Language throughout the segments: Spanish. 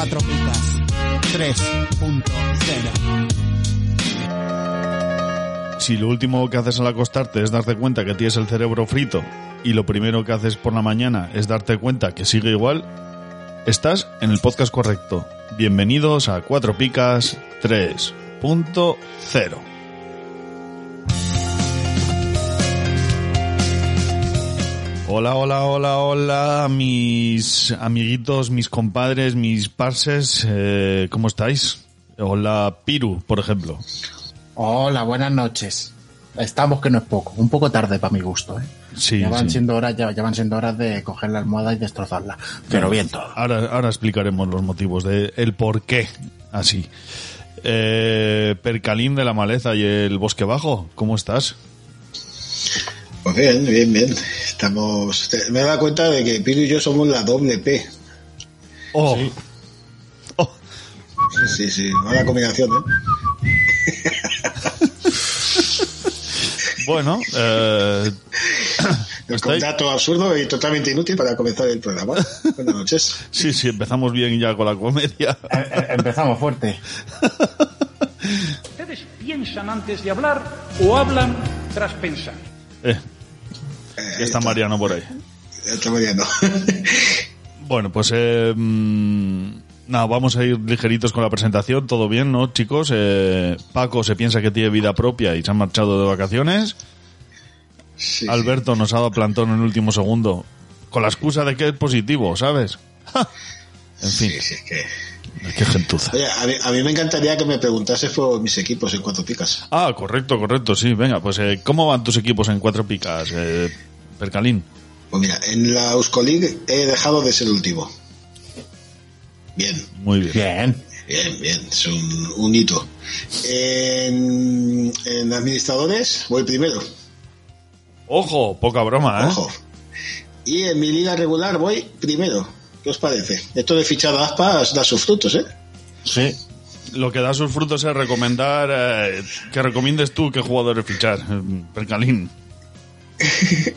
Cuatro picas. 3.0 si lo último que haces al acostarte es darte cuenta que tienes el cerebro frito y lo primero que haces por la mañana es darte cuenta que sigue igual, estás en el podcast correcto. Bienvenidos a Cuatro Picas 3.0. Hola, hola, hola, hola, mis amiguitos, mis compadres, mis parses, eh, ¿cómo estáis? Hola, Piru, por ejemplo. Hola, buenas noches. Estamos que no es poco, un poco tarde para mi gusto, ¿eh? Sí, ya van sí. siendo horas, ya, ya van siendo horas de coger la almohada y destrozarla. Pero bien todo. Ahora, ahora explicaremos los motivos de el por qué así. Eh, Percalín de la maleza y el bosque bajo, ¿cómo estás? Pues bien, bien, bien. Estamos. Me he dado cuenta de que Piru y yo somos la doble P. Oh, Sí, sí, mala combinación, ¿eh? bueno, eh, Un dato absurdo y totalmente inútil para comenzar el programa. Buenas noches. Sí, sí, empezamos bien ya con la comedia. Eh, eh, empezamos fuerte. ¿Ustedes piensan antes de hablar o hablan tras pensar? Eh, ya está Mariano por ahí. Ya está Mariano. Bueno, pues eh, mm, nada, vamos a ir ligeritos con la presentación. Todo bien, ¿no, chicos? Eh, Paco se piensa que tiene vida propia y se han marchado de vacaciones. Sí, sí. Alberto nos ha dado plantón en el último segundo con la excusa de que es positivo, ¿sabes? En fin, Sí, sí, es que... qué gentuza. Oye, a mí, a mí me encantaría que me preguntases por mis equipos en cuatro picas. Ah, correcto, correcto, sí. Venga, pues eh, ¿cómo van tus equipos en cuatro picas, eh, Percalín? Pues mira, en la Euskolig he dejado de ser último. Bien, Muy bien. Bien. bien, bien. Es un, un hito. En, en administradores voy primero. Ojo, poca broma, ¿eh? Ojo. Y en mi liga regular voy primero. ¿Qué os parece? Esto de fichar a aspas da sus frutos, ¿eh? Sí. Lo que da sus frutos es recomendar eh, que recomiendes tú qué jugadores fichar, eh, Percalín.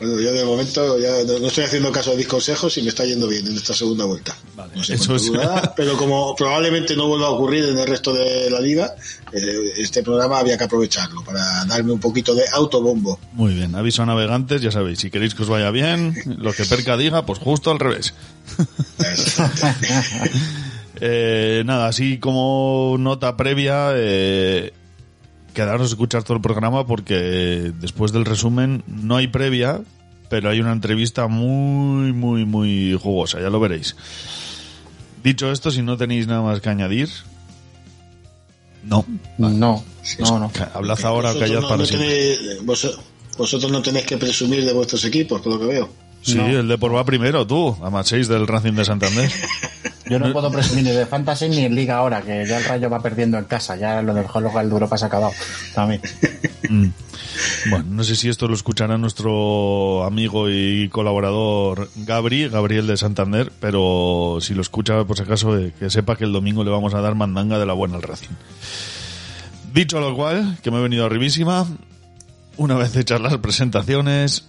Bueno, yo de momento ya no estoy haciendo caso a mis consejos y me está yendo bien en esta segunda vuelta. Vale, no sé eso es- pero como probablemente no vuelva a ocurrir en el resto de la liga, eh, este programa había que aprovecharlo para darme un poquito de autobombo. Muy bien, aviso a navegantes, ya sabéis, si queréis que os vaya bien, lo que Perca diga, pues justo al revés. Eh, nada, así como nota previa, eh, quedaros a escuchar todo el programa porque después del resumen no hay previa, pero hay una entrevista muy, muy, muy jugosa, ya lo veréis. Dicho esto, si no tenéis nada más que añadir, no. No, no, no. Hablad ahora o callad no- para no siempre. tenéis- vos- vosotros no tenéis que presumir de vuestros equipos, por lo que veo. Sí, el de por va primero, tú, a más 6 del Racing de Santander. Yo no puedo presumir ni de Fantasy ni en Liga ahora, que ya el Rayo va perdiendo en casa. Ya lo del Hollow de Europa se ha acabado. También. Mm. Bueno, no sé si esto lo escuchará nuestro amigo y colaborador Gabri, Gabriel de Santander, pero si lo escucha, por si acaso, eh, que sepa que el domingo le vamos a dar mandanga de la buena al Racing. Dicho lo cual, que me he venido arribísima, una vez hechas las presentaciones,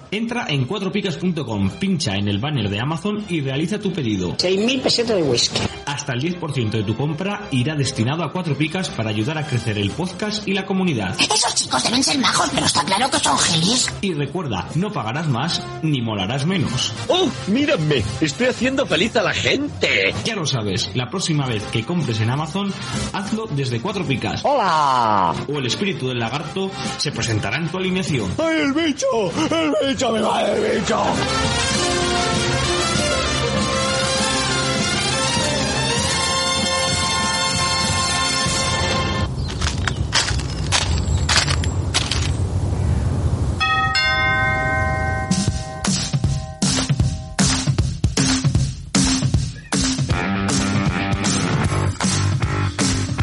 Entra en cuatropicas.com, pincha en el banner de Amazon y realiza tu pedido. 6.000 pesetas de whisky. Hasta el 10% de tu compra irá destinado a Cuatro Picas para ayudar a crecer el podcast y la comunidad. Esos chicos deben ser majos, pero está claro que son gelis. Y recuerda, no pagarás más ni molarás menos. ¡Oh, mírame! ¡Estoy haciendo feliz a la gente! Ya lo sabes, la próxima vez que compres en Amazon, hazlo desde Cuatro Picas. ¡Hola! O el espíritu del lagarto se presentará en tu alineación. ¡Ay, el bicho! ¡El bicho! ¡Me va el bicho!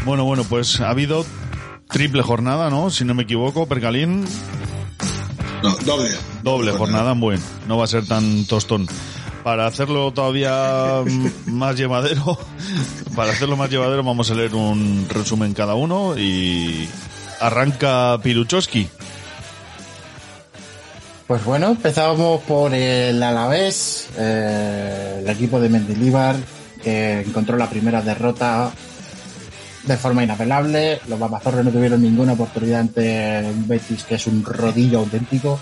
Bueno, bueno, pues ha habido triple jornada, ¿no? Si no me equivoco, Percalín. No, doble. Doble jornada, bueno, no va a ser tan tostón. Para hacerlo todavía mm, más llevadero, para hacerlo más llevadero vamos a leer un resumen cada uno y arranca Piruchowski. Pues bueno, empezamos por el Alavés, eh, el equipo de Mendilibar, que encontró la primera derrota de forma inapelable. Los Babazorros no tuvieron ninguna oportunidad ante un Betis, que es un rodillo auténtico.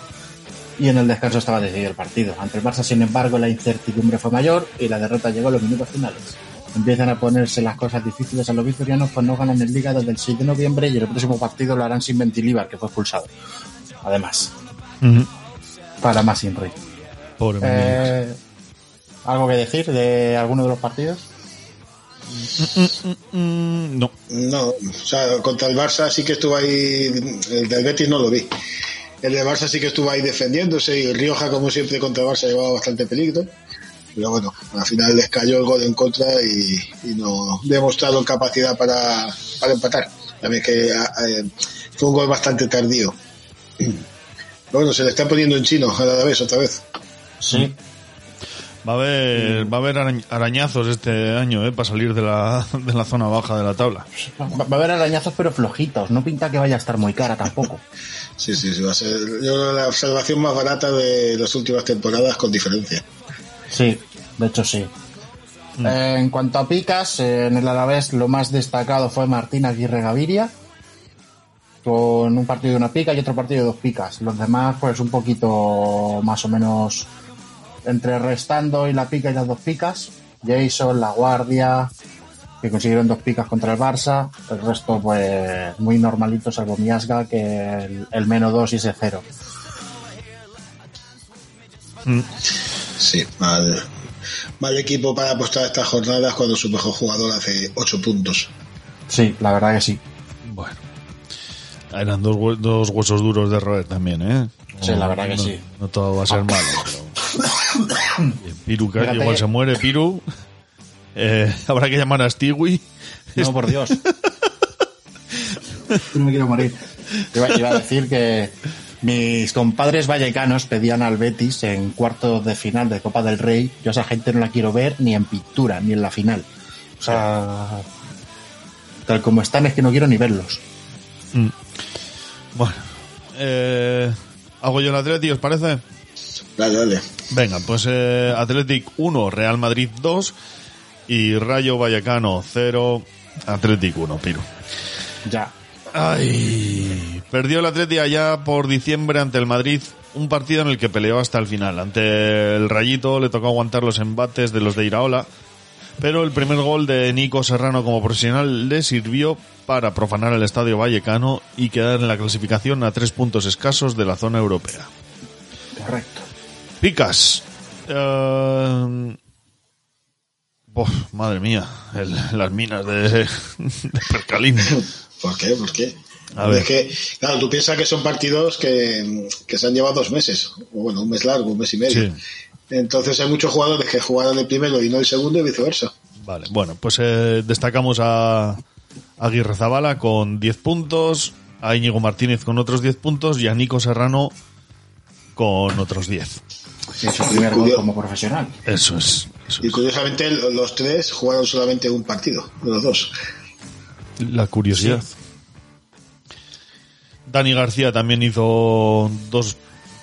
Y en el descanso estaba decidido el partido. Ante el Barça, sin embargo, la incertidumbre fue mayor y la derrota llegó a los minutos finales. Empiezan a ponerse las cosas difíciles a los victorianos, pues no ganan en Liga desde el 6 de noviembre y el próximo partido lo harán sin Mendilibar, que fue expulsado. Además, para más Inri. Pobre Eh, ¿Algo que decir de alguno de los partidos? Mm, no. No, o sea, contra el Barça sí que estuvo ahí, el del Betis no lo vi. El de Barça sí que estuvo ahí defendiéndose y el Rioja, como siempre, contra el Barça llevaba bastante peligro. Pero bueno, al final les cayó el gol en contra y, y no demostraron capacidad para, para empatar. También que eh, fue un gol bastante tardío. Pero bueno, se le está poniendo en chino a la vez otra vez. Sí. Va a haber, va a haber arañ- arañazos este año, ¿eh? Para salir de la, de la zona baja de la tabla. Va, va a haber arañazos, pero flojitos. No pinta que vaya a estar muy cara tampoco. Sí, sí, sí, va a ser yo la observación más barata de las últimas temporadas con diferencia. Sí, de hecho sí. Eh, en cuanto a picas, eh, en el Alavés lo más destacado fue Martín Aguirre Gaviria, con un partido de una pica y otro partido de dos picas. Los demás, pues un poquito más o menos entre restando y la pica y las dos picas. Jason, La Guardia, que consiguieron dos picas contra el Barça. El resto, pues muy normalito, salvo Miasga, que el, el menos dos y ese cero. Sí, mal, mal equipo para apostar estas jornadas cuando su mejor jugador hace 8 puntos. Sí, la verdad que sí. Bueno. Eran dos, hue- dos huesos duros de roer también, ¿eh? Sí, la verdad que no- sí. No todo va a ser malo. Piru, que Fíjate igual se muere, Piru. Eh, habrá que llamar a Stewie. No, por Dios. no me quiero morir. Iba, iba a decir que mis compadres vallecanos pedían al Betis en cuartos de final de Copa del Rey. Yo a esa gente no la quiero ver ni en pintura, ni en la final. O sea, tal como están es que no quiero ni verlos. Bueno. Eh, ¿Hago yo el Atleti, os parece? Dale, dale. Venga, pues eh, Athletic 1, Real Madrid 2 y Rayo Vallecano 0, Athletic 1, Piru. Ya. Ay, perdió el Atleti allá por diciembre ante el Madrid, un partido en el que peleó hasta el final. Ante el Rayito le tocó aguantar los embates de los de Iraola, pero el primer gol de Nico Serrano como profesional le sirvió para profanar el estadio vallecano y quedar en la clasificación a tres puntos escasos de la zona europea. Correcto. Picas. Uf, madre mía, el- las minas de, de Percalín. ¿Por qué? ¿Por qué? A ver. Es que, claro, tú piensas que son partidos que, que se han llevado dos meses, o bueno, un mes largo, un mes y medio. Sí. Entonces hay muchos jugadores que jugaron el primero y no el segundo y viceversa. Vale, bueno, pues eh, destacamos a Aguirre Zabala con 10 puntos, a Íñigo Martínez con otros 10 puntos y a Nico Serrano con otros 10. Es su primer gol como profesional. Eso es. eso Y curiosamente los tres jugaron solamente un partido, los dos. La curiosidad. Dani García también hizo dos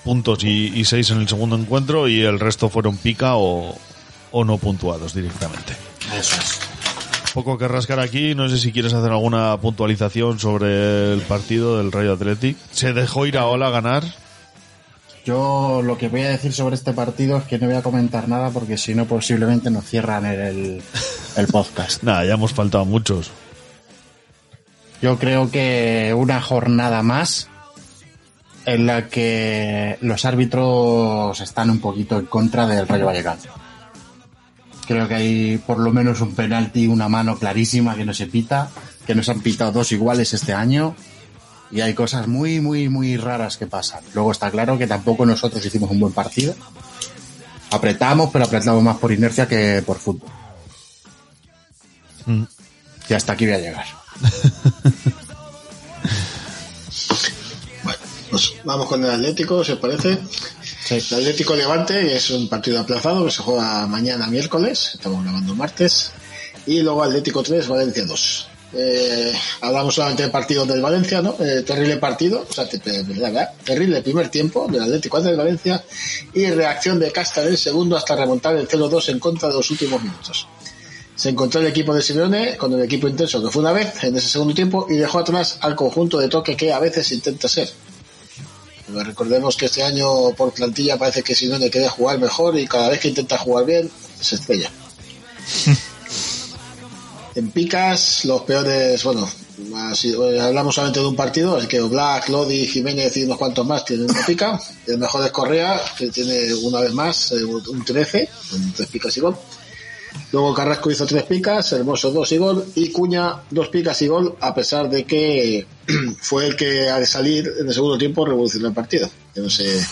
puntos y, y seis en el segundo encuentro y el resto fueron pica o, o no puntuados directamente. Eso es. Poco que rascar aquí, no sé si quieres hacer alguna puntualización sobre el partido del Rayo Athletic. Se dejó ir a Ola a ganar. Yo lo que voy a decir sobre este partido es que no voy a comentar nada porque si no posiblemente nos cierran el, el podcast. Nada, ya hemos faltado muchos. Yo creo que una jornada más en la que los árbitros están un poquito en contra del Rayo Vallecano. Creo que hay por lo menos un penalti, una mano clarísima que no se pita, que nos han pitado dos iguales este año y hay cosas muy, muy, muy raras que pasan. Luego está claro que tampoco nosotros hicimos un buen partido. Apretamos, pero apretamos más por inercia que por fútbol. Mm. Y hasta aquí voy a llegar. Bueno, pues vamos con el Atlético, si os parece. Sí. El Atlético Levante es un partido aplazado que se juega mañana miércoles, estamos grabando martes. Y luego Atlético 3, Valencia 2. Eh, hablamos solamente del partido del Valencia, ¿no? Eh, terrible partido, o sea, terrible primer tiempo del Atlético el Valencia y reacción de Casta del segundo hasta remontar el 0-2 en contra de los últimos minutos. Se encontró el equipo de Simeone con el equipo intenso que fue una vez en ese segundo tiempo y dejó atrás al conjunto de toque que a veces intenta ser. Recordemos que este año por plantilla parece que Simeone quiere jugar mejor y cada vez que intenta jugar bien se estrella. en picas, los peores, bueno, eh, hablamos solamente de un partido, así que Black, Lodi, Jiménez y unos cuantos más tienen una pica. El mejor es Correa, que tiene una vez más eh, un 13, con tres picas y gol. Luego Carrasco hizo tres picas, Hermoso dos y gol, y Cuña dos picas y gol, a pesar de que fue el que al salir en el segundo tiempo revolucionó el partido. Yo no sé,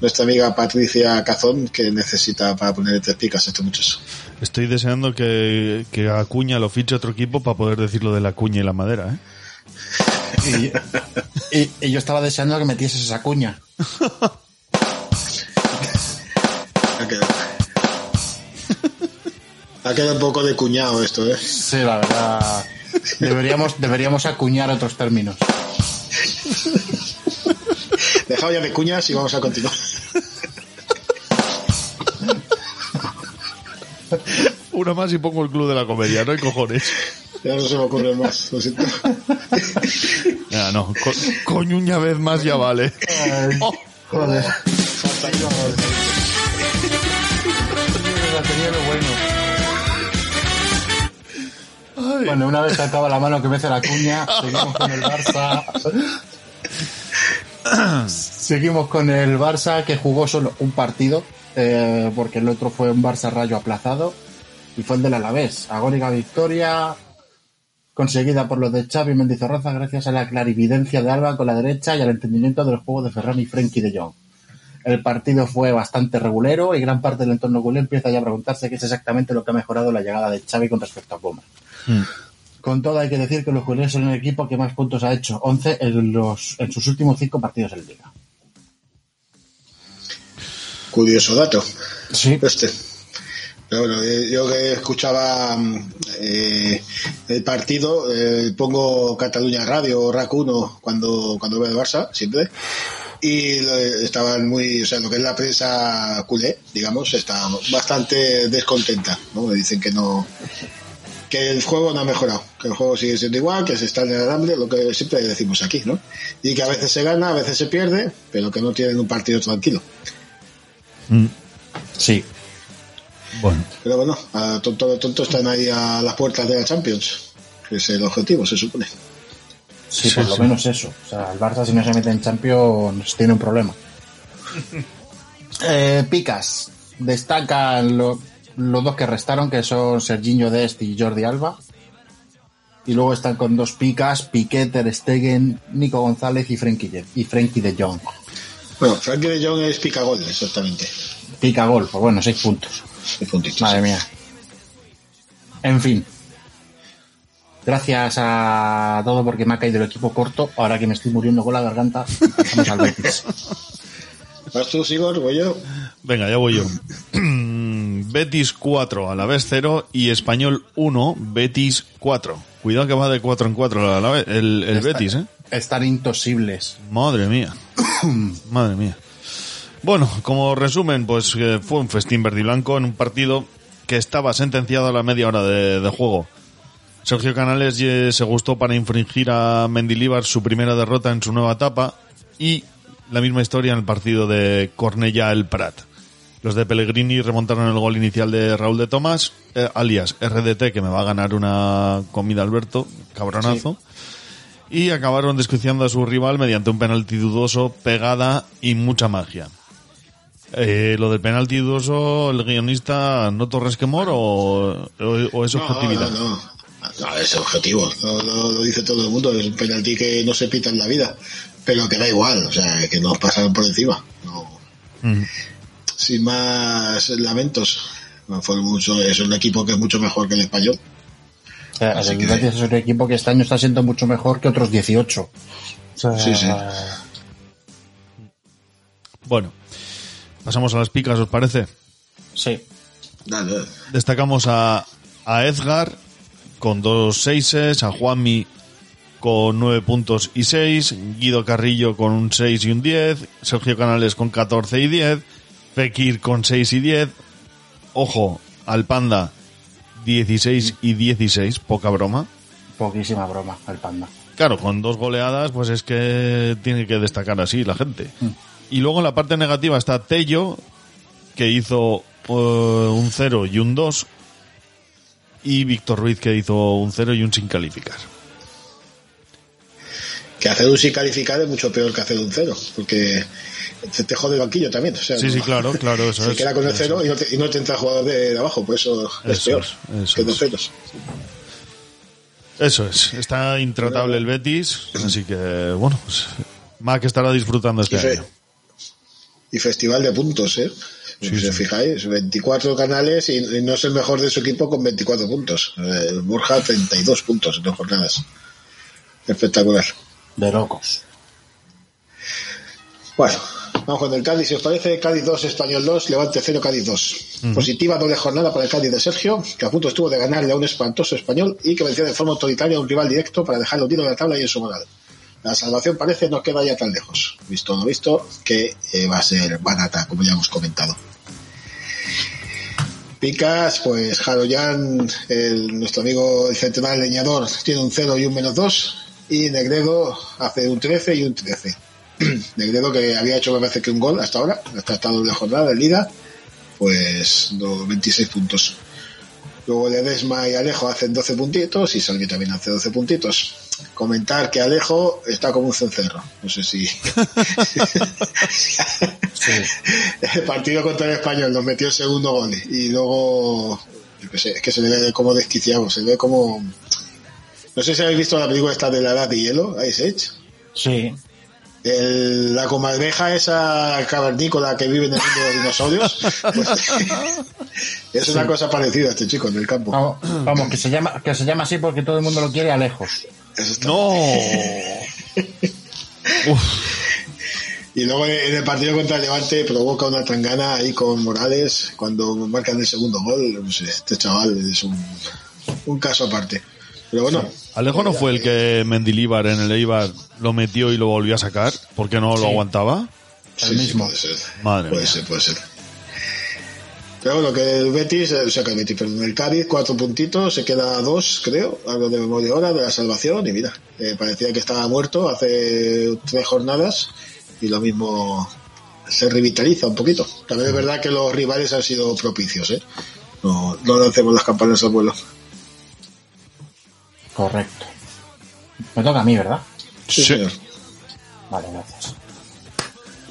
nuestra amiga Patricia Cazón, que necesita para poner tres picas a este muchacho. Estoy deseando que, que Acuña lo fiche otro equipo para poder decir lo de la cuña y la madera, ¿eh? Y, y- y yo estaba deseando que metieses esa cuña. Ha quedado, ha quedado un poco de cuñado esto, ¿eh? Sí, la verdad. Deberíamos, deberíamos acuñar otros términos. Dejado ya de cuñas y vamos a continuar. Una más y pongo el club de la comedia, no hay cojones. Ya no se me ocurre más, lo siento. Ya, no, co coñuña vez más ya vale. Oh, Joder. Bueno, una vez que acaba la mano que mece la cuña, seguimos con el Barça. seguimos con el Barça que jugó solo un partido, eh, porque el otro fue un Barça Rayo aplazado, y fue el del Alavés. Agónica victoria conseguida por los de Xavi Mendizorroza gracias a la clarividencia de Alba con la derecha y al entendimiento del juego de Ferran y Frenkie de Jong. El partido fue bastante regulero y gran parte del entorno culé empieza ya a preguntarse qué es exactamente lo que ha mejorado la llegada de Xavi con respecto a Puma. Con todo hay que decir que los culés son el equipo que más puntos ha hecho, 11 en, los, en sus últimos 5 partidos en Liga. Curioso dato. Sí. Este. Pero bueno, eh, yo que escuchaba mm, eh, el partido, eh, pongo Cataluña Radio o RAC 1 cuando, cuando veo el Barça, siempre. Y estaban muy, o sea, lo que es la prensa culé, digamos, está bastante descontenta, ¿no? Dicen que no, que el juego no ha mejorado, que el juego sigue siendo igual, que se está en el hambre, lo que siempre decimos aquí, ¿no? Y que a veces se gana, a veces se pierde, pero que no tienen un partido tranquilo. Sí. Bueno, Pero bueno, a tonto de tonto están ahí a las puertas de la Champions, que es el objetivo, se supone. Sí, Sí, por lo menos eso. O sea, el Barça si no se mete en Champions tiene un problema. Eh, picas. Destacan lo- los dos que restaron, que son Serginho Dest y Jordi Alba. Y luego están con dos picas, Piqué, Ter Stegen, Nico González y Frenkie de, y Frenkie de Jong. Bueno, Frankie de Jong es picagol, exactamente. Pica gol, pues bueno, seis puntos. Puntitos. Madre mía. En fin. Gracias a todo porque me ha caído el equipo corto. Ahora que me estoy muriendo con la garganta, pasamos al Betis. ¿Vas tú, Sigor? ¿Voy yo? venga, ya voy yo. Betis 4, a la vez 0 y Español 1, Betis 4. Cuidado que va de 4 en 4 a la vez, el, el Está- Betis, ¿eh? Están intosibles. Madre mía. Madre mía. Bueno, como resumen, pues eh, fue un festín verde y blanco en un partido que estaba sentenciado a la media hora de, de juego. Sergio Canales eh, se gustó para infringir a Mendilibar su primera derrota en su nueva etapa y la misma historia en el partido de Cornellá el Prat. Los de Pellegrini remontaron el gol inicial de Raúl de Tomás, eh, alias RDT, que me va a ganar una comida Alberto, cabronazo. Y acabaron desquiciando a su rival mediante un penalti dudoso, pegada y mucha magia. Eh, lo del penalti dudoso, el guionista, ¿no Torres Quemor o, o, o es objetividad? No, no, no. No, es objetivo. No, no, lo dice todo el mundo. Es un penalti que no se pita en la vida. Pero que da igual. O sea, que nos pasaron por encima. No. Mm. Sin más lamentos. No, fue mucho, es un equipo que es mucho mejor que el español. O sea, Así que- es un equipo que este año está siendo mucho mejor que otros 18. O sea, Sí, sí. Bueno, pasamos a las picas, ¿os parece? sí. Dale. Destacamos a, a Edgar con dos seises, a Juanmi con nueve puntos y seis, Guido Carrillo con un 6 y un 10, Sergio Canales con 14 y 10, Fekir con 6 y 10, ojo, al Panda 16 y 16, poca broma. Poquísima broma, el panda. Claro, con dos goleadas, pues es que tiene que destacar así la gente. Y luego en la parte negativa está Tello, que hizo eh, un 0 y un 2, y Víctor Ruiz, que hizo un 0 y un sin calificar. Que hacer un sin calificar es mucho peor que hacer un cero. Porque te, te jode el banquillo también. O sea, Sí, sí, claro, claro, eso se es. queda con el Eso cero es. y no, y no te entra jugador de, de abajo. Pues eso, es Eso peor es, eso que dos es. ceros. Eso es, está intratable el Betis, así que bueno, pues, Mac estará disfrutando este año. Y festival de puntos, ¿eh? Sí, si os sí. fijáis, 24 canales y, y no es el mejor de su equipo con 24 puntos. Eh, El Borja 32 puntos en dos jornadas. Espectacular. De locos. Bueno, vamos con el Cádiz, si os parece, Cádiz 2, Español 2, Levante 0, Cádiz 2. Positiva doble jornada para el Cádiz de Sergio, que a punto estuvo de ganarle a un espantoso español y que venció de forma autoritaria a un rival directo para dejarlo hundido en la tabla y en su moral. La salvación parece no queda ya tan lejos. Visto lo visto, que eh, va a ser barata, como ya hemos comentado. Picas, pues Jaroyan, el, nuestro amigo el centenar leñador, tiene un 0 y un menos 2. Y Negredo hace un 13 y un 13. Negredo que había hecho me parece que un gol hasta ahora, hasta esta doble jornada en Liga, pues no, 26 puntos. Luego Ledesma y Alejo hacen 12 puntitos y Salvi también hace 12 puntitos. Comentar que Alejo está como un cencerro. No sé si. el partido contra el español nos metió el segundo gol y luego. Yo qué sé, es que se le ve como desquiciado, se ve como. No sé si habéis visto la película esta de la edad de hielo, Ice Age. Sí. El- la comadreja esa cavernícola que vive en el mundo de los dinosaurios. pues, es una cosa parecida a este chico en el campo. Vamos, vamos, que se llama que se llama así porque todo el mundo lo quiere a lejos. Eso está. ¡No! Y luego en el partido contra el Levante provoca una tangana ahí con Morales cuando marcan el segundo gol. No sé, este chaval es un, un caso aparte. Pero bueno, Alejo no fue el que Mendilíbar en el Eibar lo metió y lo volvió a sacar porque no lo aguantaba. sí, el sí, mismo. puede ser. Madre puede mía. ser, puede ser. Pero bueno, que el Betis, eh, o sea, que el Betis, perdón, el Cádiz, cuatro puntitos, se queda a dos, creo, algo de memoria ahora, de la salvación, y mira, eh, parecía que estaba muerto hace tres jornadas, y lo mismo se revitaliza un poquito. También es verdad que los rivales han sido propicios, ¿eh? No, no lancemos las campanas al vuelo. Correcto. Me toca a mí, ¿verdad? Sí, Sí. señor. Vale, gracias.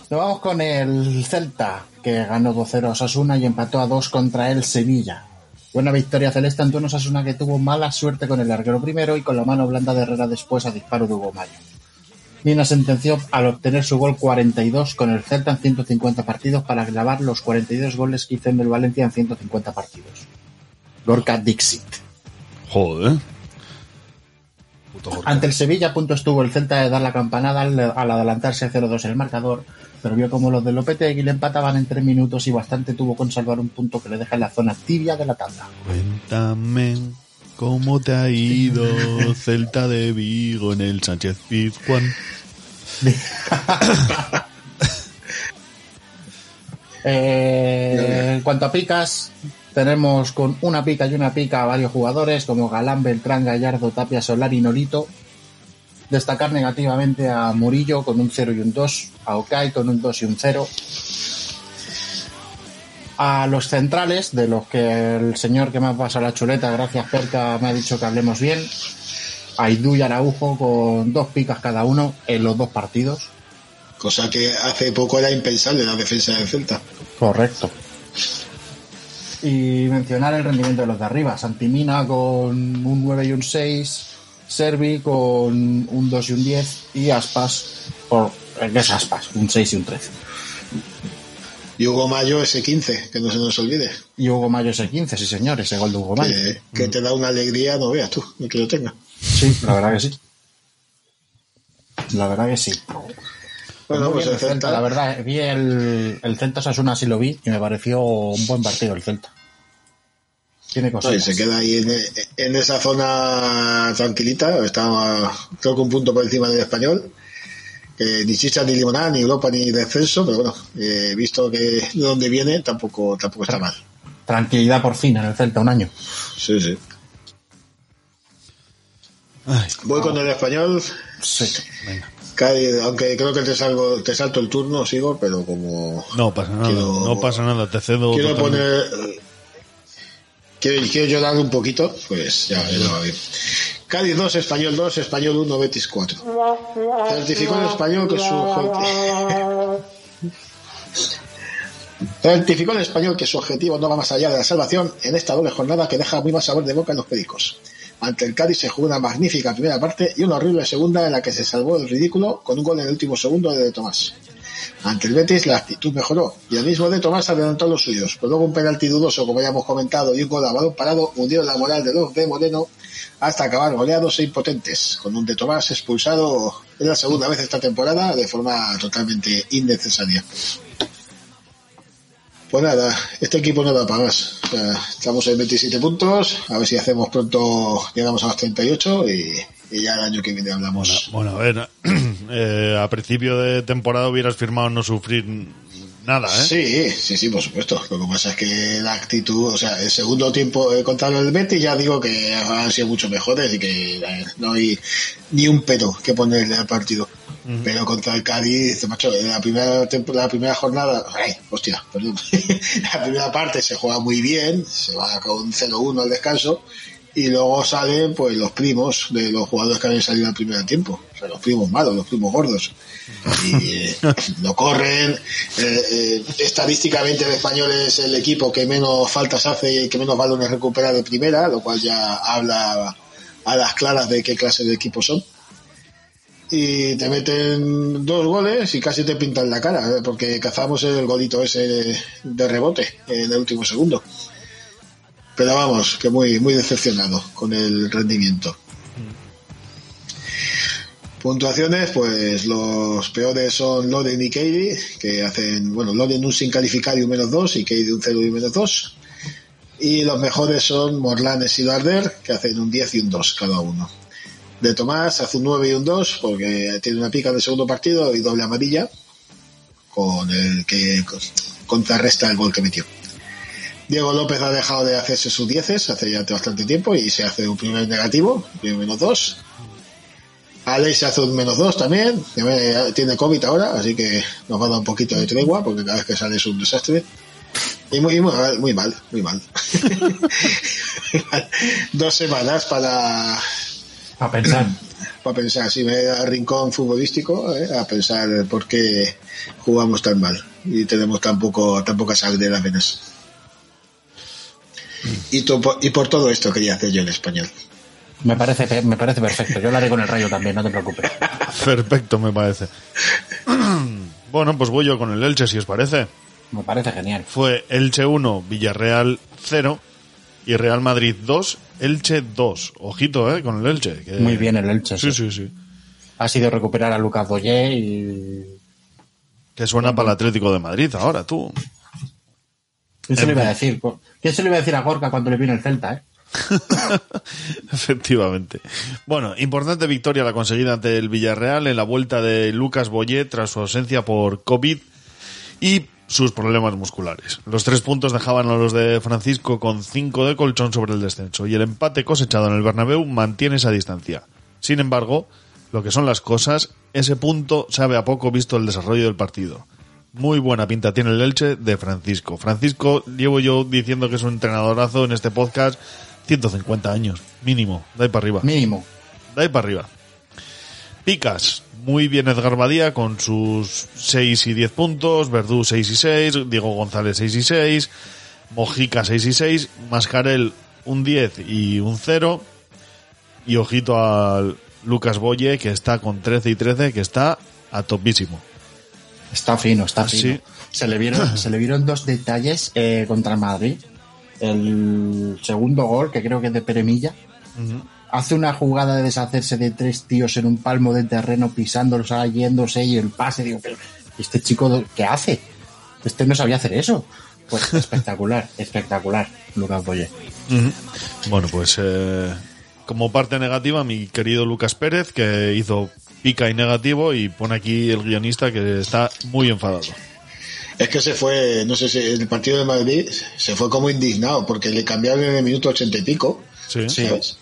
Nos vamos con el Celta, que ganó 2-0 a Osasuna y empató a 2 contra el Sevilla. Buena victoria celeste ante un Osasuna que tuvo mala suerte con el larguero primero y con la mano blanda de Herrera después a disparo de Hugo Mayo. Mina sentenció al obtener su gol 42 con el Celta en 150 partidos para clavar los 42 goles que hizo en el Valencia en 150 partidos. Gorka Dixit. Joder. Puto Gorka. Ante el Sevilla a punto estuvo el Celta de dar la campanada al, al adelantarse 0-2 el marcador, pero vio como los de Lopetegui le empataban en 3 minutos y bastante tuvo con salvar un punto que le deja en la zona tibia de la tabla. Cuéntame cómo te ha ido Celta de Vigo en el Sánchez Pizjuán. Eh, en cuanto a picas, tenemos con una pica y una pica a varios jugadores como Galán, Beltrán, Gallardo, Tapia, Solar y Nolito. Destacar negativamente a Murillo con un 0 y un 2, a Okai con un 2 y un 0. A los centrales, de los que el señor que me ha pasado la chuleta, gracias Perca, me ha dicho que hablemos bien. A Idu y Araujo con dos picas cada uno en los dos partidos. Cosa que hace poco era impensable la defensa del Celta. Correcto. Y mencionar el rendimiento de los de arriba. Santimina con un 9 y un 6. Servi con un 2 y un 10. Y Aspas, por, ¿qué es Aspas? Un 6 y un 13. Y Hugo Mayo ese 15, que no se nos olvide. Y Hugo Mayo ese 15, sí señor, ese gol de Hugo Mayo. Que, que te da una alegría, no veas tú, el que lo tenga. Sí, la verdad que sí. La verdad que sí. Bueno, pues bien el Celta, la verdad, vi el, el Celta Sasuna, sí lo vi, y me pareció un buen partido el Celta. Tiene no, y cosas. se queda ahí en, en esa zona tranquilita, está creo que un punto por encima del español. Que ni chicha ni limonada, ni Europa ni descenso, pero bueno, eh, visto que de dónde viene, tampoco, tampoco está mal. Tranquilidad por fin en el Celta, un año. Sí, sí. Voy con el español. Sí. Cádiz, aunque creo que te, salgo, te salto el turno, sigo, pero como No pasa nada, Quiero- no pasa nada, te cedo. quiero totalmente. poner. Quiero, quiero llorar un poquito, pues ya, ya va bien. Cádiz 2, Español 2, Español 1, Betis 4. Certificó el español que su Certificó el español que su objetivo no va más allá de la salvación en esta doble jornada que deja muy mal sabor de boca en los pericos. Ante el Cádiz se jugó una magnífica primera parte y una horrible segunda en la que se salvó el ridículo con un gol en el último segundo de, de Tomás. Ante el Betis la actitud mejoró y el mismo de Tomás adelantó los suyos, pero luego un penalti dudoso, como ya hemos comentado, y un gol a balón parado hundieron la moral de los de Moreno hasta acabar goleados e impotentes, con un de Tomás expulsado en la segunda vez esta temporada de forma totalmente innecesaria. Pues nada, este equipo no da para más. O sea, estamos en 27 puntos, a ver si hacemos pronto, llegamos a los 38 y, y ya el año que viene hablamos. Bueno, a ver, eh, a principio de temporada hubieras firmado no sufrir nada, ¿eh? Sí, sí, sí, por supuesto. Lo que pasa es que la actitud, o sea, el segundo tiempo eh, contra el Betis ya digo que han sido mucho mejores y que eh, no hay ni un pero que ponerle al partido. Pero contra el Cádiz, macho, en la primera la primera jornada, ay, hostia, perdón. la primera parte se juega muy bien, se va con 0-1 al descanso y luego salen pues los primos de los jugadores que habían salido al primer tiempo, o sea, los primos malos, los primos gordos. Y eh, no corren, eh, eh, estadísticamente el español es el equipo que menos faltas hace y que menos balones recupera de primera, lo cual ya habla a las claras de qué clase de equipo son. Y te meten dos goles y casi te pintan la cara, eh, porque cazamos el golito ese de, rebote en el último segundo. Pero vamos, que muy, muy decepcionado con el rendimiento. Puntuaciones, pues los peores son Loden y Keidi, que hacen, bueno, Loden un sin calificar y un menos dos, y Keidi un 0 y un menos dos. Y los mejores son Morlanes y Larder, que hacen un 10 y un 2 cada uno. De Tomás hace un 9 y un 2, porque tiene una pica en el segundo partido y doble amarilla, con el que contrarresta el gol que metió. Diego López ha dejado de hacerse sus dieces hace ya bastante tiempo y se hace un primer negativo, un menos dos. Alex se hace un menos dos también, que me- tiene COVID ahora, así que nos va a dar un poquito de tregua porque cada vez que sale es un desastre. Y muy, muy muy mal. Muy mal. Dos semanas para, A pensar. para pensar, si me da rincón futbolístico, ¿eh? a pensar por qué jugamos tan mal y tenemos tan, poco, tan poca sal de las venas. Y, to- y por todo esto quería hacer yo en español. Me parece, me parece perfecto. Yo lo haré con el rayo también, no te preocupes. Perfecto, me parece. bueno, pues voy yo con el Elche, si os parece. Me parece genial. Fue Elche 1, Villarreal 0 y Real Madrid 2, Elche 2. Ojito, ¿eh? Con el Elche. que- Muy bien el Elche. Sí, sí. sí, sí. Ha sido recuperar a Lucas Boyé y... Que suena para el Atlético de Madrid ahora, tú. ¿Quién se lo iba a decir? ¿Quién se lo iba a decir a Gorka cuando le vino el Celta, eh? Efectivamente. Bueno, importante victoria la conseguida ante el Villarreal en la vuelta de Lucas Boyé tras su ausencia por COVID. Y sus problemas musculares. Los tres puntos dejaban a los de Francisco con cinco de colchón sobre el descenso y el empate cosechado en el Bernabéu mantiene esa distancia. Sin embargo, lo que son las cosas, ese punto sabe a poco visto el desarrollo del partido. Muy buena pinta tiene el Elche de Francisco. Francisco, llevo yo diciendo que es un entrenadorazo en este podcast 150 años, mínimo, ahí para arriba. Mínimo. Ahí para arriba. Picas, muy bien Edgar Badía con sus 6 y 10 puntos, Verdú 6 y 6, Diego González 6 y 6, Mojica 6 y 6, Mascarel un 10 y un 0, y ojito al Lucas Boye que está con 13 y 13, que está a topísimo. Está fino, está Sí. fino. Se le vieron, se le vieron dos detalles eh, contra Madrid. El segundo gol, que creo que es de Peremilla, hace una jugada de deshacerse de tres tíos en un palmo de terreno, pisándolos, yéndose y el pase. Digo, pero ¿este chico qué hace? Este no sabía hacer eso. Pues espectacular, espectacular, Lucas Boye. Bueno, pues eh, como parte negativa, mi querido Lucas Pérez, que hizo pica y negativo, y pone aquí el guionista que está muy enfadado. Es que se fue, no sé si el partido de Madrid se fue como indignado porque le cambiaron en el minuto ochenta y pico. Sí. ¿sabes?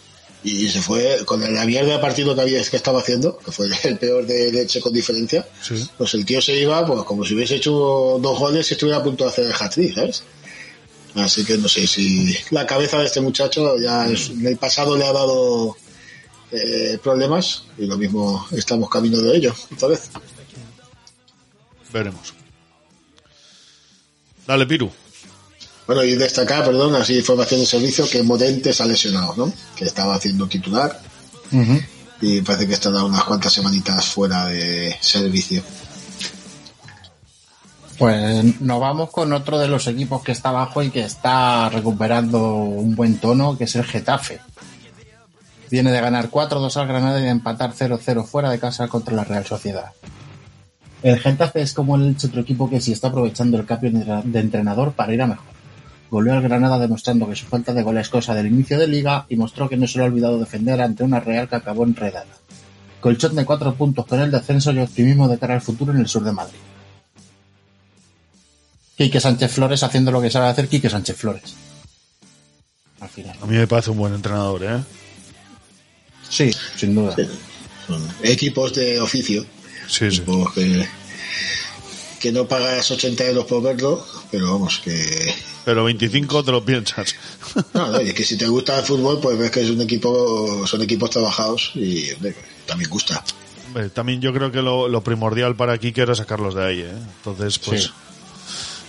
Y se fue con la mierda de partido que había que estaba haciendo, que fue el peor de leche con diferencia. Sí. Pues el tío se iba pues como si hubiese hecho dos goles y estuviera a punto de hacer el hat-trick, ¿sabes? Así que no sé si la cabeza de este muchacho ya es- en el pasado le ha dado eh, problemas y lo mismo estamos camino de ello, esta vez. Veremos. Dale, Piru. Bueno, y destacar, perdón, así información de servicio, que Modente se ha lesionado, ¿no? Que estaba haciendo titular y parece que está dando unas cuantas semanitas fuera de servicio. Pues nos vamos con otro de los equipos que está abajo y que está recuperando un buen tono, que es el Getafe. Viene de ganar 4-2 al Granada y de empatar 0-0 fuera de casa contra la Real Sociedad. El Getafe es como el otro equipo que sí está aprovechando el cambio de entrenador para ir a mejor. Goleó al Granada demostrando que su falta de gol es cosa del inicio de liga y mostró que no se le ha olvidado defender ante una Real que acabó enredada. Colchón de 4 puntos con el descenso y optimismo de cara al futuro en el sur de Madrid. Quique Sánchez Flores haciendo lo que sabe hacer Quique Sánchez Flores. Al final. A mí me parece un buen entrenador, ¿eh? Sí, sin duda. Son equipos de oficio, Sí, sí. equipos que, que no pagas 80 euros por verlo, pero vamos, que... Pero 25 te lo piensas. No, no, y es que si te gusta el fútbol, pues ves que es un equipo, son equipos trabajados y hombre, también gusta. Hombre, También yo creo que lo, lo primordial para Kike era sacarlos de ahí, ¿eh? Entonces, pues... Sí.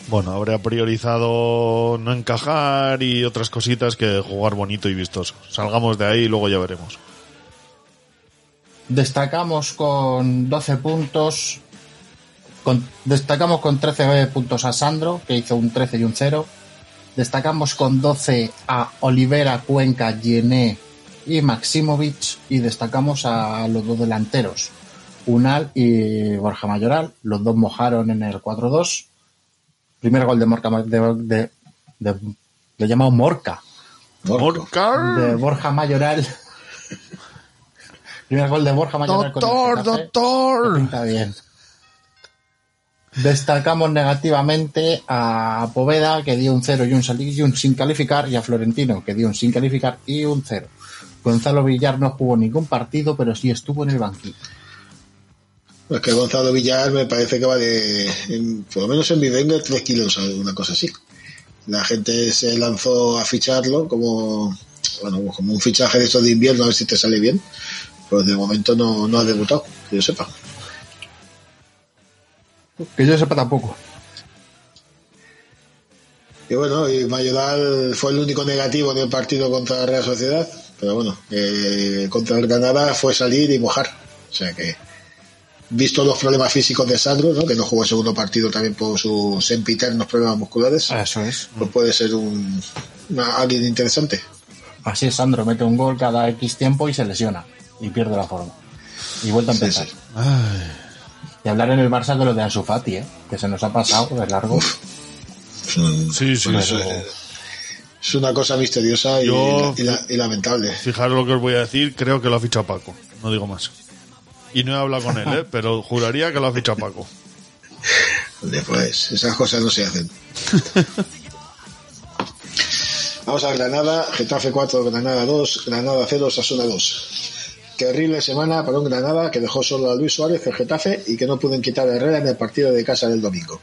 Bueno, habría priorizado no encajar y otras cositas que jugar bonito y vistoso. Salgamos de ahí y luego ya veremos. Destacamos con 12 puntos. Con, destacamos con 13 puntos a Sandro, que hizo un 13 y un 0. Destacamos con 12 a Olivera, Cuenca, Yené y Maximovic. Y destacamos a los dos delanteros, Unal y Borja Mayoral. Los dos mojaron en el 4-2. Primer gol de Morca, de, de, llamamos Morca, Morcar. de Borja Mayoral. Primer gol de Borja Mayoral. con el Doctor, doctor. Está bien. Destacamos negativamente a Poveda, que dio un 0 y un, sin calificar, y a Florentino, que dio un sin calificar y un 0. Gonzalo Villar no jugó ningún partido, pero sí estuvo en el banquillo. Es que Gonzalo Villar me parece que vale, en- por lo menos en mi venga, 3 kilos, una cosa así. La gente se lanzó a ficharlo como, bueno, como un fichaje de estos de invierno, a ver si te sale bien. Pues de momento no, no ha debutado, que yo sepa. Que yo sepa tampoco. Y bueno, y Mayoral fue el único negativo en el partido contra la Real Sociedad, pero bueno, eh, contra el Granada fue salir y mojar. O sea que, visto los problemas físicos de Sandro, ¿no? que no jugó el segundo partido también por sus sempiternos problemas musculares, Eso es. pues puede ser un, una- alguien interesante. Así es, Sandro mete un gol cada X tiempo y se lesiona. Y pierde la forma. Y vuelve a Sí, empezar. sí. Y hablar en el Barça de lo de Ansu Fati, ¿eh? que se nos ha pasado de largo. Sí, sí, pues, sí. eh, es una cosa misteriosa y, Yo- y la- y lamentable. Fijaros lo que os voy a decir, creo que lo ha fichado Paco. No digo más. Y no he hablado con él, ¿eh? pero juraría que lo ha fichado Paco. Después, esas cosas no se hacen. Vamos a Granada, Getafe 4, Granada 2, Granada 0, Sasuna 2. Qué horrible semana para un Granada que dejó solo a Luis Suárez, el Getafe, y que no pueden quitar a Herrera en el partido de casa del domingo.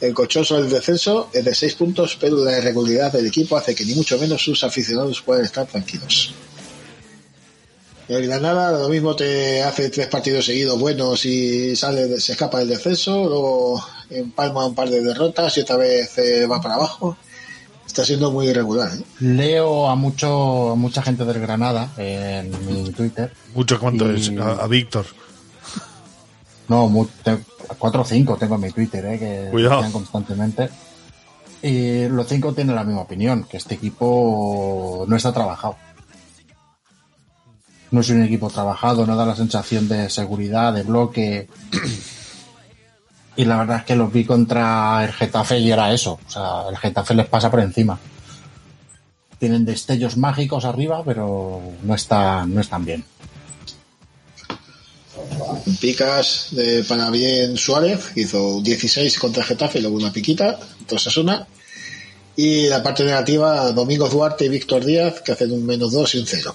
El cochoso del descenso es de 6 puntos, pero la irregularidad del equipo hace que ni mucho menos sus aficionados puedan estar tranquilos. El Granada lo mismo te hace tres partidos seguidos buenos y sale, se escapa del descenso, luego empalma un par de derrotas y otra vez eh, va para abajo. Está siendo muy irregular. ¿eh? Leo a mucho a mucha gente del Granada en mi Twitter. Mucho cuánto Y- es, a, a Víctor. No, te- cuatro o cinco tengo en mi Twitter, eh, que Cuidado. están constantemente. Y los cinco tienen la misma opinión, que este equipo no está trabajado. No es un equipo trabajado, no da la sensación de seguridad, de bloque. Y la verdad es que los vi contra el Getafe y era eso. O sea, el Getafe les pasa por encima. Tienen destellos mágicos arriba, pero no están, no están bien. Picas de para bien Suárez, hizo 16 contra el Getafe y luego una piquita, contra Sasuna. Y la parte negativa, Domingos Duarte y Víctor Díaz, que hacen un menos 2 y un 0.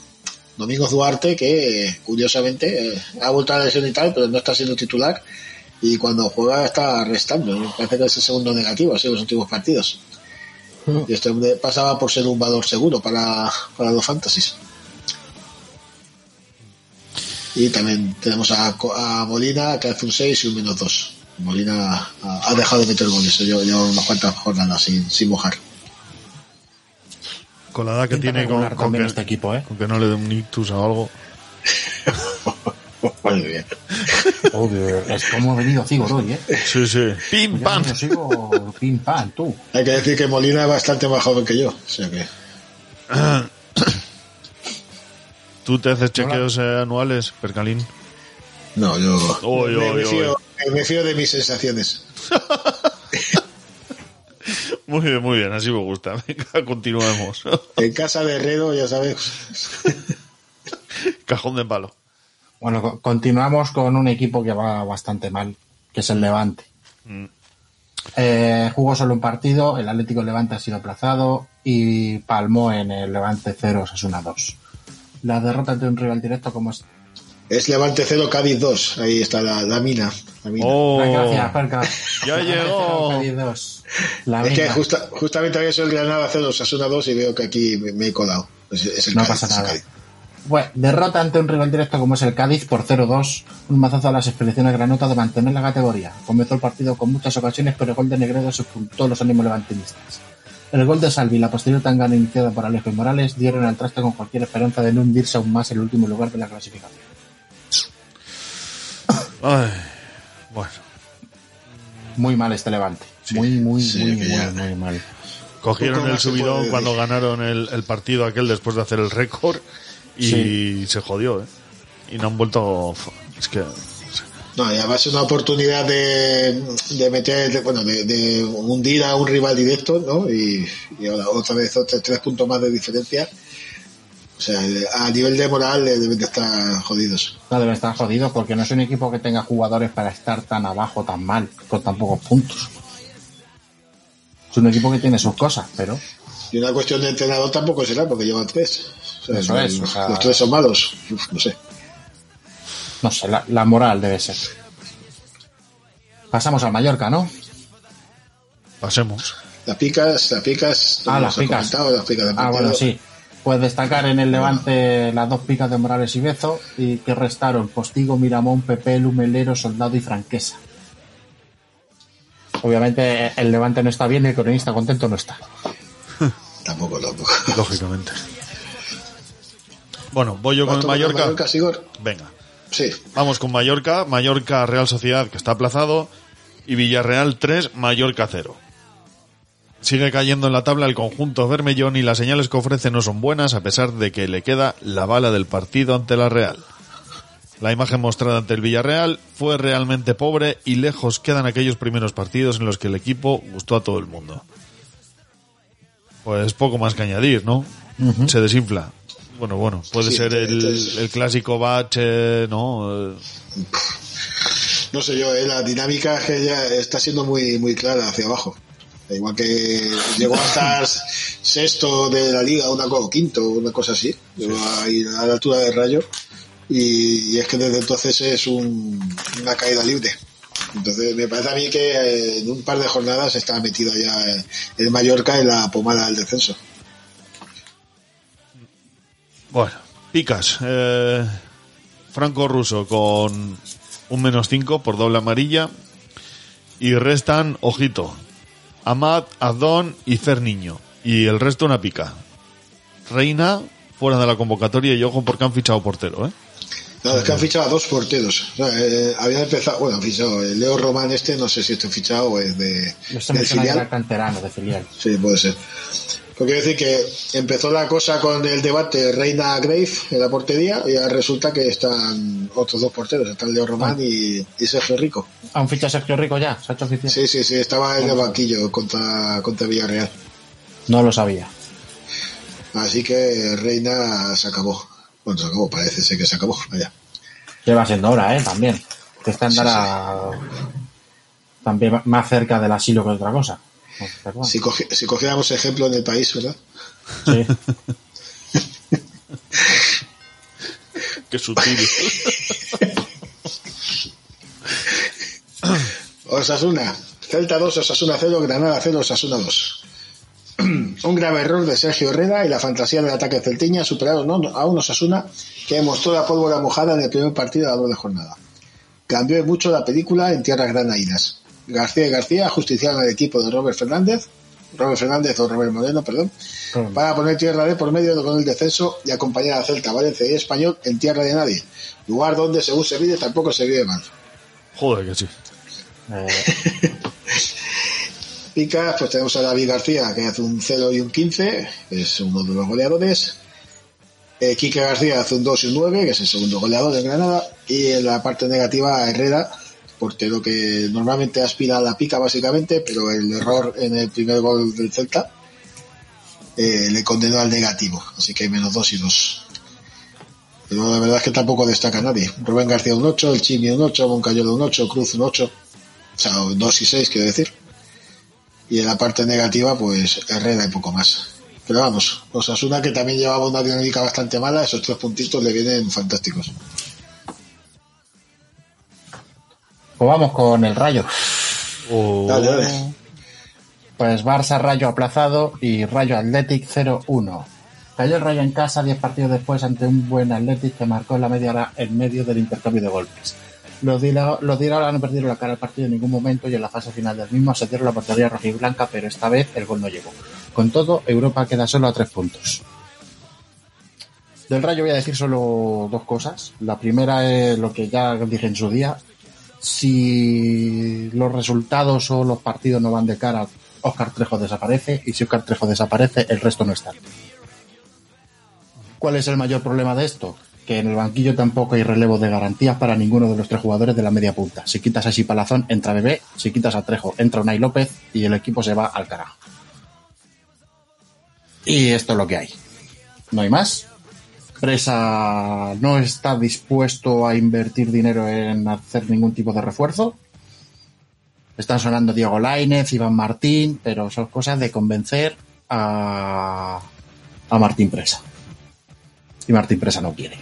Domingos Duarte, que eh, curiosamente eh, ha vuelto a la lesión y tal, pero no está siendo titular. Y cuando juega está restando. Me Parece que es el segundo negativo, así en los últimos partidos. Y este hombre pasaba por ser un valor seguro para, para los fantasies. Y también tenemos a, Co- a Molina, que hace un 6 y un menos 2. Molina ha, ha dejado de meter goles, lleva lleva unas cuantas jornadas sin, sin mojar. Con la edad que tiene, con, que, este equipo, ¿eh? con que no le dé un ictus o algo. Muy bien. Obvio, es como ha venido Cigor hoy, ¿eh? Sí, sí. ¡Pim, Ya pam! no sigo pim pam, tú. Hay que decir que Molina es bastante más joven que yo. O sea que ¿Tú te haces chequeos eh, anuales, Percalín? no, yo me, fío, me fío de mis sensaciones. Muy bien, muy bien, así me gusta. Venga, continuemos. En casa de Herrero, ya sabes, Cajón de palo. Bueno, co- continuamos con un equipo que va bastante mal, que es el Levante. Eh, jugó solo un partido, el Atlético Levante ha sido aplazado y palmó en el Levante 0 Sasuna 2. La derrota ante un rival directo como es... es Levante 0, Cádiz 2. Ahí está la, la mina. La mina. ¡Oh! Gracias, Perca. Ya llegó. 0, Cádiz 2. La es que mina. justa- justamente había sido el Granada 0, Sasuna 2 y veo que aquí me, me he colado. Es, es el No Cádiz, pasa es el nada. Bueno, derrota ante un rival directo como es el Cádiz por 0-2, un mazazo a las expediciones granota de mantener la categoría. Comenzó el partido con muchas ocasiones, pero el gol de Negredo sepultó los ánimos levantinistas. El gol de Salvi y la posterior tangana iniciada por Alejo y Morales dieron al traste con cualquier esperanza de no hundirse aún más en el último lugar de la clasificación. Ay, bueno, Muy mal este levante. muy, muy, sí, muy, que muy, ya- muy mal. cogieron el subidón cuando ganaron el, el partido aquel después de hacer el récord y se jodió, ¿eh? Y no han vuelto... Es que... No, y además es una oportunidad de, de meter, de- bueno, de, de hundir a un rival directo, ¿no? Y, y ahora otra vez otros tres puntos más de diferencia. O sea, a nivel de moral eh, deben de estar jodidos. No debe estar jodido porque no es un equipo que tenga jugadores para estar tan abajo, tan mal, con tan pocos puntos. Es un equipo que tiene sus cosas, pero Y una cuestión de entrenador tampoco será, porque llevan tres. Sea, Eso los, es, o sea- los tres son malos. Uf, no sé. no sé, la, la moral debe ser. Pasamos al Mallorca, ¿no? Pasemos. Las picas, las picas, Ah, las picas. las picas del Ah, bueno, sí. Pues destacar en el Levante las dos picas de Morales y Bezo y que restaron Postigo, Miramón, Pepe, Lumelero, Soldado y Franquesa. Obviamente el Levante no está bien y el cronista contento no está. Tampoco, tampoco. Lógicamente. Bueno, voy yo con ¿Vas el Mallorca. Mallorca, Sigor? Venga. Sí. Vamos con Mallorca, Mallorca Real Sociedad que está aplazado y Villarreal 3, Mallorca 0. Sigue cayendo en la tabla el conjunto Bermellón y las señales que ofrece no son buenas a pesar de que le queda la bala del partido ante la Real. La imagen mostrada ante el Villarreal fue realmente pobre y lejos quedan aquellos primeros partidos en los que el equipo gustó a todo el mundo. Pues poco más que añadir, ¿no? Se desinfla. Bueno, bueno, puede Sí, ser el, entonces- el clásico bache, ¿no? Eh, no sé yo, eh, la dinámica es que ya está siendo muy, muy clara hacia abajo. Igual que llegó a estar sexto de la liga, una cosa, o quinto, una cosa así, llegó ahí a la altura del rayo. Y, y es que desde entonces es un- una caída libre. Entonces me parece a mí que eh, en un par de jornadas está metido ya el Mallorca en la pomada del descenso. Bueno, picas. Eh, Franco Russo con un menos 5 por doble amarilla. Y restan, ojito, Amad, Azdón y Fer Niño. Y el resto una pica. Reina fuera de la convocatoria y ojo porque han fichado portero, ¿eh? No, es que han fichado a dos porteros. O sea, eh, habían empezado, bueno, han fichado el Leo Román este, no sé si está fichado o es de, Este del filial. era canterano de filial. Sí, puede ser. Porque quiero decir que empezó la cosa con el debate Reina Grave en la portería y ahora resulta que están otros dos porteros, están Leo Román y, y Sergio Rico. ¿Han fichado Sergio Rico ya? ¿Se ha hecho oficial? Sí, sí, sí, estaba en el banquillo contra, contra Villarreal. No lo sabía. Así que Reina se acabó. Bueno, se acabó, parece ser que se acabó. Vaya. Lleva siendo hora, ¿eh? También. Que está andará también más cerca del asilo que otra cosa. Si, cogi- si cogiéramos ejemplo en el país, ¿verdad? sí. Qué sutil. Osasuna. Celta 2, Osasuna 0, Granada 0, Osasuna 2. un grave error de Sergio Herrera y la fantasía del ataque celtiña superaron a un Osasuna que mostró la pólvora mojada en el primer partido de la doble jornada. Cambió mucho la película en tierras granadinas. García y García ajusticiaron al equipo de Robert Fernández, Robert Fernández o Robert Moreno, perdón, para poner tierra de por medio con el descenso y acompañar a Celta, Valencia y Español en tierra de nadie, lugar donde según se vive tampoco se vive mal. Joder, que sí. Eh, Picas, pues tenemos a David García, que hace un 0 y un 15, que es uno de los goleadores. Eh, Quique García hace un 2 y un 9, que es el segundo goleador de Granada. Y en la parte negativa, Herrera, portero que normalmente aspira a la pica básicamente, pero el error en el primer gol del Celta eh, le condenó al negativo. Así que menos 2 y 2. Pero la verdad es que tampoco destaca nadie. Rubén García un 8, el Chimi un 8, Moncayola un 8, Cruz un 8. O sea, un 2 y 6, quiero decir y en la parte negativa pues Herrera y poco más pero vamos Osasuna que también llevaba una dinámica bastante mala esos tres puntitos le vienen fantásticos pues vamos con el Rayo. Oh, dale dale Pues Barça Rayo aplazado y Rayo Athletic 0-1. Cayó el Rayo en casa 10 partidos después ante un buen Athletic que marcó en la media hora en medio del intercambio de golpes. Los Iraola no perdieron la cara al partido en ningún momento y en la fase final del mismo asediaron la portería rojiblanca, pero esta vez el gol no llegó. Con todo, Europa queda solo a tres puntos. Del Rayo voy a decir solo dos cosas. La primera es lo que ya dije en su día. Si los resultados o los partidos no van de cara, Oscar Trejo desaparece y si Oscar Trejo desaparece, el resto no está. ¿Cuál es el mayor problema de esto? Que en el banquillo tampoco hay relevo de garantías para ninguno de los tres jugadores de la media punta. Si quitas a Palazón, entra Bebé. Si quitas a Trejo, entra Unai López y el equipo se va al carajo. Y esto es lo que hay. No hay más. Presa no está dispuesto a invertir dinero en hacer ningún tipo de refuerzo. Están sonando Diego Lainez, Iván Martín, pero son cosas de convencer a, a Martín Presa. Y Martín Presa no quiere.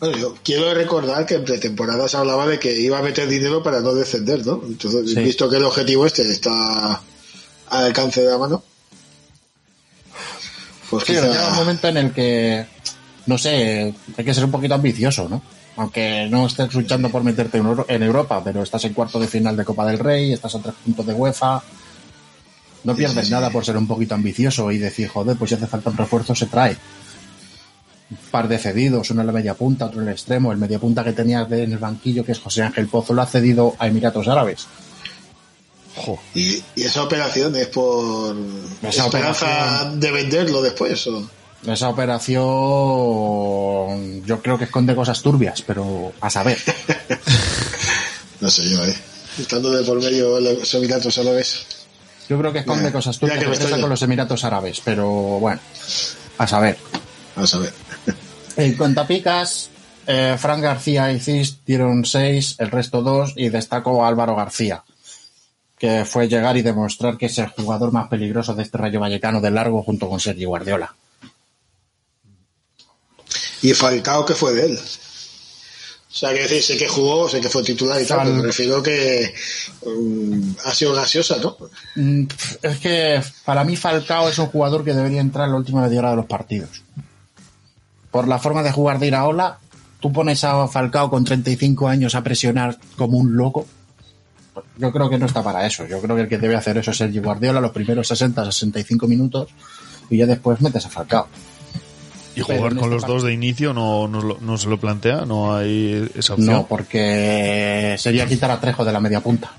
bueno yo quiero recordar que en pretemporada se hablaba de que iba a meter dinero para no descender ¿no? entonces Sí. visto que el objetivo este está al alcance de la mano pues Sí, quizá- pero llega un momento en el que, no sé, hay que ser un poquito ambicioso, ¿no? Aunque no estés luchando por meterte en, Euro- en Europa, pero estás en cuarto de final de Copa del Rey, estás a tres puntos de UEFA. No Sí, pierdes sí, nada por ser un poquito ambicioso y decir, joder, pues si hace falta un refuerzo, se trae. Un par de cedidos, uno en la media punta, otro en el extremo. El media punta que tenías en el banquillo, que es José Ángel Pozo, lo ha cedido a Emiratos Árabes. Jo. y, y esa operación es por Esa esperanza operación- de venderlo después o Esa operación yo creo que esconde cosas turbias, pero a saber. no sé yo eh estando de por medio los Emiratos Árabes Yo creo que esconde cosas turbias que con los Emiratos Árabes, pero bueno, a saber. a ver En cuanto a picas, Eh, Fran García y Cis dieron 6, el resto 2 y destacó a Álvaro García, que fue llegar y demostrar que es el jugador más peligroso de este Rayo Vallecano de largo junto con Sergio Guardiola. Y Falcao, que fue de él? O sea, que decir, sé que jugó, sé que fue titular y tal, pero me refiero que um, ha sido gaseosa, ¿no? Mm, Es que para mí Falcao es un jugador que debería entrar en la última media hora de los partidos. Por la forma de jugar de Iraola, tú pones a Falcao con 35 años a presionar como un loco. Yo creo que no está para eso. Yo creo que el que debe hacer eso es Sergio Guardiola los primeros 60-65 minutos y ya después metes a Falcao. Y jugar con este los dos de inicio no, no, se lo plantea, no hay esa opción. No, porque sería quitar a Trejo de la media punta.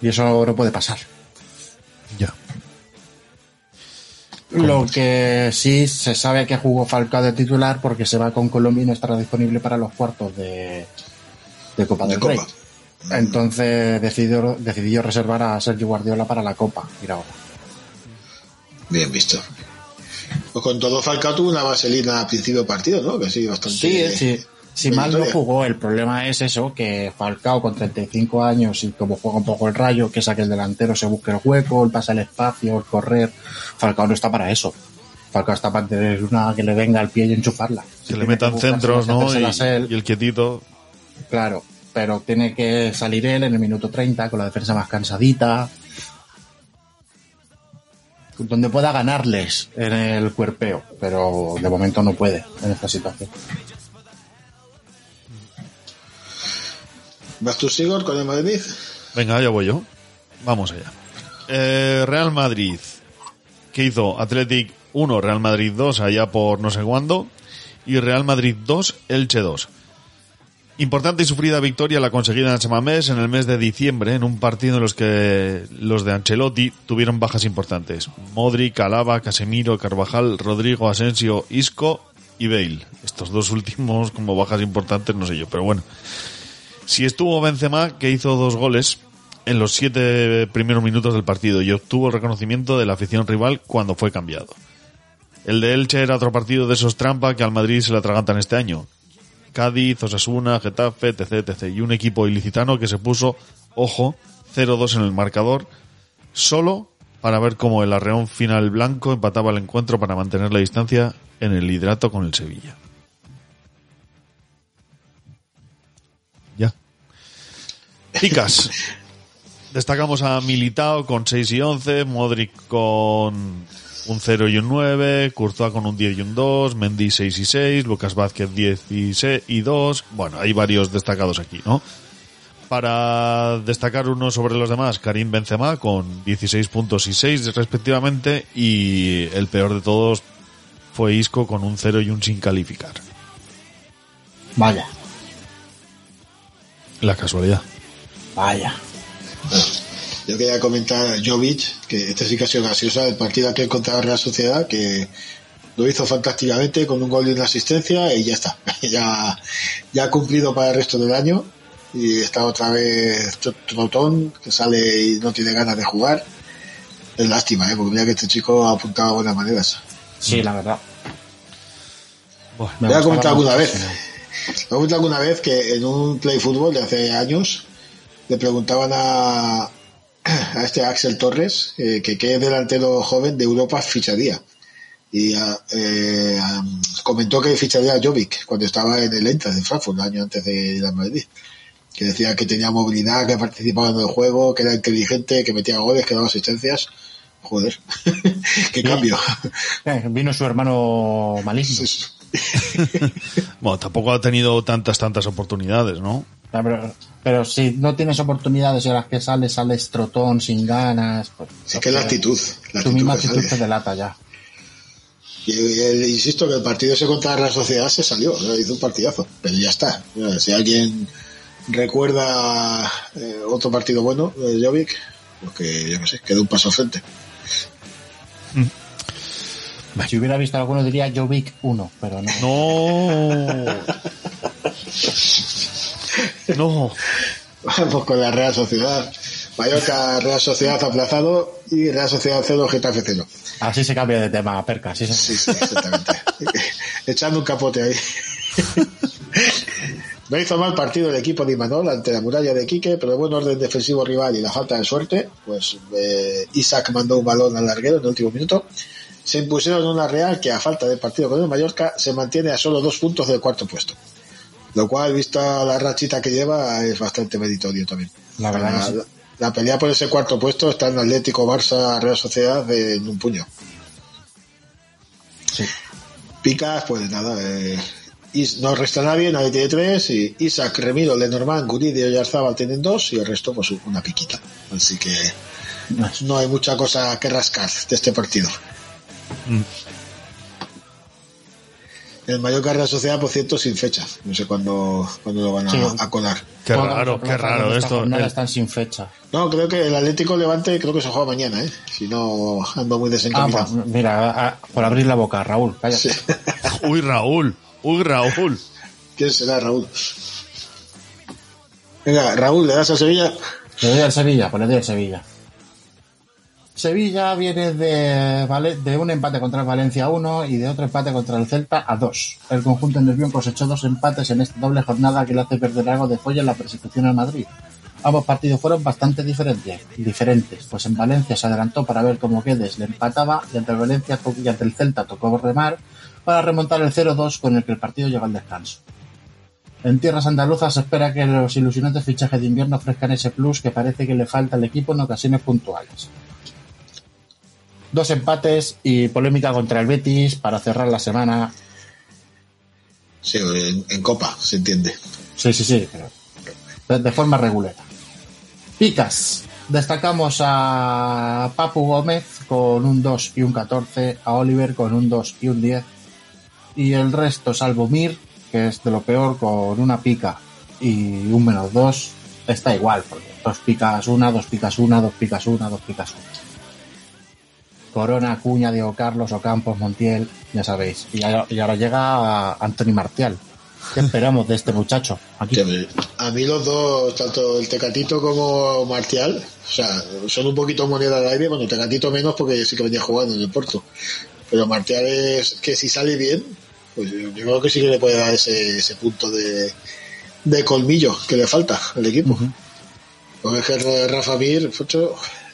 Y eso no puede pasar. Ya. Lo que sí se sabe que jugó Falcao de titular porque se va con Colombia y no estará disponible para los cuartos de, de Copa De del Copa. Rey. Entonces decidió, decidió reservar a Sergio Guardiola para la Copa. Mira ahora. Bien visto. Pues con todo Falcao tuvo una vaselina a principio de partido, ¿no? Que sí, bastante. Sí, sí. Si mal no jugó, el problema es eso, que Falcao con 35 años y como juega un poco el rayo, que saque el delantero, se busque el hueco, el pasa el espacio, el correr. Falcao no está para eso. Falcao está para tener una que le venga al pie y enchufarla. Que le metan centros, ¿no? Y, y el quietito. Claro, pero tiene que salir él en el minuto 30 con la defensa más cansadita. Donde pueda ganarles en el cuerpeo, pero de momento no puede en esta situación. ¿Vas tú, Sigor, con el Madrid? Venga, ya voy yo. Vamos allá. Eh, Real Madrid. ¿Qué hizo? Athletic 1, Real Madrid 2, allá por no sé cuándo. Y Real Madrid 2, Elche 2. Importante y sufrida victoria la conseguida en Samamés en el mes de diciembre, en un partido en los que los de Ancelotti tuvieron bajas importantes. Modric, Alaba, Casemiro, Carvajal, Rodrigo, Asensio, Isco y Bale. Estos dos últimos como bajas importantes, no sé yo, pero bueno. Si estuvo Benzema, que hizo dos goles en los siete primeros minutos del partido y obtuvo el reconocimiento de la afición rival cuando fue cambiado. El de Elche era otro partido de esos trampa que al Madrid se le atragantan este año. Cádiz, Osasuna, Getafe, etc, etc. Y un equipo ilicitano que se puso, ojo, 0-2 en el marcador, solo para ver cómo el arreón final blanco empataba el encuentro para mantener la distancia en el hidrato con el Sevilla. Ya. Picas. Destacamos a Militao con 6 y 11, Modric con un 0 y un 9, Courtois con un 10 y un 2, Mendy 6 y 6, Lucas Vázquez 10 y, 6 y 2. Bueno, hay varios destacados aquí, ¿no? Para destacar uno sobre los demás, Karim Benzema con 16 puntos y 6 respectivamente y el peor de todos fue Isco con un 0 y un sin calificar. Vaya, La casualidad. vaya. Yo quería comentar a Jovic, que este sí que ha sido gaseosa, el partido aquel contra la Real Sociedad, que lo hizo fantásticamente con un gol y una asistencia y ya está. ya, ya ha cumplido para el resto del año y está otra vez tro- trotón, que sale y no tiene ganas de jugar. Es lástima, ¿eh? porque mira que este chico ha apuntado a buenas maneras. Sí, la verdad. Bueno, Me Voy a gustaba comentar alguna vez. Lo he comentado alguna vez que en un play fútbol de hace años le preguntaban a, a este Axel Torres eh, que qué delantero joven de Europa ficharía. Y ah, eh, ah, comentó que ficharía a Jovic cuando estaba en el Eintracht de Frankfurt, el año antes de ir a Madrid. Que decía que tenía movilidad, que participaba en el juego, que era inteligente, que metía goles, que daba asistencias. Joder, qué cambio. Eh, vino su hermano maligno. bueno, tampoco ha tenido tantas, tantas oportunidades, ¿no? Pero, pero si no tienes oportunidades y a las que sales, sales trotón, sin ganas. Pues, Es que es la actitud. La tu misma actitud te delata ya. Y, y- y insisto que el partido ese contra la sociedad se salió, ¿no? hizo un partidazo, pero ya está. Si alguien recuerda eh, otro partido bueno de Jovic, pues que yo no sé, queda un paso al frente. Si hubiera visto alguno diría Jovic 1, pero no. No. No. Vamos con la Real Sociedad. Mallorca, Real Sociedad aplazado y Real Sociedad 0, Getafe 0. Así se cambia de tema, perca. Así se... Sí, sí, exactamente. Echando un capote ahí. No hizo mal partido el equipo de Imanol ante la muralla de Quique, pero el buen orden defensivo rival y la falta de suerte, pues eh, Isaac mandó un balón al larguero en el último minuto. Se impusieron una Real que a falta de partido con el Mallorca se mantiene a solo dos puntos del cuarto puesto. Lo cual, vista la rachita que lleva, es bastante meritorio también. La verdad la, sí. la pelea por ese cuarto puesto está en Atlético, Barça, Real Sociedad de- en un puño. Sí. Picas, pues nada, eh, no resta nadie, nadie tiene tres, y Isaac, Remiro, Lenormand, Guridio y Arzabal tienen dos, y el resto, pues una piquita. Así que no hay mucha cosa que rascar de este partido. Mm. El Mallorca Real Sociedad, por cierto, sin fecha. No sé cuándo, cuándo lo van a, Sí. a colar. Qué raro, qué raro esto. El- están sin fecha. No, creo que el Atlético Levante creo que se juega mañana, ¿eh? Si no, ando muy Ah, desencaminado. pues, mira, ah, por abrir la boca, Raúl, cállate. Sí. Uy, Raúl. Uy, Raúl. ¿Quién será, Raúl? Venga, Raúl, ¿le das a Sevilla? Le doy al Sevilla, pues le doy al Sevilla. Sevilla viene de, un empate contra el Valencia a 1 y de otro empate contra el Celta a 2. El conjunto nervión cosechó dos empates en esta doble jornada que le hace perder algo de folla en la persecución al Madrid. Ambos partidos fueron bastante diferentes, diferentes, pues en Valencia se adelantó para ver cómo Guedes le empataba y ante Valencia y ante el Celta tocó remar para remontar el 0-2 con el que el partido llegó al descanso. En tierras andaluzas se espera que los ilusionantes fichajes de invierno ofrezcan ese plus que parece que le falta al equipo en ocasiones puntuales. Dos empates y polémica contra el Betis para cerrar la semana. Sí, en, en Copa, se entiende. Sí, sí, sí, pero de, de forma regular. Picas. Destacamos a Papu Gómez con un 2 y un 14, a Oliver con un 2 y un 10, y el resto, salvo Mir, que es de lo peor, con una pica y un menos 2, está igual, porque dos picas una, dos picas una, dos picas una, dos picas una. Corona, Cuña, Diego Carlos, Ocampos, Montiel, ya sabéis. Y, ahora- y ahora llega Anthony Martial. ¿Qué esperamos de este muchacho? Aquí. A mí los dos, tanto el Tecatito como Martial, o sea, son un poquito moneda al aire, bueno, Tecatito menos porque sí que venía jugando en el Porto. Pero Martial es que si sale bien, pues yo creo que sí que le puede dar ese, ese punto de, de colmillo que le falta al equipo. Porque es que Rafa Mir,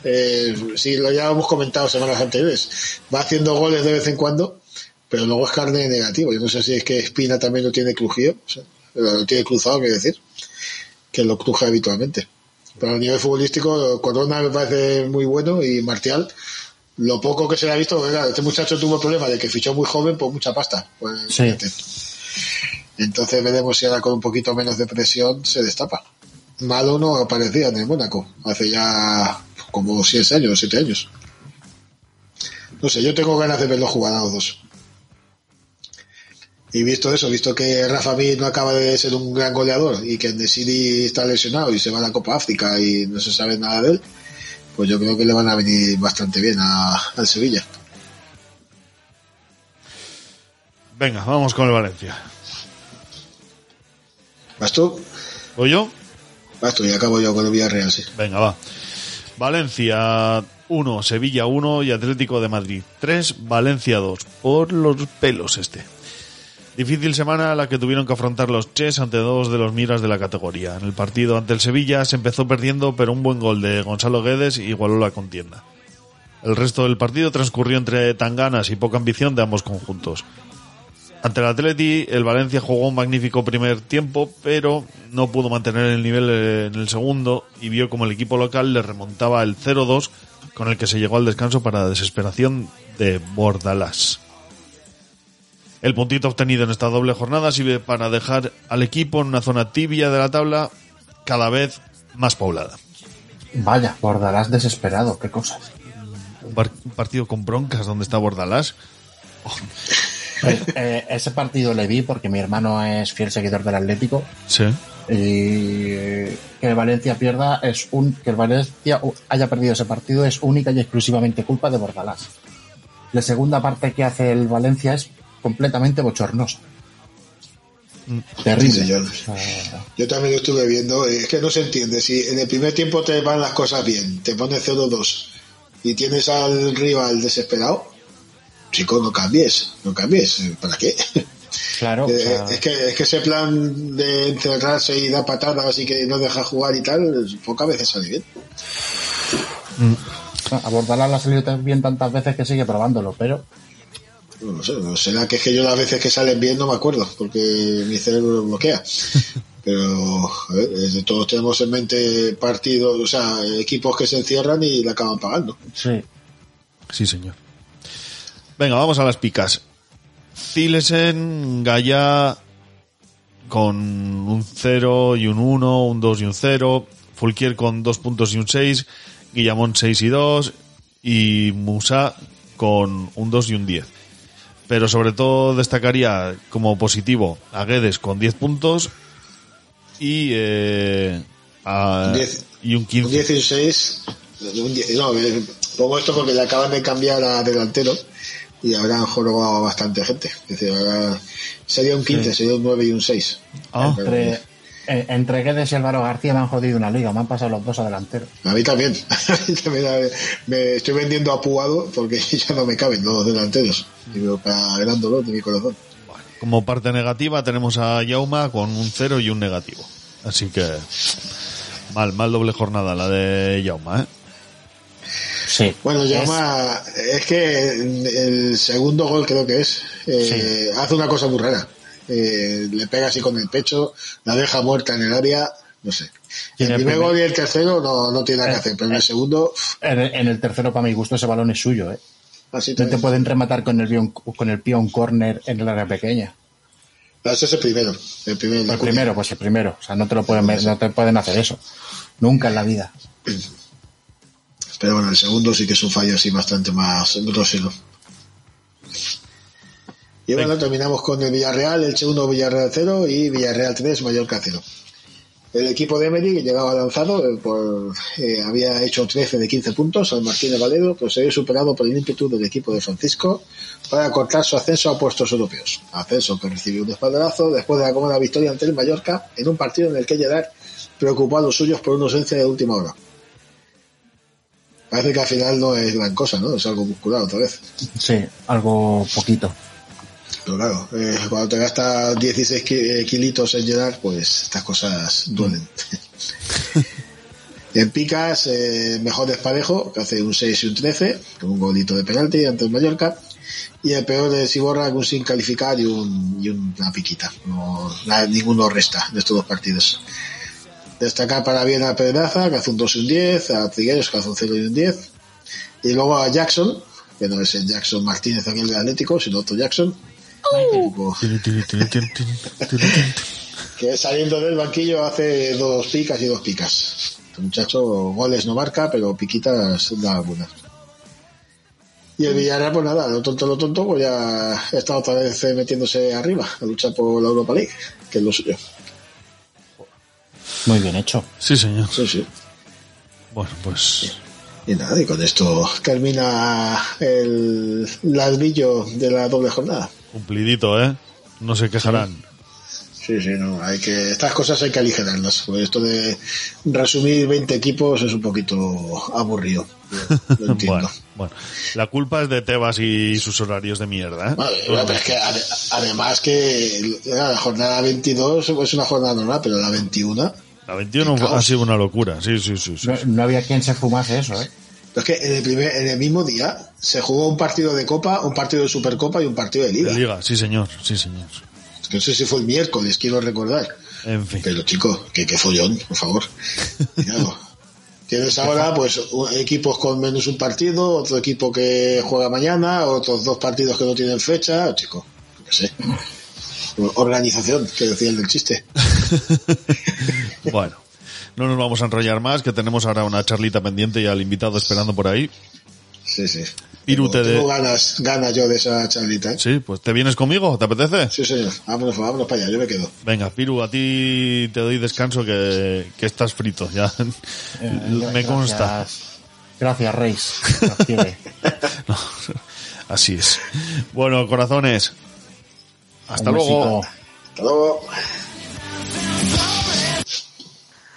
eh, sí, lo ya hemos comentado semanas anteriores, va haciendo goles de vez en cuando, pero luego es carne negativo. Yo no sé si es que Espina también lo tiene crujido, o sea, lo tiene cruzado, quiero decir, que lo cruje habitualmente. Pero a nivel futbolístico, Corona me parece muy bueno y Martial, lo poco que se le ha visto, porque, claro, este muchacho tuvo el problema de que fichó muy joven por mucha pasta. Pues, Sí. Entonces veremos si ahora con un poquito menos de presión se destapa. Malo no aparecía en el Mónaco, hace ya como 6 años, 7 años. No sé, yo tengo ganas de verlo jugar a los dos. Y visto eso, visto que Rafa Mir no acaba de ser un gran goleador y que Nesiri está lesionado y se va a la Copa África y no se sabe nada de él, pues yo creo que le van a venir bastante bien a, al Sevilla. Venga, vamos con el Valencia. ¿Vas tú? ¿O yo? Vas tú y acabo yo con el Villarreal, sí. Venga, va. Valencia 1, Sevilla 1 y Atlético de Madrid 3, Valencia 2. Por los pelos este. Difícil semana la que tuvieron que afrontar los Ches ante dos de los miras de la categoría. En el partido ante el Sevilla se empezó perdiendo, pero un buen gol de Gonzalo Guedes igualó la contienda. El resto del partido transcurrió entre tanganas y poca ambición de ambos conjuntos. Ante el Atleti, el Valencia jugó un magnífico primer tiempo, pero no pudo mantener el nivel eh, en el segundo y vio como el equipo local le remontaba el 0-2 con el que se llegó al descanso para la desesperación de Bordalás. El puntito obtenido en esta doble jornada sirve para dejar al equipo en una zona tibia de la tabla cada vez más poblada. Vaya, Bordalás desesperado, qué cosas. Un, par- un partido con broncas donde está Bordalás. Eh, eh, ese partido le vi porque mi hermano es fiel seguidor del Atlético Sí. y que el Valencia pierda es un que el Valencia haya perdido ese partido es única y exclusivamente culpa de Bordalás. La segunda parte que hace el Valencia es completamente bochornosa. Terrible. Sí, Yo también lo estuve viendo, eh, es que no se entiende. Si en el primer tiempo te van las cosas bien, te pones 0-2 y tienes al rival desesperado, chico, no cambies, no cambies. ¿Para qué? Claro, Eh, o sea- es, que, es que ese plan de encerrarse y dar patadas y que no deja jugar y tal, pocas veces sale bien. A Bordalás le ha salido tan bien tantas veces que sigue probándolo, pero No, no sé, no será que es que yo las veces que salen bien no me acuerdo, porque mi cerebro lo bloquea. Pero, a ver, desde todos tenemos en mente partidos, o sea, equipos que se encierran y la acaban pagando. sí. Sí, señor. Venga, vamos a las picas. Zilesen, Gaya con un 0 y un 1, un 2 y un 0. Fulquier con 2 puntos y un 6. Guillamón 6 y 2. Y Musa con un 2 y un 10. Pero sobre todo destacaría como positivo a Guedes con 10 puntos y, eh, a- Diez. y un Un 15. 16, un die- no, eh, pongo esto porque le acaban de cambiar a delantero y habrán jorobado a bastante gente. Es decir, sería un 15, sería un 9 y un 6. Ah. Entre, eh, entre Guedes y Álvaro García me han jodido una liga, me han pasado los dos a delanteros. A mí también. Me estoy vendiendo apuado porque ya no me caben los delanteros. Digo, para gran dolor de mi corazón. Como parte negativa tenemos a Yauma con un 0 y un negativo. Así que mal, mal doble jornada la de Yauma, ¿eh? Sí. Bueno, llama, es que el segundo gol creo que es, eh, hace una cosa muy rara. Eh, le pega así con el pecho, la deja muerta en el área, no sé. Y El el primer primer- gol y el tercero no, no tiene nada que Eh, hacer, pero en el segundo, En el, en el tercero, para mi gusto, ese balón es suyo, ¿eh? así No te pueden rematar con el, con el pie a un corner en el área pequeña. No, ese es el primero. El primero. El primero, pues el primero. O sea, no te lo pueden, no te pueden hacer eso. Nunca en la vida. Pero bueno, el segundo sí que es un fallo así bastante más grosero. Y bueno, terminamos con el Villarreal, el segundo Villarreal 0 y Villarreal 3, Mallorca 0. El equipo de Emery, que llegaba lanzado, eh, por, eh, había hecho 13 de 15 puntos al Martínez Valero, pero se había superado por el ímpetu del equipo de Francisco para cortar su ascenso a puestos europeos. Ascenso que recibió un espaldarazo después de la cómoda victoria ante el Mallorca en un partido en el que Gerard preocupó a los suyos por una ausencia de última hora. Parece que al final no es gran cosa, ¿no? Es algo muscular otra vez. Sí, algo poquito. Pero claro, eh, cuando te gastas 16 ki- eh, kilitos en llenar, pues estas cosas duelen. en picas, eh, mejor desparejo, que hace un 6 y un 13, con un golito de penalti ante el Mallorca. Y el peor de Siborra, con un sin calificar y, un, y una piquita. No, nada- ninguno resta de estos dos partidos. Destacar para bien a Pedraza, que hace un 2 y un 10, a Trigueros, que hace un 0 y un 10. Y luego a Jackson, que no es el Jackson Martínez aquel del Atlético, sino otro Jackson. Que saliendo del banquillo hace dos picas y dos picas. Este muchacho goles no marca, pero piquitas da algunas. Y el Villarreal, pues nada, lo tonto, lo tonto, pues ya está otra vez metiéndose arriba a luchar por la Europa League, que es lo suyo. Muy bien hecho. Sí, señor. Sí, sí. Bueno, pues Y nada, y con esto termina el ladrillo de la doble jornada. cumplidito, ¿eh? No se quejarán. Sí, sí, no, hay que, estas cosas hay que aligerarlas, porque esto de resumir 20 equipos es un poquito aburrido. Lo entiendo. Bueno, bueno. La culpa es de Tebas y sus horarios de mierda, ¿eh? Vale, pero es que ade- además que la jornada 22 es una jornada normal, pero la 21 La 21 ha sido una locura, sí, sí, sí. sí. No, no había quien se fumase eso, ¿eh? es que en el, primer, en el mismo día se jugó un partido de Copa, un partido de Supercopa y un partido de Liga. De Liga, sí, señor, sí, señor. Es que no sé si fue el miércoles, quiero recordar. En fin. Pero chicos, que, que follón, por favor. Claro. Tienes ahora pues equipos con menos un partido, otro equipo que juega mañana, otros dos partidos que no tienen fecha, chicos, no sé. Organización, que decía el del chiste. Bueno, no nos vamos a enrollar más, que tenemos ahora una charlita pendiente y al invitado esperando por ahí. Sí, sí. Piru, te Tengo de... ganas, ganas yo de esa charlita. ¿eh? Sí, pues ¿te vienes conmigo? ¿Te apetece? Sí, señor. Vámonos, vámonos para allá, yo me quedo. Venga, Piru, a ti te doy descanso que, que estás frito, ya. Me Gracias. consta. Gracias, Reis. Gracias. No, así es. Bueno, corazones. Hasta Un luego. besito. Hasta luego.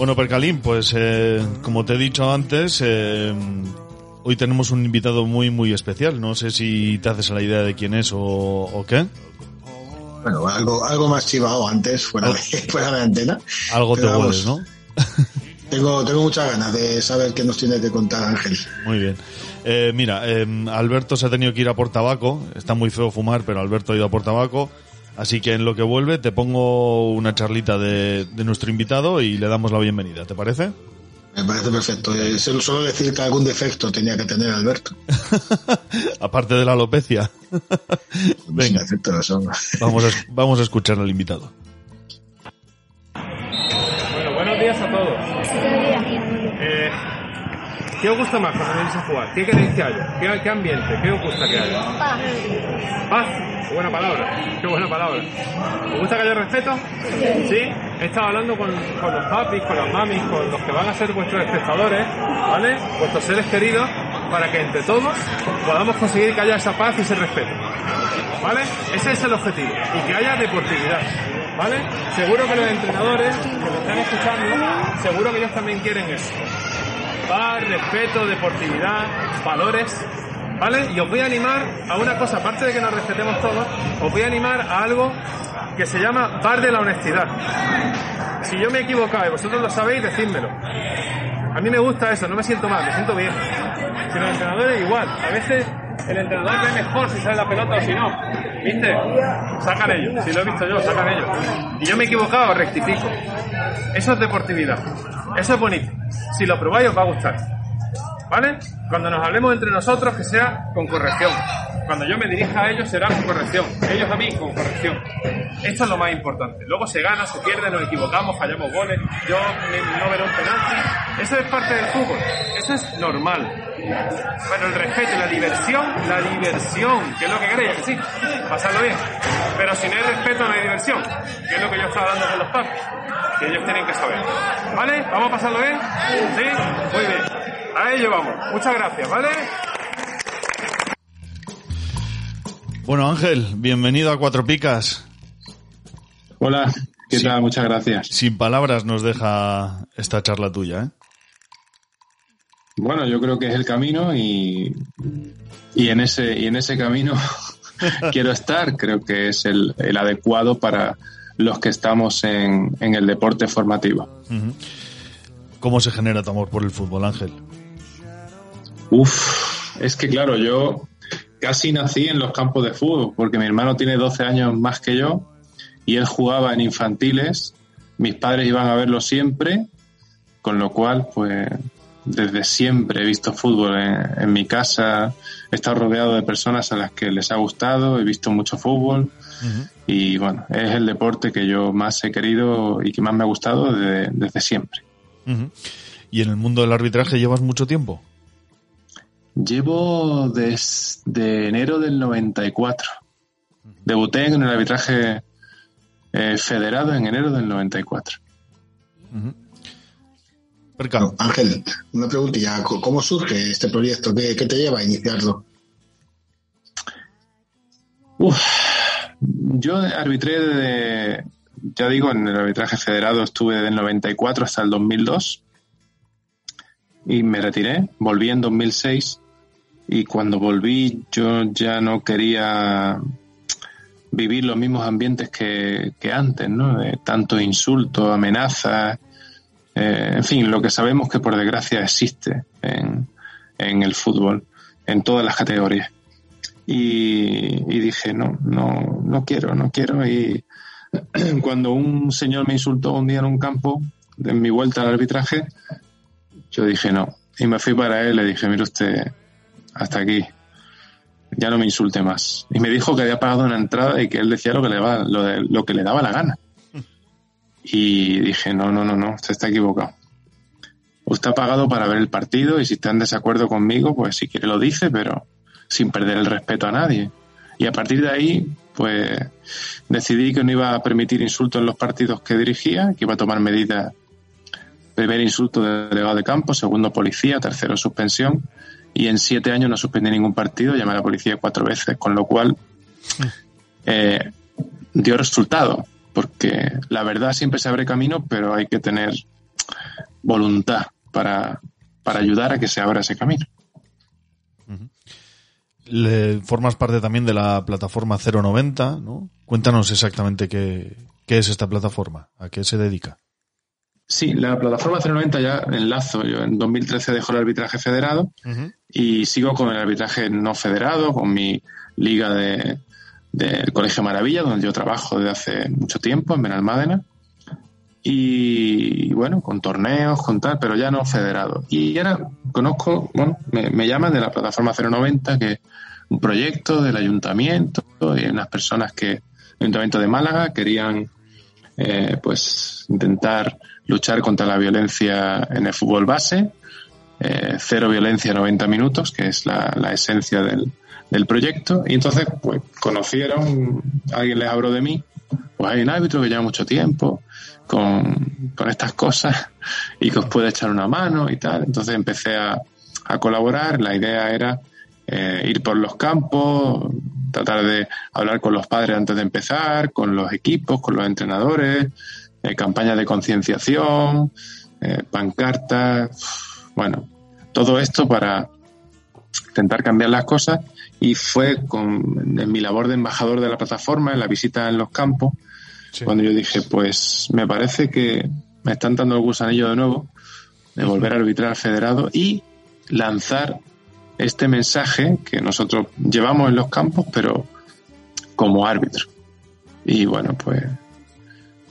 Bueno, Percalín, pues eh, como te he dicho antes, eh, hoy tenemos un invitado muy, muy especial. No sé si te haces la idea de quién es o, o qué. Bueno, algo, algo más chivado antes, fuera, de, fuera de antena. Algo te Pero hueles, ¿no? Tengo, tengo muchas ganas de saber qué nos tiene que contar Ángel. Muy bien. Eh, mira, eh, Alberto se ha tenido que ir a por tabaco. Está muy feo fumar, pero Alberto ha ido a por tabaco. Así que en lo que vuelve te pongo una charlita de, de nuestro invitado y le damos la bienvenida. ¿Te parece? Me parece perfecto. Eh, solo decir que algún defecto tenía que tener Alberto. Aparte de la alopecia. Venga, vamos a, vamos a escuchar al invitado. ¿Qué os gusta más cuando venís a jugar? ¿Qué queréis que haya? ¿Qué, qué ambiente? ¿Qué os gusta que haya? Paz. Qué buena palabra. Qué buena palabra. ¿Os gusta que haya respeto? Sí. He estado hablando con, con los papis, con las mamis, con los que van a ser vuestros espectadores, ¿vale? Vuestros seres queridos, para que entre todos podamos conseguir que haya esa paz y ese respeto. ¿Vale? Ese es el objetivo. Y que haya deportividad. ¿Vale? Seguro que los entrenadores que me están escuchando, seguro que ellos también quieren eso. Paz, respeto, deportividad, valores. ¿Vale? Y os voy a animar a una cosa, aparte de que nos respetemos todos, os voy a animar a algo que se llama bar de la honestidad. Si yo me he equivocado y vosotros lo sabéis, decídmelo. A mí me gusta eso, no me siento mal, me siento bien. Si los entrenadores igual, a veces el entrenador ve mejor si sale la pelota o si no. ¿Viste? Sacan ellos, si lo he visto yo, sacan ellos. Y yo me he equivocado, rectifico. Eso es deportividad. Eso es bonito. Si lo probáis os va a gustar. ¿Vale? Cuando nos hablemos entre nosotros que sea con corrección. Cuando yo me dirija a ellos será con corrección. Ellos a mí con corrección. Esto es lo más importante. Luego se gana, se pierde, nos equivocamos, fallamos goles. Yo no veré un penalti. Eso es parte del fútbol. Eso es normal. Bueno, el respeto la diversión, la diversión, que es lo que queréis, que sí, pasarlo bien. Pero si no hay respeto, no hay diversión, que es lo que yo estaba hablando con los papis, que ellos tienen que saber. ¿Vale? ¿Vamos a pasarlo bien? ¿Sí? Muy bien. A ello vamos. Muchas gracias, ¿vale? Bueno, Ángel, bienvenido a Cuatro Picas. Hola, ¿qué tal? Muchas gracias. Sin palabras nos deja esta charla tuya, ¿eh? Bueno, yo creo que es el camino y, y en ese y en ese camino quiero estar. Creo que es el, el adecuado para los que estamos en, en el deporte formativo. ¿Cómo se genera tu amor por el fútbol, Ángel? Uf, es que claro, yo casi nací en los campos de fútbol porque mi hermano tiene 12 años más que yo y él jugaba en infantiles. Mis padres iban a verlo siempre, con lo cual, pues desde siempre he visto fútbol en, en mi casa. He estado rodeado de personas a las que les ha gustado, he visto mucho fútbol y bueno, es el deporte que yo más he querido y que más me ha gustado desde, desde siempre. ¿Y en el mundo del arbitraje llevas mucho tiempo? Llevo desde enero del 94. Debuté en el arbitraje eh, federado en enero del 94. No, Ángel, una preguntilla. ¿Cómo- ¿Cómo surge este proyecto? ¿Qué, qué te lleva a iniciarlo? Uf, yo arbitré de, ya digo, en el arbitraje federado estuve del 94 hasta el 2002 y me retiré, volví en 2006 y cuando volví yo ya no quería vivir los mismos ambientes que, que antes, ¿no? De tanto insulto, amenazas, eh, en fin, lo que sabemos que por desgracia existe en, en el fútbol, en todas las categorías. Y, y dije, no, no, no quiero, no quiero. Y cuando un señor me insultó un día en un campo, en mi vuelta al arbitraje, yo dije, no, y me fui para él, le dije, mire usted, hasta aquí, ya no me insulte más. Y me dijo que había pagado una entrada y que él decía lo que le, daba, lo, de- lo que le daba la gana. Y dije, no, no, no, no, usted está equivocado. Usted ha pagado para ver el partido y si está en desacuerdo conmigo, pues si quiere lo dice, pero sin perder el respeto a nadie. Y a partir de ahí, pues decidí que no iba a permitir insultos en los partidos que dirigía, que iba a tomar medidas. Primer insulto de delegado de campo, segundo policía, tercero suspensión. Y en siete años no suspendí ningún partido, llamé a la policía cuatro veces, con lo cual eh, dio resultado. Porque la verdad siempre se abre camino, pero hay que tener voluntad para, para ayudar a que se abra ese camino. Le formas parte también de la plataforma 090, ¿no? Cuéntanos exactamente qué, qué es esta plataforma, a qué se dedica. Sí, la plataforma 090 ya enlazo. Yo en 2013 dejo el arbitraje federado y sigo con el arbitraje no federado, con mi liga de, del Colegio Maravilla, donde yo trabajo desde hace mucho tiempo, en Benalmádena. Y bueno, con torneos, con tal, pero ya no federado. Y ahora conozco, bueno, me, me llaman de la plataforma 090, que es un proyecto del ayuntamiento y unas personas que, el ayuntamiento de Málaga, querían eh, pues intentar luchar contra la violencia en el fútbol base, eh, cero violencia 90 minutos, que es la, la esencia del, del proyecto. Y entonces, pues conocieron, alguien les habló de mí, pues hay un árbitro que lleva mucho tiempo con, con estas cosas y que os puede echar una mano y tal. Entonces empecé a, a colaborar. La idea era eh, ir por los campos, tratar de hablar con los padres antes de empezar, con los equipos, con los entrenadores, eh, campañas de concienciación, eh, pancartas, bueno, todo esto para intentar cambiar las cosas y fue con en mi labor de embajador de la plataforma, en la visita en los campos, cuando yo dije, pues me parece que me están dando el gusanillo de nuevo de volver a arbitrar federado y lanzar este mensaje que nosotros llevamos en los campos, pero como árbitro. Y bueno, pues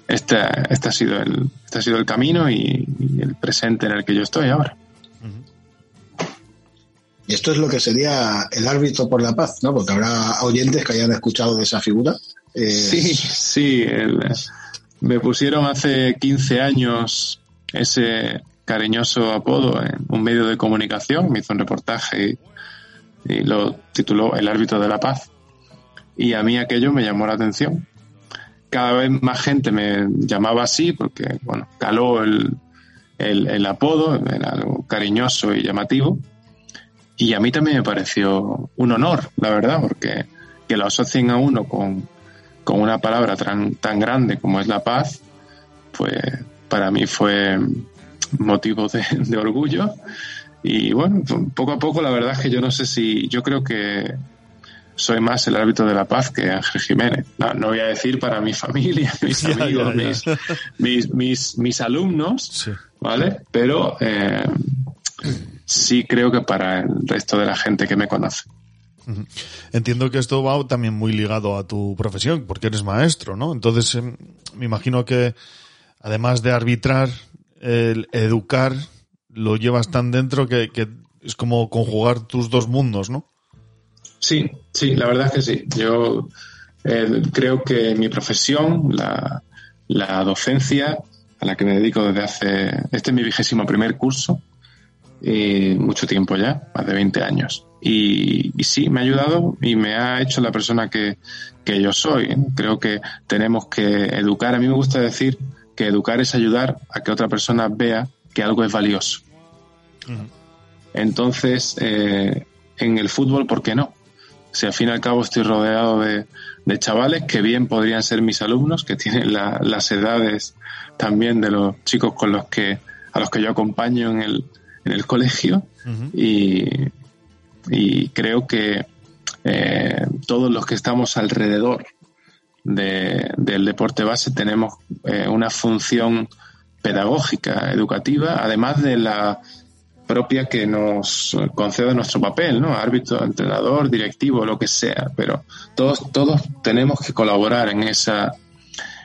este, este ha sido el, este ha sido el camino y, y el presente en el que yo estoy ahora. Y esto es lo que sería el árbitro por la paz, ¿no? Porque habrá oyentes que hayan escuchado de esa figura. Eh, Sí, sí. el- me pusieron hace 15 años ese cariñoso apodo en un medio de comunicación. Me hizo un reportaje y, y lo tituló El árbitro de la paz. Y a mí aquello me llamó la atención. Cada vez más gente me llamaba así porque, bueno, caló el, el, apodo, era algo cariñoso y llamativo. Y a mí también me pareció un honor, la verdad, porque que lo asocien a uno con, con una palabra tan, tan grande como es la paz, pues para mí fue motivo de, de orgullo. Y bueno, poco a poco la verdad es que yo no sé si, yo creo que soy más el árbitro de la paz que Ángel Jiménez. No, no voy a decir para mi familia, mis Ya, amigos, ya, ya. Mis, mis, mis, mis alumnos, ¿vale? Pero eh, sí creo que para el resto de la gente que me conoce. Entiendo que esto va también muy ligado a tu profesión, porque eres maestro, ¿no? Entonces, em, me imagino que además de arbitrar, el educar, lo llevas tan dentro que, que es como conjugar tus dos mundos, ¿no? Sí, sí, la verdad es que sí. Yo eh, creo que mi profesión, la, la docencia, a la que me dedico desde hace, este es mi vigésimo primer curso, y mucho tiempo ya, más de 20 años. Y, y sí, me ha ayudado y me ha hecho la persona que, que yo soy. Creo que tenemos que educar. A mí me gusta decir que educar es ayudar a que otra persona vea que algo es valioso. Entonces, eh, en el fútbol, ¿por qué no? Si al fin y al cabo estoy rodeado de, de chavales que bien podrían ser mis alumnos, que tienen la- las edades también de los chicos con los que a los que yo acompaño en el, en el colegio y, y creo que eh, todos los que estamos alrededor de- del deporte base tenemos eh, una función pedagógica, educativa, además de la propia que nos concede nuestro papel, ¿no? Árbitro, entrenador, directivo, lo que sea, pero todos, todos tenemos que colaborar en esa,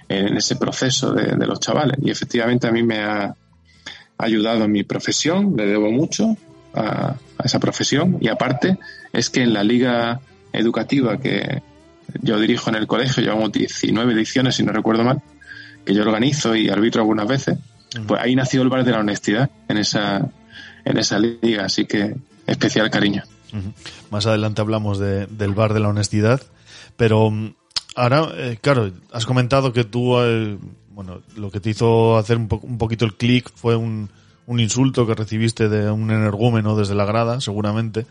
en ese proceso de, de los chavales. Y efectivamente a mí me ha ayudado en mi profesión, le debo mucho, a, a esa profesión y aparte es que en la liga educativa que yo dirijo en el colegio, llevamos 19 ediciones, si no recuerdo mal, que yo organizo y arbitro algunas veces, pues ahí nació el bar de la honestidad en esa, en esa liga, así que especial cariño. Más adelante hablamos de- del bar de la honestidad, pero mm, ahora, eh, claro, has comentado que tú, eh, bueno, lo que te hizo hacer un, po- un poquito el clic fue un, un insulto que recibiste de un energúmeno desde la grada, seguramente.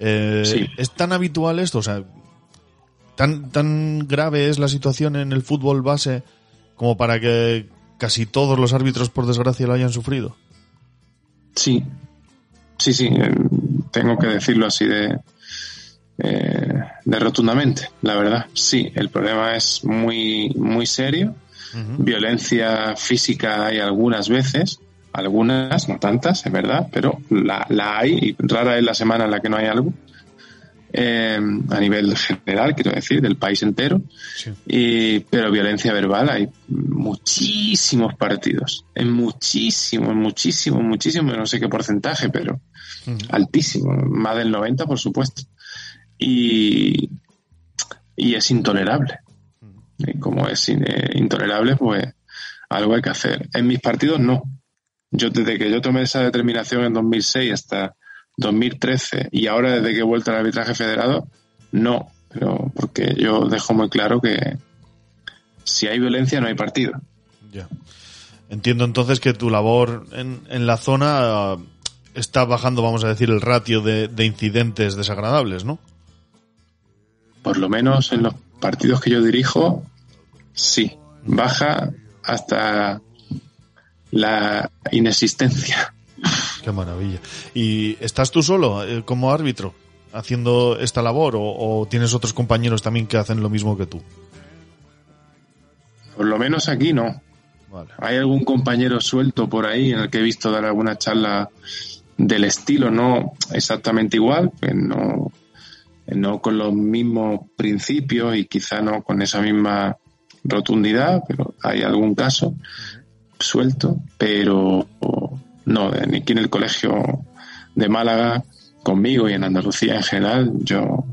Eh, Sí. ¿Es tan habitual esto? O sea, ¿tan, ¿tan grave es la situación en el fútbol base como para que casi todos los árbitros, por desgracia, lo hayan sufrido? Sí, sí, sí, eh, tengo que decirlo así de, eh, de rotundamente, la verdad. Sí, el problema es muy, muy serio. Violencia física hay algunas veces, algunas, no tantas, es verdad, pero la, la hay y rara es la semana en la que no hay algo. Eh, a nivel general, quiero decir, del país entero. Y, pero violencia verbal hay muchísimos partidos, en muchísimos, muchísimos, muchísimos, no sé qué porcentaje, pero altísimo, más del 90 por supuesto. Y, y es intolerable. Y como es eh, intolerable, pues algo hay que hacer. En mis partidos no. Yo desde que yo tomé esa determinación en 2006 hasta 2013 y ahora desde que he vuelto al arbitraje federado, no. Pero porque yo dejo muy claro que si hay violencia no hay partido. Ya. Entiendo entonces que tu labor en, en la zona ah, está bajando, vamos a decir, el ratio de, de incidentes desagradables, ¿no? Por lo menos en los partidos que yo dirijo, sí. Baja hasta la inexistencia. Qué maravilla. ¿Y estás tú solo eh, como árbitro haciendo esta labor o, o tienes otros compañeros también que hacen lo mismo que tú? Por lo menos aquí no. Hay algún compañero suelto por ahí en el que he visto dar alguna charla del estilo, no exactamente igual, que no, no con los mismos principios y quizá no con esa misma rotundidad, pero hay algún caso suelto, pero no, ni aquí en el colegio de Málaga, conmigo y en Andalucía en general, yo,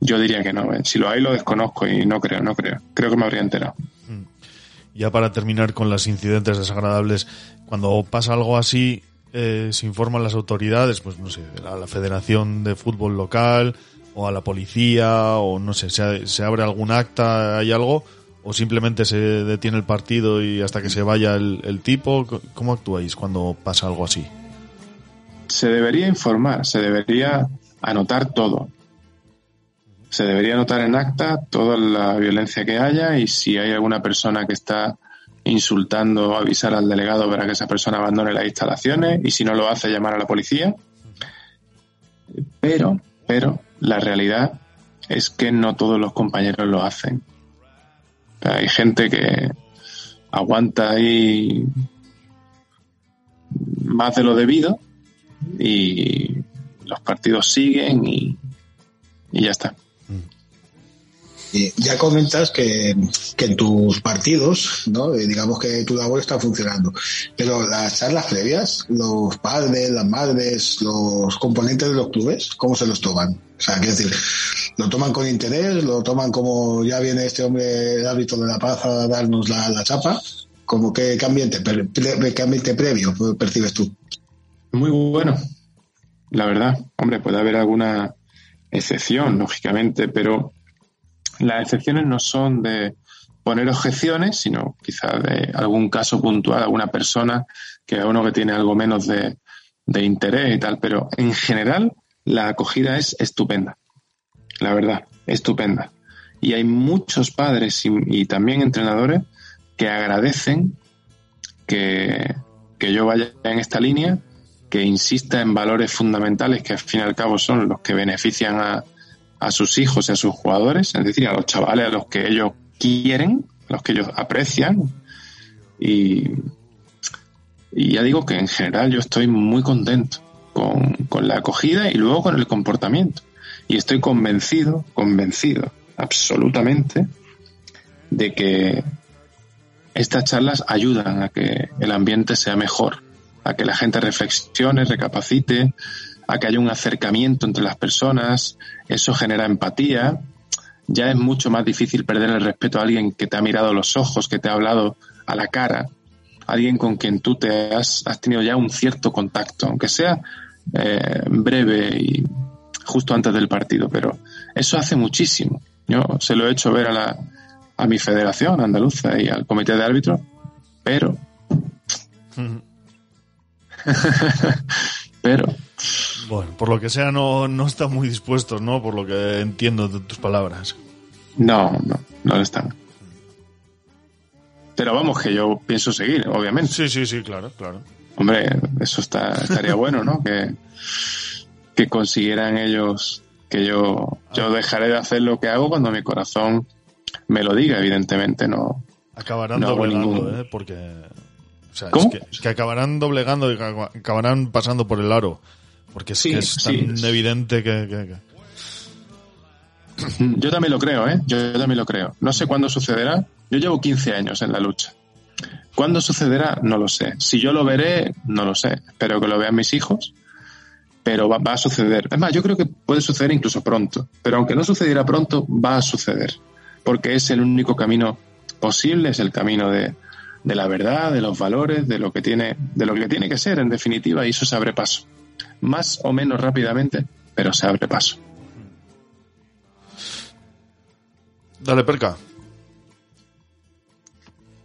yo diría que no. ¿eh? Si lo hay, lo desconozco y no creo, no creo. Creo que me habría enterado. Ya para terminar con los incidentes desagradables, cuando pasa algo así, eh, se informan las autoridades, pues no sé, a la Federación de Fútbol Local o a la policía o no sé, se, se abre algún acta, hay algo, o simplemente se detiene el partido y hasta que se vaya el, tipo. ¿Cómo actuáis cuando pasa algo así? Se debería informar, se debería anotar todo. Se debería anotar en acta toda la violencia que haya y si hay alguna persona que está insultando, avisar al delegado para que esa persona abandone las instalaciones y si no lo hace, llamar a la policía. Pero, pero, la realidad es que no todos los compañeros lo hacen. Hay gente que aguanta ahí más de lo debido y los partidos siguen y, y ya está. Eh, ya comentas que, que en tus partidos, ¿no? Eh, digamos que tu labor está funcionando, pero las charlas previas, los padres, las madres, los componentes de los clubes, ¿cómo se los toman? O sea, quiero decir, ¿lo toman con interés? ¿Lo toman como ya viene este hombre, el árbitro de la paz, a darnos la, la chapa? ¿Como qué ambiente, pre- previo percibes tú? Muy bueno, la verdad. Hombre, puede haber alguna excepción, lógicamente, pero las excepciones no son de poner objeciones, sino quizá de algún caso puntual, alguna persona que a uno que tiene algo menos de, de interés y tal, pero en general la acogida es estupenda, la verdad, estupenda. Y hay muchos padres y, también entrenadores que agradecen que, que yo vaya en esta línea, que insista en valores fundamentales que al fin y al cabo son los que benefician a, a sus hijos y a sus jugadores, es decir, a los chavales a los que ellos quieren, a los que ellos aprecian. Y ya digo que en general yo estoy muy contento con, la acogida y luego con el comportamiento. Y estoy convencido, convencido, absolutamente, de que estas charlas ayudan a que el ambiente sea mejor, a que la gente reflexione, recapacite, a que haya un acercamiento entre las personas, eso genera empatía, ya es mucho más difícil perder el respeto a alguien que te ha mirado a los ojos, que te ha hablado a la cara, alguien con quien tú te has, has tenido ya un cierto contacto, aunque sea eh, breve y justo antes del partido, pero eso hace muchísimo. Yo se lo he hecho ver a, la, a mi federación andaluza y al comité de árbitros, pero... pero... Bueno, por lo que sea no, no están muy dispuestos, ¿no? Por lo que entiendo de tus palabras. No, no, no lo están. Pero vamos, que yo pienso seguir, obviamente. Sí, sí, sí, claro, claro. Hombre, eso está, estaría bueno, ¿no? Que, que consiguieran ellos que yo, yo dejaré de hacer lo que hago cuando mi corazón me lo diga, evidentemente, no. Acabarán no doblegando, ningún- ¿eh? Porque. O sea, ¿Cómo? es que, que acabarán doblegando y acabarán pasando por el aro. Porque es Sí, que es tan sí. evidente que- Yo también lo creo, ¿eh? Yo también lo creo. No sé cuándo sucederá. Yo llevo 15 años en la lucha. ¿Cuándo sucederá? No lo sé. Si yo lo veré, no lo sé. Espero que lo vean mis hijos. Pero va, a suceder. Es más, yo creo que puede suceder incluso pronto. Pero aunque no sucediera pronto, va a suceder. Porque es el único camino posible, es el camino de, de la verdad, de los valores, de lo que tiene, de lo que tiene que ser, en definitiva, y eso se abre paso. Más o menos rápidamente, pero se abre paso. Dale, perca.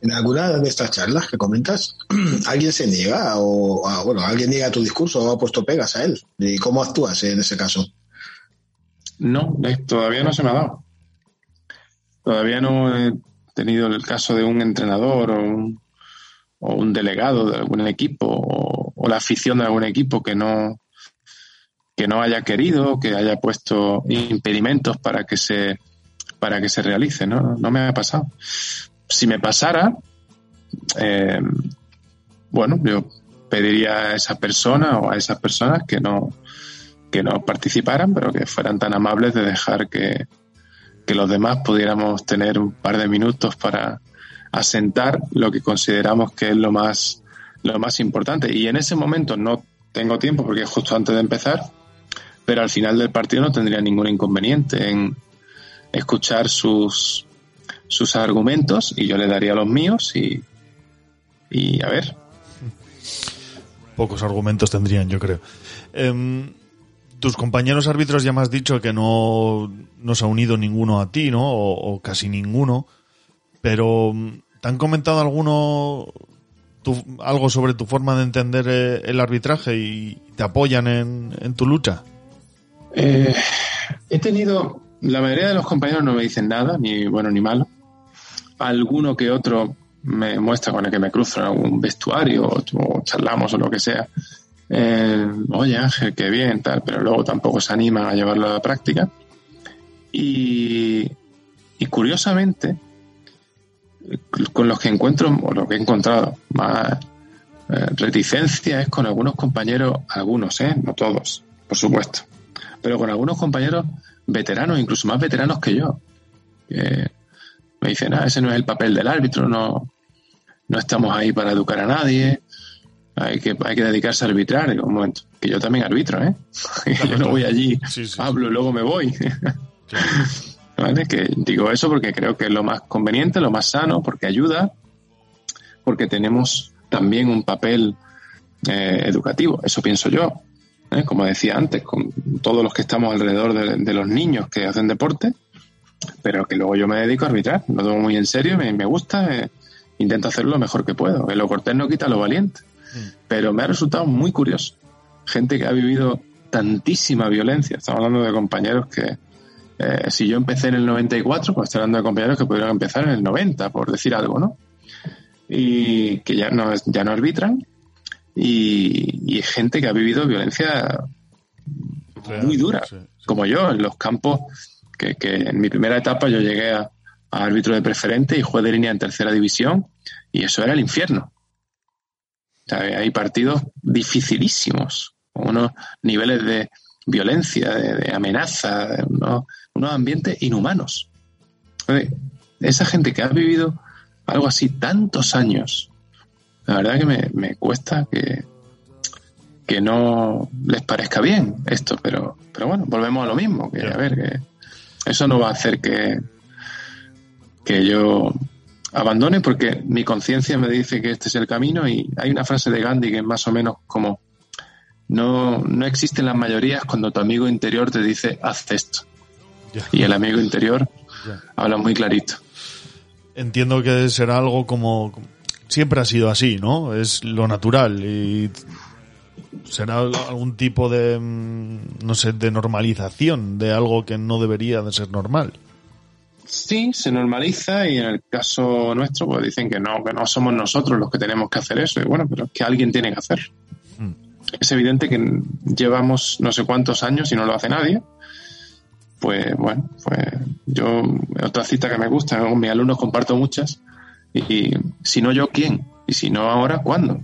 En alguna de estas charlas que comentas, alguien se niega o, a- bueno, alguien niega tu discurso o ha puesto pegas a él. ¿Y cómo actúas en ese caso? No, todavía no se me ha dado. Todavía no he tenido el caso de un entrenador o un, o un delegado de algún equipo o, o la afición de algún equipo que no que no haya querido, que haya puesto impedimentos para que se para que se realice, ¿no? No me ha pasado. Si me pasara, eh, bueno, yo pediría a esa persona o a esas personas que no que no participaran, pero que fueran tan amables de dejar que, que los demás pudiéramos tener un par de minutos para asentar lo que consideramos que es lo más, lo más importante. Y en ese momento no tengo tiempo porque es justo antes de empezar, pero al final del partido no tendría ningún inconveniente en escuchar sus, sus argumentos y yo le daría los míos y, y a ver, Pocos argumentos tendrían, yo creo. Em, tus compañeros árbitros ya me has dicho que no, no se ha unido ninguno a ti, ¿no? O, o casi ninguno. Pero, mm, ¿te han comentado alguno tu- algo sobre tu forma de entender eh, el arbitraje y te apoyan en, en tu lucha? Eh, he tenido, la mayoría de los compañeros no me dicen nada, ni bueno ni malo. Alguno que otro me muestra con el que me cruzo en algún vestuario o, charlamos o lo que sea. Eh, Oye Ángel, qué bien, tal, pero luego tampoco se animan a llevarlo a la práctica. Y, curiosamente, con los que encuentro, o lo que he encontrado más eh, reticencia es con algunos compañeros, algunos, ¿eh? no todos, por supuesto, pero con algunos compañeros veteranos, incluso más veteranos que yo. Me dicen, ah, ese no es el papel del árbitro, no, no estamos ahí para educar a nadie, hay que, hay que dedicarse a arbitrar. Digo, un momento, que yo también arbitro, ¿eh? yo no voy allí, hablo y luego me voy. ¿Vale? Que digo eso porque creo que es lo más conveniente, lo más sano, porque ayuda, porque tenemos también un papel eh, educativo, eso pienso yo. ¿eh? Como decía antes, con todos los que estamos alrededor de, de los niños que hacen deporte, pero que luego yo me dedico a arbitrar, lo tomo muy en serio, me, me gusta, eh, intento hacerlo lo mejor que puedo. Que lo cortés no quita lo valiente. Pero me ha resultado muy curioso. Gente que ha vivido tantísima violencia. Estamos hablando de compañeros que, eh, si yo empecé en el 94, pues estoy hablando de compañeros que pudieron empezar en el 90, por decir algo, ¿no? Y que ya no, ya no arbitran. Y, y gente que ha vivido violencia muy dura, como yo, en los campos, que, que en mi primera etapa yo llegué a, a árbitro de preferente y juez de línea en tercera división, y eso era el infierno. O sea, hay partidos dificilísimos, con unos niveles de violencia, de, de amenaza, de unos, unos ambientes inhumanos. Oye, esa gente que ha vivido algo así tantos años, la verdad que me, me cuesta que, que no les parezca bien esto, pero, pero bueno, volvemos a lo mismo, que a ver, que eso no va a hacer que, que yo abandone porque mi conciencia me dice que este es el camino y hay una frase de Gandhi que es más o menos como no, no existen las mayorías cuando tu amigo interior te dice haz esto. Y el amigo interior habla muy clarito. Entiendo que será algo como siempre ha sido así, ¿no? Es lo natural y será algún tipo de mm, no sé, de normalización de algo que no debería de ser normal. Sí, se normaliza y en el caso nuestro pues dicen que no, que no somos nosotros los que tenemos que hacer eso. Y bueno, pero es que alguien tiene que hacerlo. Mm. Es evidente que llevamos no sé cuántos años y no lo hace nadie. Pues bueno, pues yo, otra cita que me gusta, con mis alumnos comparto muchas. Y si no yo, ¿quién? Y si no ahora, ¿cuándo?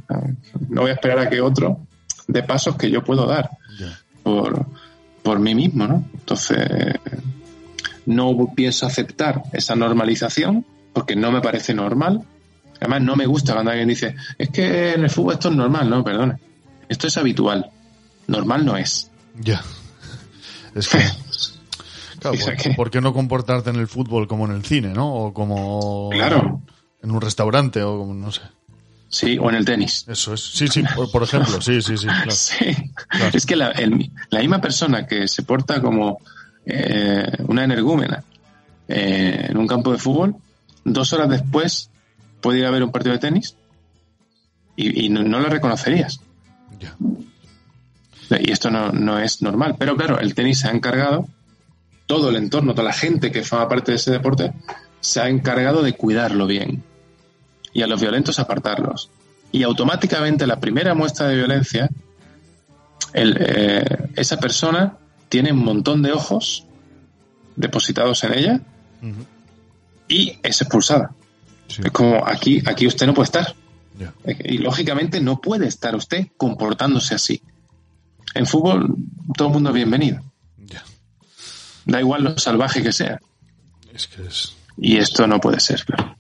No voy a esperar a que otro de pasos que yo puedo dar por, por mí mismo, ¿no? Entonces, no pienso aceptar esa normalización porque no me parece normal. Además, no me gusta cuando alguien dice, es que en el fútbol esto es normal. No, perdone. Esto es habitual. Normal no es. Ya. Es que. Claro, ¿por, por qué no comportarte en el fútbol como en el cine, no? O como. Claro. En un restaurante o como, no sé. Sí, o en el tenis. Eso es. Sí, sí, por, por ejemplo. Sí, sí, sí. Claro. Sí. Es que la, el- la misma persona que se porta como eh, una energúmena eh, en un campo de fútbol, dos horas después puede ir a ver un partido de tenis y, y no, no la reconocerías. Y esto no, no es normal. Pero claro, el tenis se ha encargado, todo el entorno, toda la gente que forma parte de ese deporte, se ha encargado de cuidarlo bien. Y a los violentos apartarlos. Y automáticamente la primera muestra de violencia, el, eh, esa persona tiene un montón de ojos depositados en ella y es expulsada. Es como aquí, aquí usted no puede estar. Y lógicamente no puede estar usted comportándose así. En fútbol todo el mundo es bienvenido. Da igual lo salvaje que sea. Es que es. Y esto no puede ser, claro.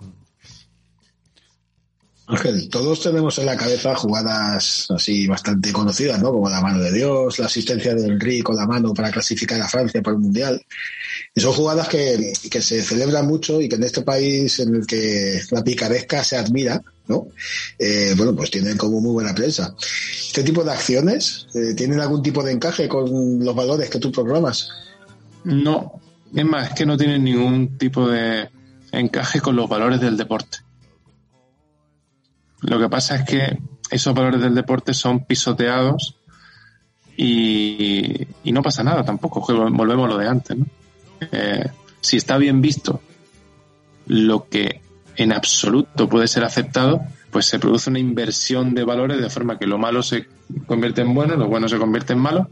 Ángel, todos tenemos en la cabeza jugadas así bastante conocidas, ¿no? Como la mano de Dios, la asistencia de Enrique con la mano para clasificar a Francia para el Mundial. Y son jugadas que, que se celebran mucho y que en este país en el que la picaresca se admira, ¿no? Eh, bueno, pues tienen como muy buena prensa. ¿Este tipo de acciones eh, tienen algún tipo de encaje con los valores que tú programas? No, es más, es que no tienen ningún tipo de encaje con los valores del deporte. Lo que pasa es que esos valores del deporte son pisoteados y, y no pasa nada tampoco, volvemos a lo de antes. ¿no? Eh, si está bien visto lo que en absoluto puede ser aceptado, pues se produce una inversión de valores de forma que lo malo se convierte en bueno, lo bueno se convierte en malo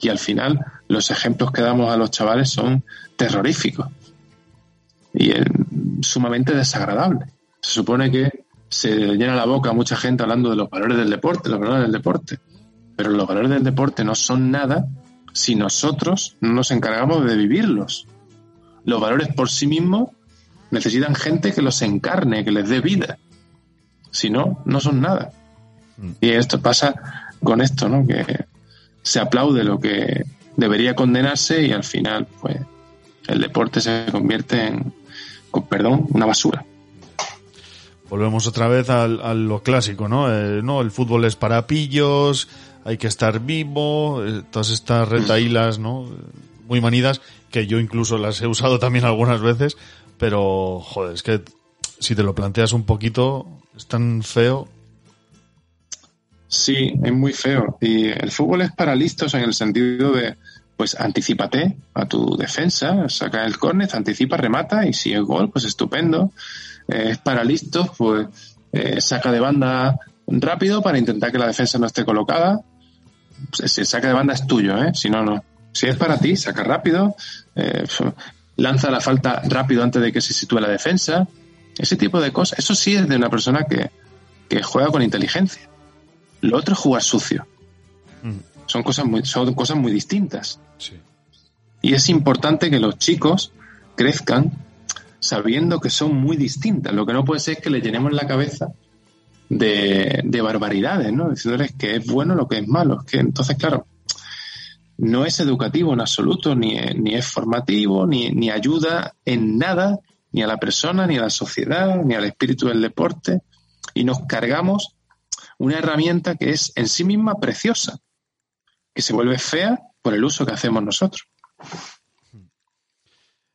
y al final los ejemplos que damos a los chavales son terroríficos y eh, sumamente desagradables. Se supone que se llena la boca a mucha gente hablando de los valores del deporte, los valores del deporte, pero los valores del deporte no son nada si nosotros no nos encargamos de vivirlos. Los valores por sí mismos necesitan gente que los encarne, que les dé vida. Si no, no son nada. Y esto pasa con esto, ¿no? Que se aplaude lo que debería condenarse y al final, pues, el deporte se convierte en, con perdón, una basura. Volvemos otra vez al- a, lo clásico, ¿no? Eh, no, el fútbol es para pillos, hay que estar vivo, eh, todas estas retaílas, ¿no? Muy manidas, que yo incluso las he usado también algunas veces, pero, joder, es que si te lo planteas un poquito, es tan feo. Sí, es muy feo. Y el fútbol es para listos en el sentido de, pues, anticipate a tu defensa, saca el córner, anticipa, remata y si es gol, pues estupendo. Eh, es para listos, pues, eh, saca de banda rápido para intentar que la defensa no esté colocada. Pues, Si el saca de banda es tuyo, ¿eh? Si no, no. Si es para ti, saca rápido, eh, lanza la falta rápido antes de que se sitúe la defensa. Ese tipo de cosas. Eso sí es de una persona que, que juega con inteligencia. Lo otro es jugar sucio. Son cosas muy, son cosas muy distintas. Y es importante que los chicos crezcan sabiendo que son muy distintas. Lo que no puede ser es que le llenemos la cabeza de, de barbaridades, ¿no? Diciéndoles que es bueno lo que es malo. que entonces, claro, no es educativo en absoluto, ni, ni es formativo, ni, ni ayuda en nada, ni a la persona, ni a la sociedad, ni al espíritu del deporte. Y nos cargamos una herramienta que es en sí misma preciosa, que se vuelve fea por el uso que hacemos nosotros.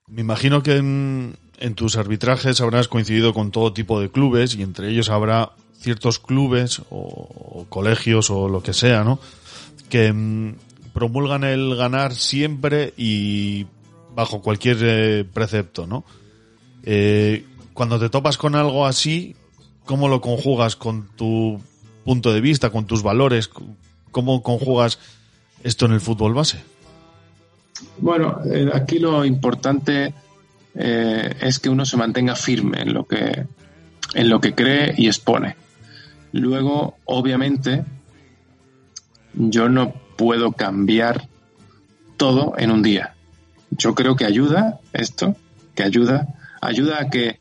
Me imagino que en, tus arbitrajes habrás coincidido con todo tipo de clubes y entre ellos habrá ciertos clubes o, colegios o lo que sea, ¿no? Que mm, promulgan el ganar siempre y bajo cualquier eh, precepto, ¿no? Eh, cuando te topas con algo así, ¿cómo lo conjugas con tu punto de vista, con tus valores? ¿Cómo conjugas esto en el fútbol base? Bueno, eh, aquí lo importante eh, es que uno se mantenga firme en lo que en lo que cree y expone. Luego, obviamente, yo no puedo cambiar todo en un día. Yo creo que ayuda esto, que ayuda, ayuda a que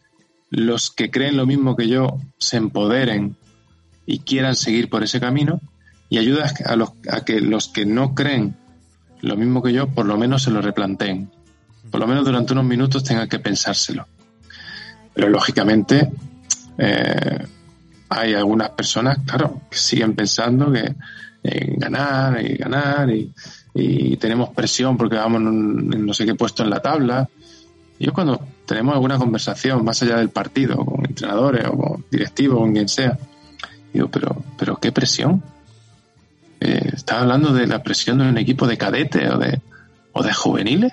los que creen lo mismo que yo se empoderen y quieran seguir por ese camino y ayuda a, los, a que los que no creen lo mismo que yo, por lo menos se lo replanteen. Por lo menos durante unos minutos tengan que pensárselo. Pero lógicamente eh, hay algunas personas, claro, que siguen pensando que en ganar y ganar y, tenemos presión porque vamos en, no sé qué puesto en la tabla. Yo cuando tenemos alguna conversación más allá del partido, con entrenadores o con directivos o con quien sea, digo, pero, pero qué presión. Eh, ¿Estás hablando de la presión de un equipo de cadete o de, o de juveniles?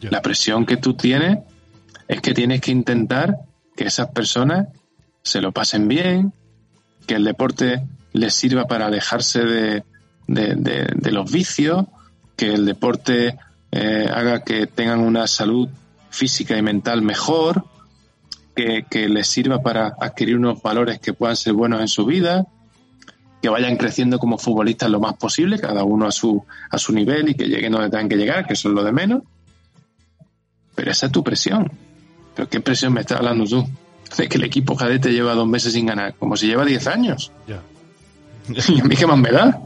La presión que tú tienes es que tienes que intentar que esas personas se lo pasen bien, que el deporte les sirva para alejarse de, de, los vicios, que el deporte eh, haga que tengan una salud física y mental mejor, que, que les sirva para adquirir unos valores que puedan ser buenos en su vida, que vayan creciendo como futbolistas lo más posible, cada uno a su, a su nivel y que lleguen donde tengan que llegar, que eso es lo de menos. Pero esa es tu presión. ¿Pero qué presión me estás hablando tú? De que el equipo cadete lleva dos meses sin ganar, como si lleva diez años. Ya. ¿Y a mí qué más me da?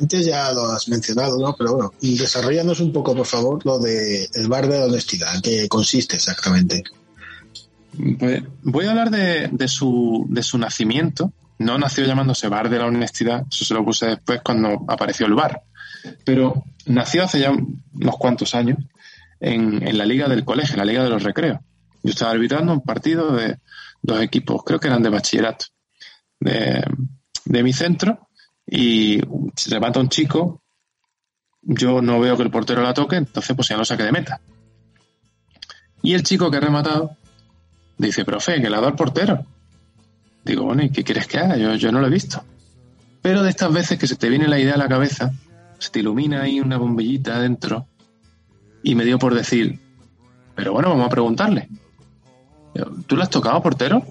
Antes ya lo has mencionado, ¿no? Pero bueno, desarrollanos un poco, por favor, lo de el bar de la honestidad. ¿En qué consiste exactamente? Pues voy a hablar de, su, nacimiento. No nació llamándose Bar de la Honestidad, eso se lo puse después cuando apareció el bar. Pero nació hace ya unos cuantos años en, la liga del colegio, en la liga de los recreos. Yo estaba arbitrando un partido de dos equipos, creo que eran de bachillerato, de, de mi centro, y se levanta un chico, yo no veo que el portero la toque, entonces pues ya lo saque de meta. Y el chico que ha rematado Dice, profe, que le ha dado al portero. Digo, bueno, ¿y qué quieres que haga? Yo, yo no lo he visto. Pero de estas veces que se te viene la idea a la cabeza, se te ilumina ahí una bombillita adentro, y me dio por decir, pero bueno, vamos a preguntarle. ¿Tú le has tocado, portero?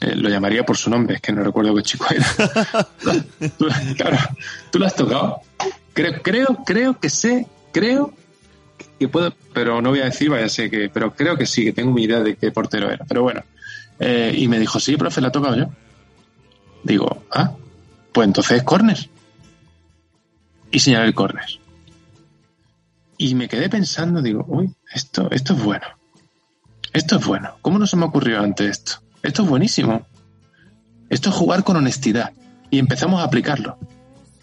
Eh, lo llamaría por su nombre, es que no recuerdo qué chico era. claro, ¿tú lo has tocado? Creo, creo, creo que sé, creo que puedo, pero no voy a decir, vaya sé que, pero creo que sí, que tengo mi idea de qué portero era. Pero bueno, eh, y me dijo, sí, profe, la he tocado yo. Digo, ah, pues entonces es córner. Y señalé el córner. Y me quedé pensando, digo, uy, esto, esto es bueno. Esto es bueno. ¿Cómo no se me ocurrió antes esto? Esto es buenísimo. Esto es jugar con honestidad. Y empezamos a aplicarlo.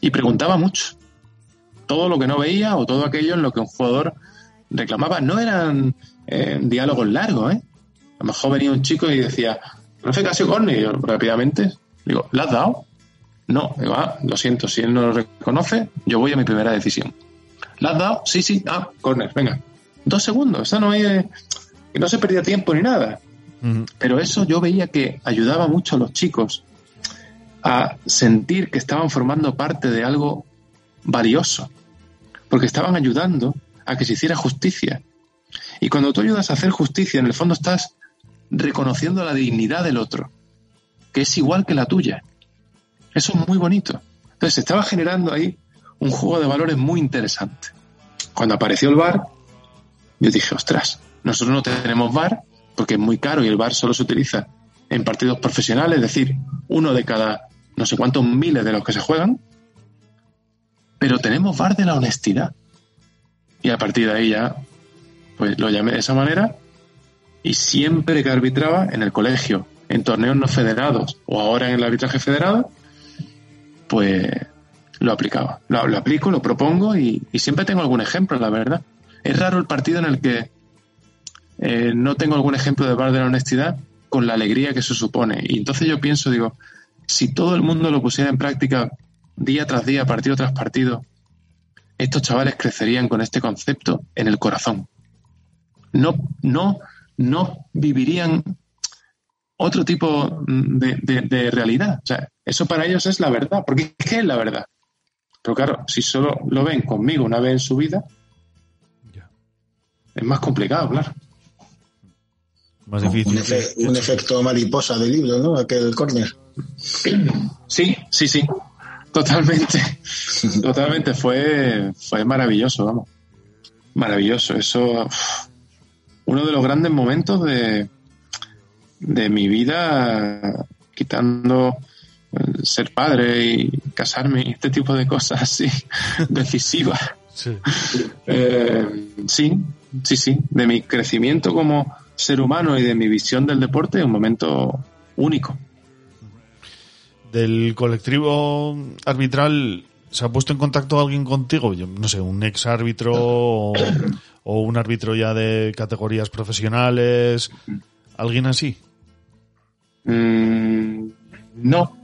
Y preguntaba mucho. Todo lo que no veía o todo aquello en lo que un jugador reclamaba, no eran eh, diálogos largos, ¿eh? A lo mejor venía un chico y decía, profe, casi corne, y yo rápidamente digo, ¿la has dado? No, digo, ah, lo siento, si él no lo reconoce, yo voy a mi primera decisión. ¿La has dado? Sí, sí, ah, corner, venga. Dos segundos, eso no hay, que no se perdía tiempo ni nada. Pero eso yo veía que ayudaba mucho a los chicos a sentir que estaban formando parte de algo valioso, porque estaban ayudando a que se hiciera justicia. Y cuando tú ayudas a hacer justicia, en el fondo estás reconociendo la dignidad del otro, que es igual que la tuya. Eso es muy bonito. Entonces se estaba generando ahí un juego de valores muy interesante. Cuando apareció el bar, yo dije, ostras, nosotros no tenemos bar, porque es muy caro y el VAR solo se utiliza en partidos profesionales, es decir, uno de cada no sé cuántos miles de los que se juegan, pero tenemos VAR de la honestidad. Y a partir de ahí ya, pues lo llamé de esa manera y siempre que arbitraba en el colegio, en torneos no federados o ahora en el arbitraje federado, pues lo aplicaba. Lo, aplico, lo propongo y, y, siempre tengo algún ejemplo, la verdad. Es raro el partido en el que eh, no tengo algún ejemplo de bar de la honestidad con la alegría que eso supone. Y entonces yo pienso, digo, si todo el mundo lo pusiera en práctica día tras día, partido tras partido, estos chavales crecerían con este concepto en el corazón. No, no, no vivirían otro tipo de, de, de realidad. O sea, eso para ellos es la verdad, porque ¿qué es la verdad? Pero claro, si solo lo ven conmigo una vez en su vida, es más complicado, claro. Más difícil. Un, efe, un, efecto mariposa del libro, ¿no? Aquel córner. Sí, sí, sí. Totalmente. Totalmente. Fue, fue maravilloso, vamos. Maravilloso. Eso. Uf, uno de los grandes momentos de, de mi vida, quitando ser padre y casarme y este tipo de cosas así decisivas. Sí. Eh, sí, sí, sí. De mi crecimiento como ser humano y de mi visión del deporte, un momento único. Del colectivo arbitral, ¿se ha puesto en contacto alguien contigo? Yo, no sé, un ex árbitro o, o un árbitro ya de categorías profesionales, alguien así. Mm, no,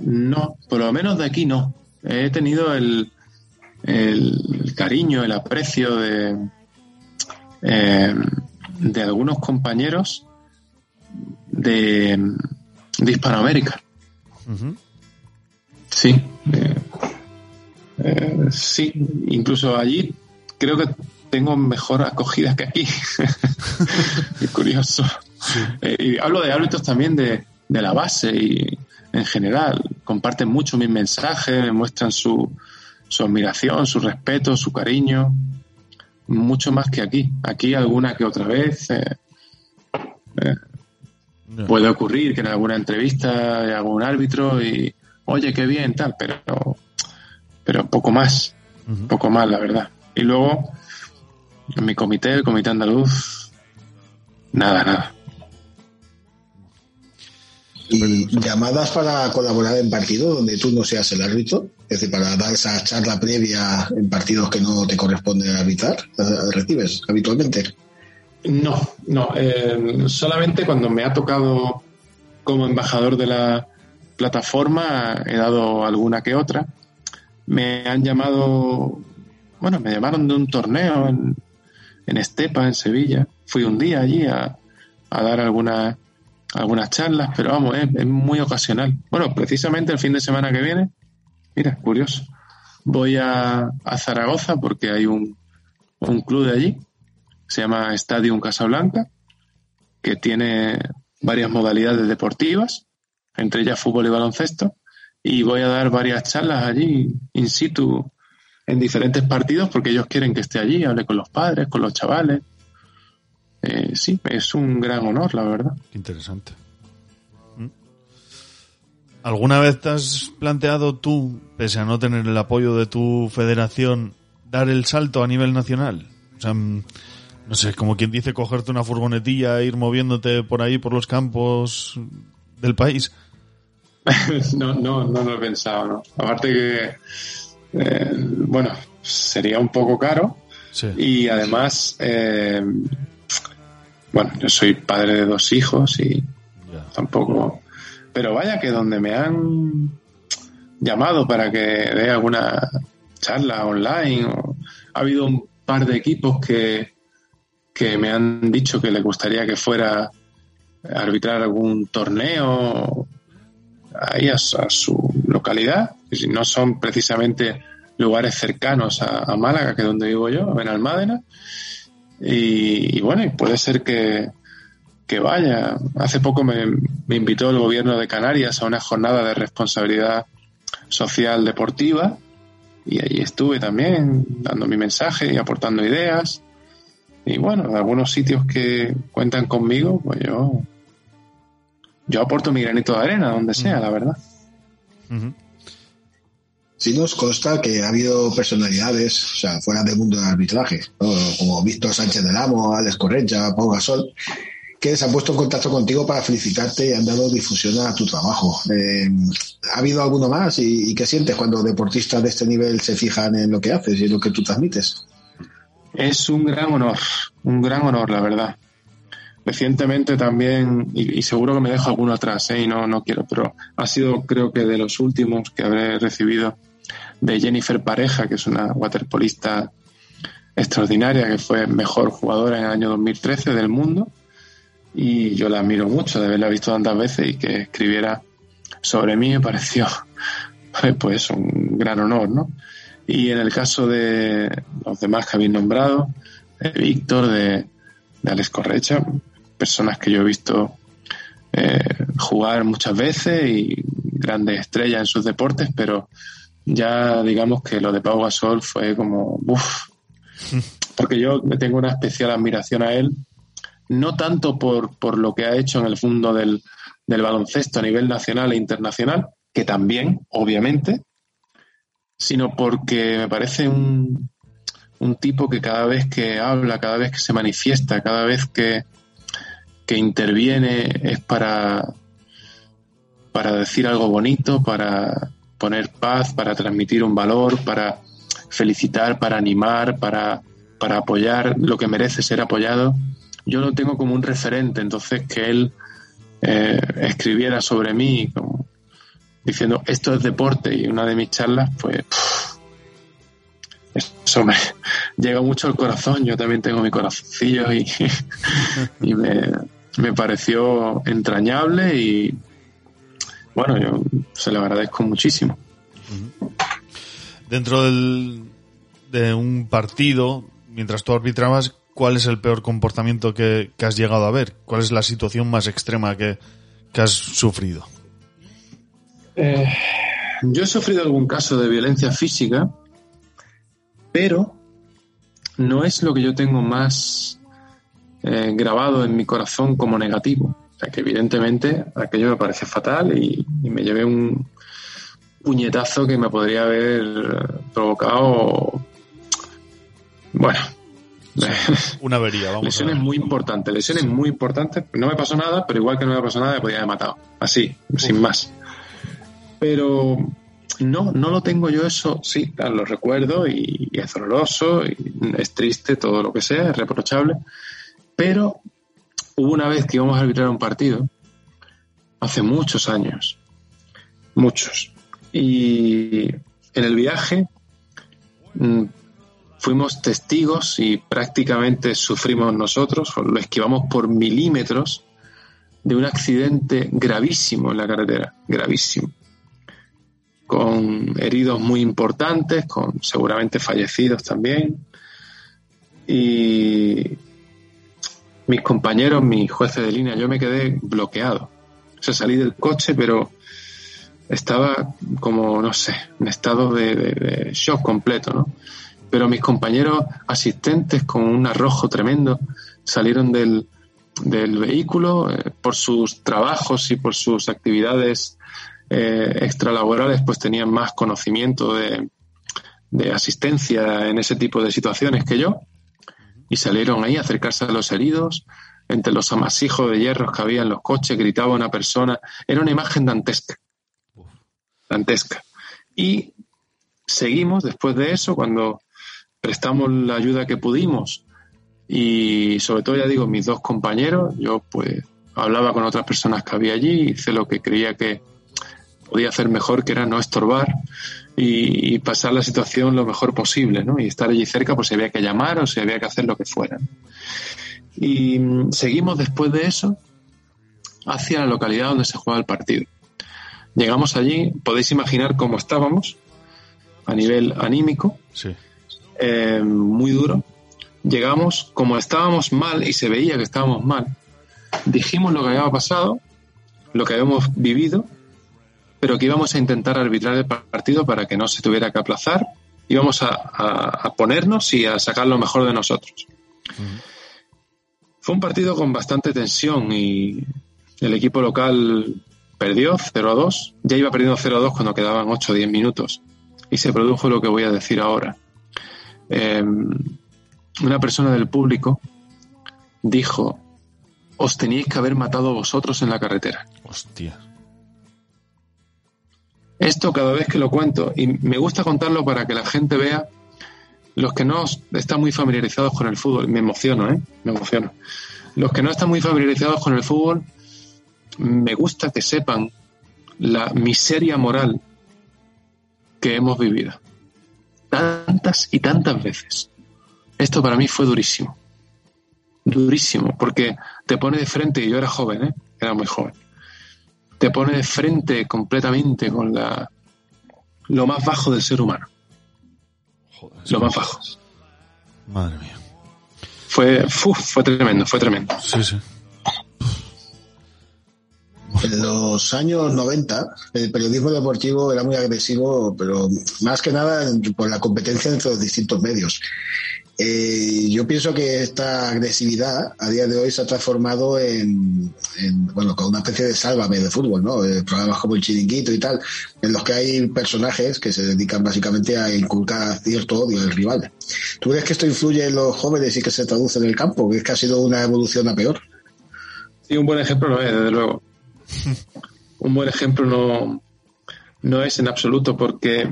no, por lo menos de aquí no. He tenido el, el cariño, el aprecio de, eh, de algunos compañeros de, de Hispanoamérica. Uh -huh. Sí, eh, eh, sí, incluso allí creo que tengo mejor acogida que aquí. es curioso. Sí. y hablo de árbitros también de, de la base y en general comparten mucho mis mensajes, me muestran su, su admiración, su respeto, su cariño, mucho más que aquí. Aquí alguna que otra vez eh, eh, no. puede ocurrir que en alguna entrevista hay algún árbitro y oye qué bien tal, pero pero poco más, uh -huh. poco más la verdad. Y luego en mi comité, el comité andaluz, nada, nada. y llamadas para colaborar en partido donde tú no seas el árbitro, es decir, para dar esa charla previa en partidos que no te corresponde arbitrar, ¿recibes habitualmente? No, no, eh, solamente cuando me ha tocado como embajador de la plataforma he dado alguna que otra. Me han llamado, bueno, me llamaron de un torneo en, en Estepa, en Sevilla. Fui un día allí a, a dar alguna algunas charlas, pero vamos, es, es, muy ocasional. Bueno, precisamente el fin de semana que viene, mira, curioso, voy a, a Zaragoza porque hay un, un, club de allí, se llama Stadium Casablanca, que tiene varias modalidades deportivas, entre ellas fútbol y baloncesto, y voy a dar varias charlas allí, in situ, en diferentes partidos, porque ellos quieren que esté allí, hable con los padres, con los chavales, eh, sí, es un gran honor, la verdad. Interesante. ¿Mm? ¿Alguna vez te has planteado tú, pese a no tener el apoyo de tu federación, dar el salto a nivel nacional? O sea, mm, no sé, como quien dice, cogerte una furgonetilla e ir moviéndote por ahí, por los campos del país. no, no, no lo he pensado, ¿no? Aparte que, eh, bueno, sería un poco caro. Sí. Y además, eh, bueno, yo soy padre de dos hijos y yeah. tampoco. Pero vaya que donde me han llamado para que dé alguna charla online, o, ha habido un par de equipos que, que me han dicho que les gustaría que fuera a arbitrar algún torneo ahí a, a su localidad, si no son precisamente lugares cercanos a, Málaga, que es donde vivo yo, en Almádena. Y, bueno, puede ser que, que vaya. Hace poco me, me, invitó el gobierno de Canarias a una jornada de responsabilidad social deportiva y ahí estuve también dando mi mensaje y aportando ideas. Y bueno, en algunos sitios que cuentan conmigo, pues yo, yo aporto mi granito de arena, donde sea, la verdad. Sí nos consta que ha habido personalidades, o sea, fuera del mundo del arbitraje, ¿no? como Víctor Sánchez del Amo, Alex Correcha, Pau Gasol, que se han puesto en contacto contigo para felicitarte y han dado difusión a tu trabajo. Eh, ¿Ha habido alguno más? ¿Y, y qué sientes cuando deportistas de este nivel se fijan en lo que haces y en lo que tú transmites? Es un gran honor, un gran honor, la verdad. Recientemente también, y, seguro que me dejo alguno atrás, ¿eh? y no, no quiero, pero ha sido creo que de los últimos que habré recibido de Jennifer Pareja, que es una waterpolista extraordinaria, que fue mejor jugadora en el año 2013 del mundo. Y yo la admiro mucho de haberla visto tantas veces y que escribiera sobre mí me pareció pues un gran honor, ¿no? Y en el caso de los demás que habéis nombrado, de Víctor, de, de Alex Correcha, personas que yo he visto eh, jugar muchas veces y grandes estrellas en sus deportes, pero ya digamos que lo de Pau Gasol fue como, uff, porque yo le tengo una especial admiración a él, no tanto por, por lo que ha hecho en el mundo del, del baloncesto a nivel nacional e internacional, que también, obviamente, sino porque me parece un, un tipo que cada vez que habla, cada vez que se manifiesta, cada vez que, que interviene es para, para decir algo bonito, para poner paz, para transmitir un valor, para felicitar, para animar, para, para apoyar lo que merece ser apoyado. Yo lo tengo como un referente, entonces que él eh, escribiera sobre mí como diciendo esto es deporte y una de mis charlas, pues eso me llega mucho al corazón. Yo también tengo mi corazoncillo y, me, me pareció entrañable y bueno, yo se lo agradezco muchísimo. Dentro del, de un partido, mientras tú arbitrabas, ¿cuál es el peor comportamiento que, que has llegado a ver? ¿Cuál es la situación más extrema que, que has sufrido? Eh, yo he sufrido algún caso de violencia física, pero no es lo que yo tengo más eh, grabado en mi corazón como negativo. O sea, que evidentemente aquello me parece fatal y, y me llevé un puñetazo que me podría haber provocado, bueno, Una avería, vamos lesiones a ver. muy importantes, lesiones muy importantes. No me pasó nada, pero igual que no me pasó nada, me podía haber matado. Así, sin más. Pero no, no lo tengo yo eso, sí, lo recuerdo y, y es doloroso, y es triste, todo lo que sea, es reprochable. Pero hubo una vez que íbamos a arbitrar un partido, hace muchos años, muchos. Y en el viaje mm, fuimos testigos y prácticamente sufrimos nosotros, lo esquivamos por milímetros de un accidente gravísimo en la carretera, gravísimo, con heridos muy importantes, con seguramente fallecidos también. Y mis compañeros, mis jueces de línea, yo me quedé bloqueado. O sea, salí del coche, pero estaba como, no sé, en estado de, shock completo, ¿no? pero mis compañeros asistentes con un arrojo tremendo salieron del, del vehículo eh, por sus trabajos y por sus actividades eh, extralaborales pues tenían más conocimiento de, de, asistencia en ese tipo de situaciones que yo. Y salieron ahí a acercarse a los heridos entre los amasijos de hierros que había en los coches gritaba una persona. Era una imagen dantesca. Dantesca. Y seguimos después de eso cuando prestamos la ayuda que pudimos. Y sobre todo ya digo mis dos compañeros yo pues hablaba con otras personas que había allí hice lo que creía que podía hacer mejor que era no estorbar y, y pasar la situación lo mejor posible ¿no? y estar allí cerca pues si había que llamar o si había que hacer lo que fuera y seguimos después de eso hacia la localidad donde se juega el partido llegamos allí podéis imaginar cómo estábamos a nivel anímico sí eh, muy duro. Llegamos, como estábamos mal y se veía que estábamos mal, dijimos lo que había pasado, lo que habíamos vivido, pero que íbamos a intentar arbitrar el partido para que no se tuviera que aplazar, íbamos a, a, a ponernos y a sacar lo mejor de nosotros. Fue un partido con bastante tensión y el equipo local perdió 0 a 2. Ya iba perdiendo 0 a 2 cuando quedaban 8 o 10 minutos. Y se produjo lo que voy a decir ahora. Eh, una persona del público dijo, os teníais que haber matado vosotros en la carretera. Esto cada vez que lo cuento, y me gusta contarlo para que la gente vea, los que no están muy familiarizados con el fútbol, me emociono, ¿eh? Me emociono. Los que no están muy familiarizados con el fútbol, me gusta que sepan la miseria moral que hemos vivido. Tantas y tantas veces. Esto para mí fue durísimo. Durísimo, porque te pone de frente, y yo era joven, ¿eh? Era muy joven. Te pone de frente completamente con la lo más bajo del ser humano. lo más bajo. Madre mía. Fue, uf, fue tremendo, fue tremendo. Sí, sí. En los años 90, el periodismo deportivo era muy agresivo, pero más que nada por la competencia entre los distintos medios. Eh, yo pienso que esta agresividad a día de hoy se ha transformado en, en, bueno, con una especie de sálvame de fútbol, ¿no? Eh, programas como el chiringuito y tal, en los que hay personajes que se dedican básicamente a inculcar cierto odio al rival. ¿Tú crees que esto influye en los jóvenes y que se traduce en el campo? ¿Crees que ha sido una evolución a peor? Sí, un buen ejemplo no es, desde luego. un buen ejemplo no, no es en absoluto porque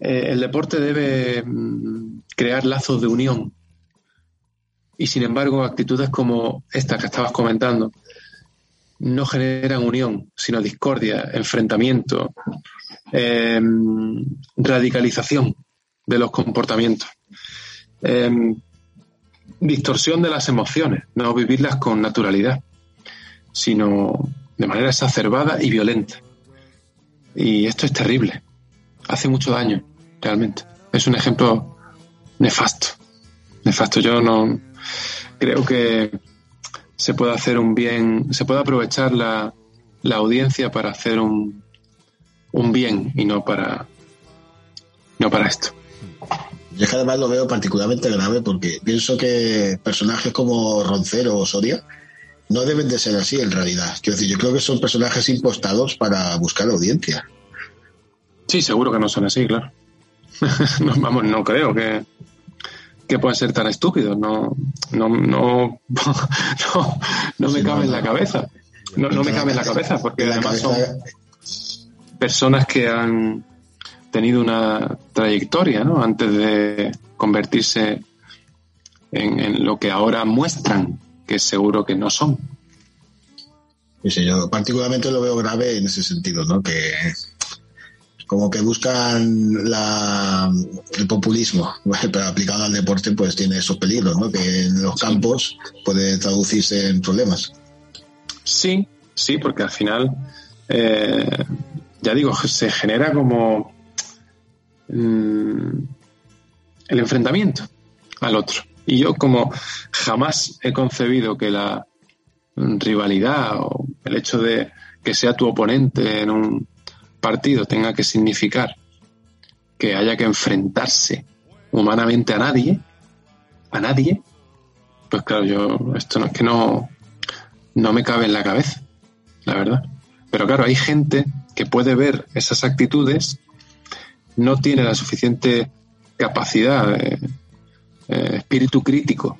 eh, el deporte debe mm, crear lazos de unión. Y sin embargo, actitudes como esta que estabas comentando no generan unión, sino discordia, enfrentamiento, eh, radicalización de los comportamientos, eh, distorsión de las emociones, no vivirlas con naturalidad, sino de manera exacerbada y violenta. Y esto es terrible. Hace mucho daño, realmente. Es un ejemplo nefasto. Nefasto. Yo no creo que se puede hacer un bien, se puede aprovechar la, la audiencia para hacer un, un bien y no para no para esto. Yo es que además lo veo particularmente grave porque pienso que personajes como Roncero o Soria no deben de ser así en realidad. Quiero decir, yo creo que son personajes impostados para buscar audiencia. Sí, seguro que no son así, claro. no, vamos, no creo que, que puedan ser tan estúpidos. No, no, no, no, no me cabe en la cabeza. No, no me cabe en la cabeza porque además son personas que han tenido una trayectoria, ¿no? Antes de convertirse en, en lo que ahora muestran, que seguro que no son. Sí, yo particularmente lo veo grave en ese sentido, ¿no? Que como que buscan la, el populismo, pero aplicado al deporte pues tiene esos peligros, ¿no? Que en los campos puede traducirse en problemas. Sí, sí, porque al final, eh, ya digo, se genera como mm, el enfrentamiento al otro. Y yo como jamás he concebido que la rivalidad o el hecho de que sea tu oponente en un partido tenga que significar que haya que enfrentarse humanamente a nadie, a nadie, pues claro, yo esto no es que no, no me cabe en la cabeza, la verdad. Pero claro, hay gente que puede ver esas actitudes, no tiene la suficiente capacidad, de, eh, espíritu crítico,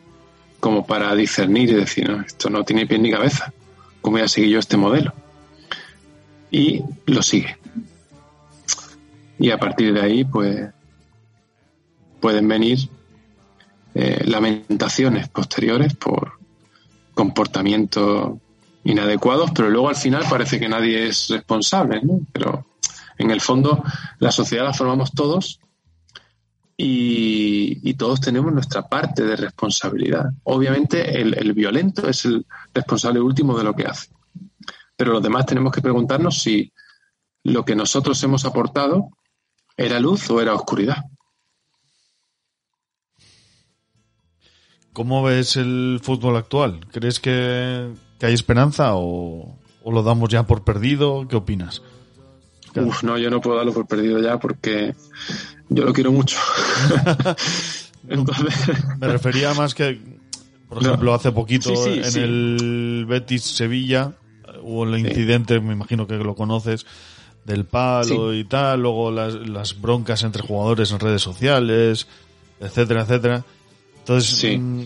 como para discernir y decir, no, esto no tiene pie ni cabeza, ¿cómo voy a seguir yo este modelo? Y lo sigue. Y a partir de ahí, pues, pueden venir eh, lamentaciones posteriores por comportamientos inadecuados, pero luego al final parece que nadie es responsable, ¿no? Pero en el fondo la sociedad la formamos todos y, todos tenemos nuestra parte de responsabilidad. Obviamente el, el violento es el responsable último de lo que hace, pero los demás tenemos que preguntarnos si lo que nosotros hemos aportado era luz o era oscuridad. ¿Cómo ves el fútbol actual? ¿Crees que, que hay esperanza o, o, lo damos ya por perdido? ¿Qué opinas? Uf, no, yo no puedo darlo por perdido ya porque yo lo quiero mucho. Entonces... Me refería más que Por ejemplo, hace poquito Sí, sí, en sí. el Betis Sevilla eh, hubo el incidente, me imagino que lo conoces, del palo y tal, luego las, las broncas entre jugadores en redes sociales, etcétera, etcétera. Entonces, mm,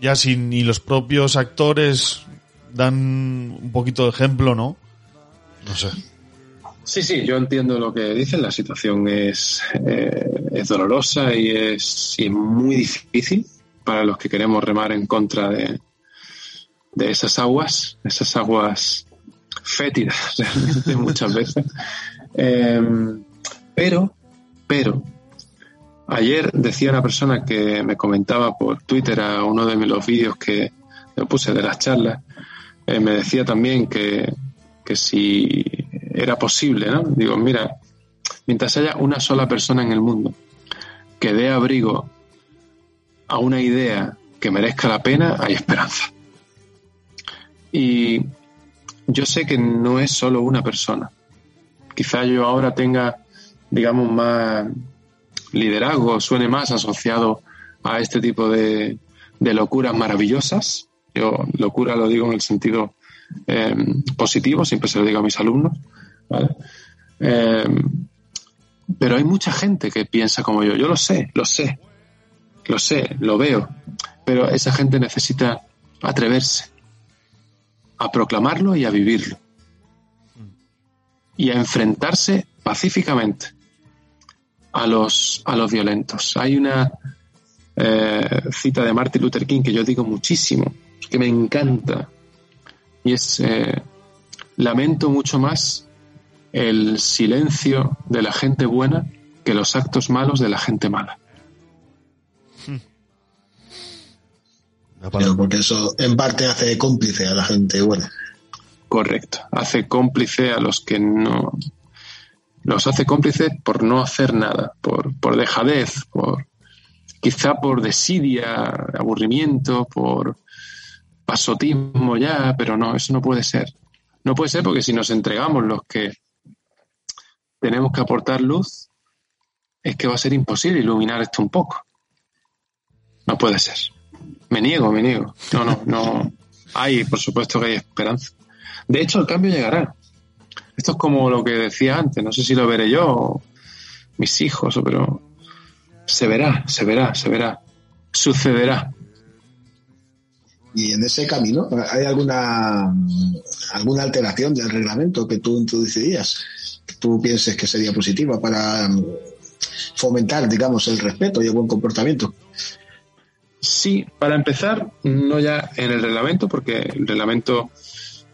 ya si ni los propios actores dan un poquito de ejemplo, ¿no? No sé. Sí, sí, yo entiendo lo que dicen. La situación es, eh, es dolorosa y es, y es muy difícil para los que queremos remar en contra de, de esas aguas, esas aguas fétidas realmente muchas veces. Eh, pero, pero, ayer decía una persona que me comentaba por Twitter a uno de los vídeos que le puse de las charlas, eh, me decía también que, que si era posible, ¿no? Digo, mira, mientras haya una sola persona en el mundo que dé abrigo a una idea que merezca la pena, hay esperanza. Y yo sé que no es solo una persona. Quizá yo ahora tenga, digamos, más liderazgo, suene más asociado a este tipo de, de locuras maravillosas. Yo locura lo digo en el sentido eh, positivo, siempre se lo digo a mis alumnos. ¿vale? Eh, pero hay mucha gente que piensa como yo. Yo lo sé, lo sé, lo sé, lo veo. Pero esa gente necesita atreverse a proclamarlo y a vivirlo. Y a enfrentarse pacíficamente a los, a los violentos. Hay una eh, cita de Martin Luther King que yo digo muchísimo, que me encanta. Y es, eh, lamento mucho más el silencio de la gente buena que los actos malos de la gente mala. Pero porque eso en parte hace cómplice a la gente buena. Correcto. Hace cómplice a los que no. Los hace cómplices por no hacer nada, por, por dejadez, por quizá por desidia, aburrimiento, por pasotismo ya, pero no, eso no puede ser. No puede ser porque si nos entregamos los que tenemos que aportar luz, es que va a ser imposible iluminar esto un poco. No puede ser. Me niego, me niego. No, no, no. Hay, por supuesto que hay esperanza. De hecho, el cambio llegará. Esto es como lo que decía antes. No sé si lo veré yo o mis hijos, pero se verá, se verá, se verá. Sucederá. Y en ese camino, ¿hay alguna alguna alteración del reglamento que tú introducirías? Tú pienses que sería positiva para mm, fomentar, digamos, el respeto y el buen comportamiento. Sí, para empezar, no ya en el reglamento, porque el reglamento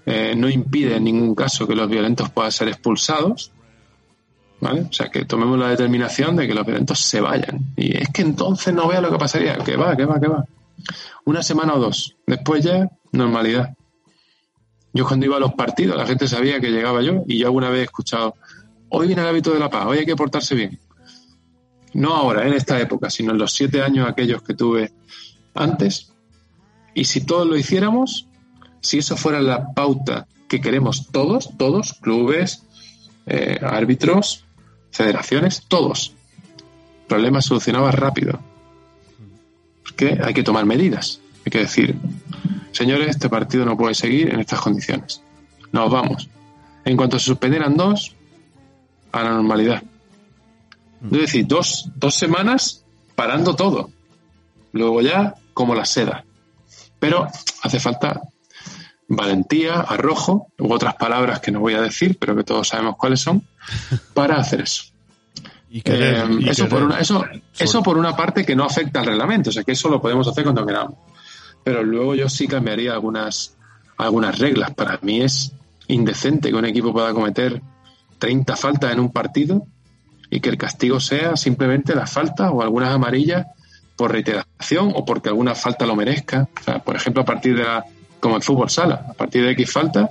eh, no impide en ningún caso que los violentos puedan ser expulsados. ¿Vale? O sea, que tomemos la determinación de que los violentos se vayan. Y es que entonces no vea lo que pasaría. Que va, que va, que va. Una semana o dos. Después ya, normalidad. Yo cuando iba a los partidos, la gente sabía que llegaba yo y yo alguna vez he escuchado, hoy viene el hábito de la paz, hoy hay que portarse bien. No ahora, en esta época, sino en los siete años aquellos que tuve antes. Y si todos lo hiciéramos, si eso fuera la pauta que queremos todos, todos, clubes, eh, árbitros, federaciones, todos, el problema solucionaba rápido. Porque hay que tomar medidas. Hay que decir, señores, este partido no puede seguir en estas condiciones. Nos vamos. En cuanto se suspendieran dos, a la normalidad. Es decir, dos, dos semanas parando todo. Luego ya, como la seda. Pero hace falta valentía, arrojo, u otras palabras que no voy a decir, pero que todos sabemos cuáles son, para hacer eso. Y querer, Eh, y eso, querer. por una, eso, eso por una parte que no afecta al reglamento, o sea que eso lo podemos hacer cuando queramos. Pero luego yo sí cambiaría algunas, algunas reglas. Para mí es indecente que un equipo pueda cometer 30 faltas en un partido y que el castigo sea simplemente la falta o algunas amarillas por reiteración o porque alguna falta lo merezca. O sea, por ejemplo, a partir de la, como el fútbol sala, a partir de X falta,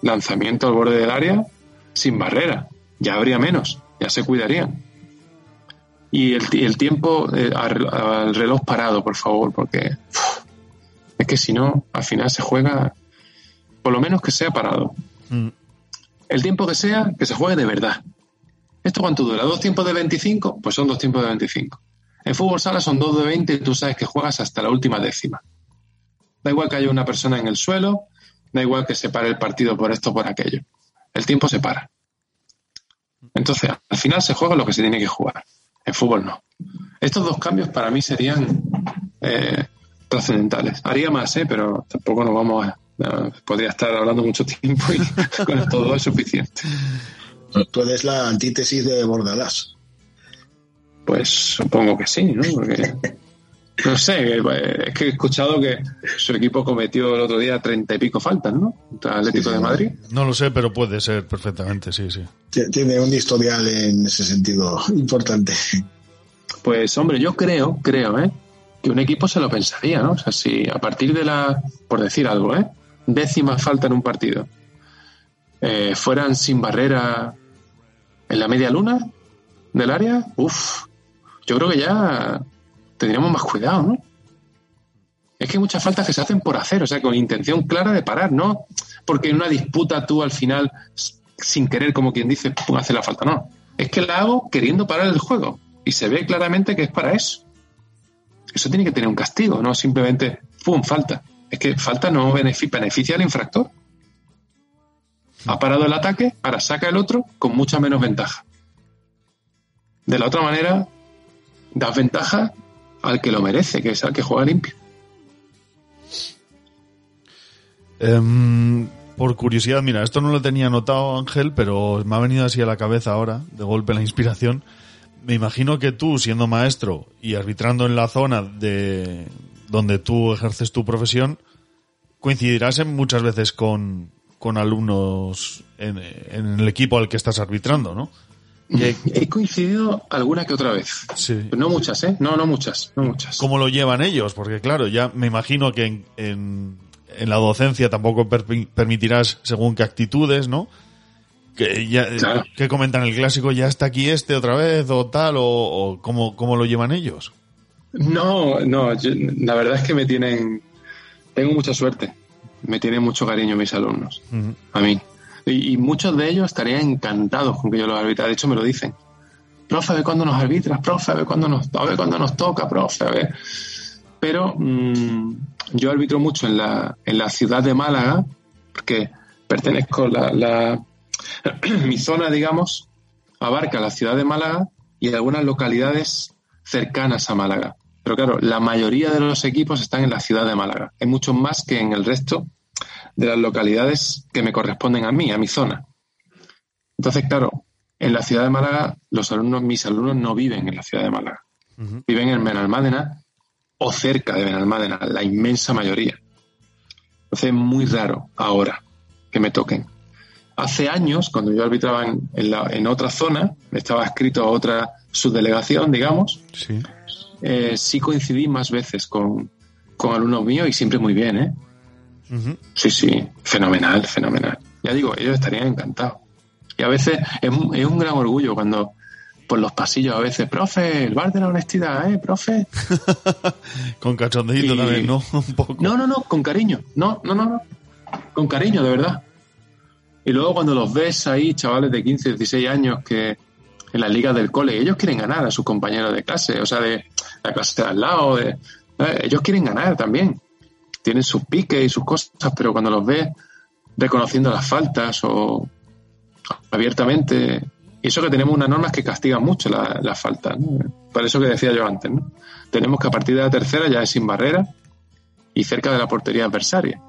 lanzamiento al borde del área sin barrera. Ya habría menos, ya se cuidarían. Y el, el tiempo eh, al, al reloj parado, por favor, porque es que si no, al final se juega, por lo menos que sea parado. Mm. El tiempo que sea, que se juegue de verdad. ¿Esto cuánto dura? ¿Dos tiempos de 25? Pues son dos tiempos de 25. En fútbol sala son dos de 20 y tú sabes que juegas hasta la última décima. da igual que haya una persona en el suelo, da igual que se pare el partido por esto o por aquello. El tiempo se para. Entonces, al final se juega lo que se tiene que jugar. En fútbol no. Estos dos cambios para mí serían eh, trascendentales. Haría más, ¿eh? pero tampoco nos vamos a... podría estar hablando mucho tiempo y con estos dos es suficiente. Tú eres la antítesis de Bordalás. Pues supongo que sí, ¿no? Porque, no sé, eh, es que he escuchado que su equipo cometió el otro día treinta y pico faltas, ¿no? Atlético de Madrid. No lo sé, pero puede ser perfectamente, sí, sí. Tiene un historial en ese sentido importante. Pues hombre, yo creo, creo, ¿eh? Que un equipo se lo pensaría, ¿no? O sea, si a partir de la, por decir algo, ¿eh? Décima falta en un partido, eh, fueran sin barrera en la media luna del área, uff, yo creo que ya tendríamos más cuidado, ¿no? Es que hay muchas faltas que se hacen por hacer, o sea, con intención clara de parar, ¿no? Porque en una disputa tú al final, sin querer, como quien dice, pum, hace la falta, no. Es que la hago queriendo parar el juego y se ve claramente que es para eso. Eso tiene que tener un castigo, no simplemente, ¡pum!, falta. Es que falta no beneficia, beneficia al infractor. Ha parado el ataque, ahora saca el otro con mucha menos ventaja. De la otra manera, das ventaja al que lo merece, que es al que juega limpio. Em, por curiosidad, mira, esto no lo tenía anotado Ángel, pero me ha venido así a la cabeza ahora, de golpe la inspiración. Me imagino que tú, siendo maestro y arbitrando en la zona de donde tú ejerces tu profesión, coincidirás en muchas veces con, con alumnos en, en el equipo al que estás arbitrando, ¿no? Que- He coincidido alguna que otra vez. sí. No muchas, ¿eh? No, no muchas, no muchas. ¿Cómo lo llevan ellos? Porque claro, ya me imagino que en, en, en la docencia tampoco per- permitirás según qué actitudes, ¿no? Que ya, Claro. que comentan el clásico, ya está aquí este otra vez o tal, o, o cómo, cómo lo llevan ellos. No, no, yo- la verdad es que me tienen. Tengo mucha suerte. Me tienen mucho cariño mis alumnos, a mí. Y, y muchos de ellos estarían encantados con que yo los arbitre. De hecho, me lo dicen. Profe, a ver cuándo nos arbitras, profe, a ver cuándo nos, a ver cuándo nos toca, profe, a ver. Pero mm, yo arbitro mucho en la, en la ciudad de Málaga, porque pertenezco, la, la, mi zona, digamos, abarca la ciudad de Málaga y algunas localidades cercanas a Málaga. Pero claro, la mayoría de los equipos están en la ciudad de Málaga. Hay muchos más que en el resto de las localidades que me corresponden a mí, a mi zona. Entonces, claro, en la ciudad de Málaga, los alumnos, mis alumnos no viven en la ciudad de Málaga. Viven en Benalmádena o cerca de Benalmádena, la inmensa mayoría. Entonces es muy raro ahora que me toquen. Hace años, cuando yo arbitraba en, en la- en otra zona, estaba escrito a otra subdelegación, digamos, Sí. eh, sí coincidí más veces con, con alumnos míos y siempre muy bien, ¿eh? Sí, sí, fenomenal, fenomenal. Ya digo, ellos estarían encantados. Y a veces es un, es un gran orgullo cuando por los pasillos a veces, profe, el bar de la honestidad, ¿eh, profe? Con cachondeíto Y- también, ¿no? Un poco. No, no, no, con cariño. No, no, no, no. Con cariño, de verdad. Y luego cuando los ves ahí, chavales de 15, 16 años que en las ligas del cole, ellos quieren ganar a sus compañeros de clase, o sea, de la clase de al lado, de, eh, ellos quieren ganar también. Tienen sus piques y sus cosas, pero cuando los ves reconociendo las faltas o abiertamente, y eso que tenemos unas normas que castigan mucho la- las faltas, ¿no? Por eso que decía yo antes, ¿no? Tenemos que a partir de la tercera ya es sin barrera y cerca de la portería adversaria.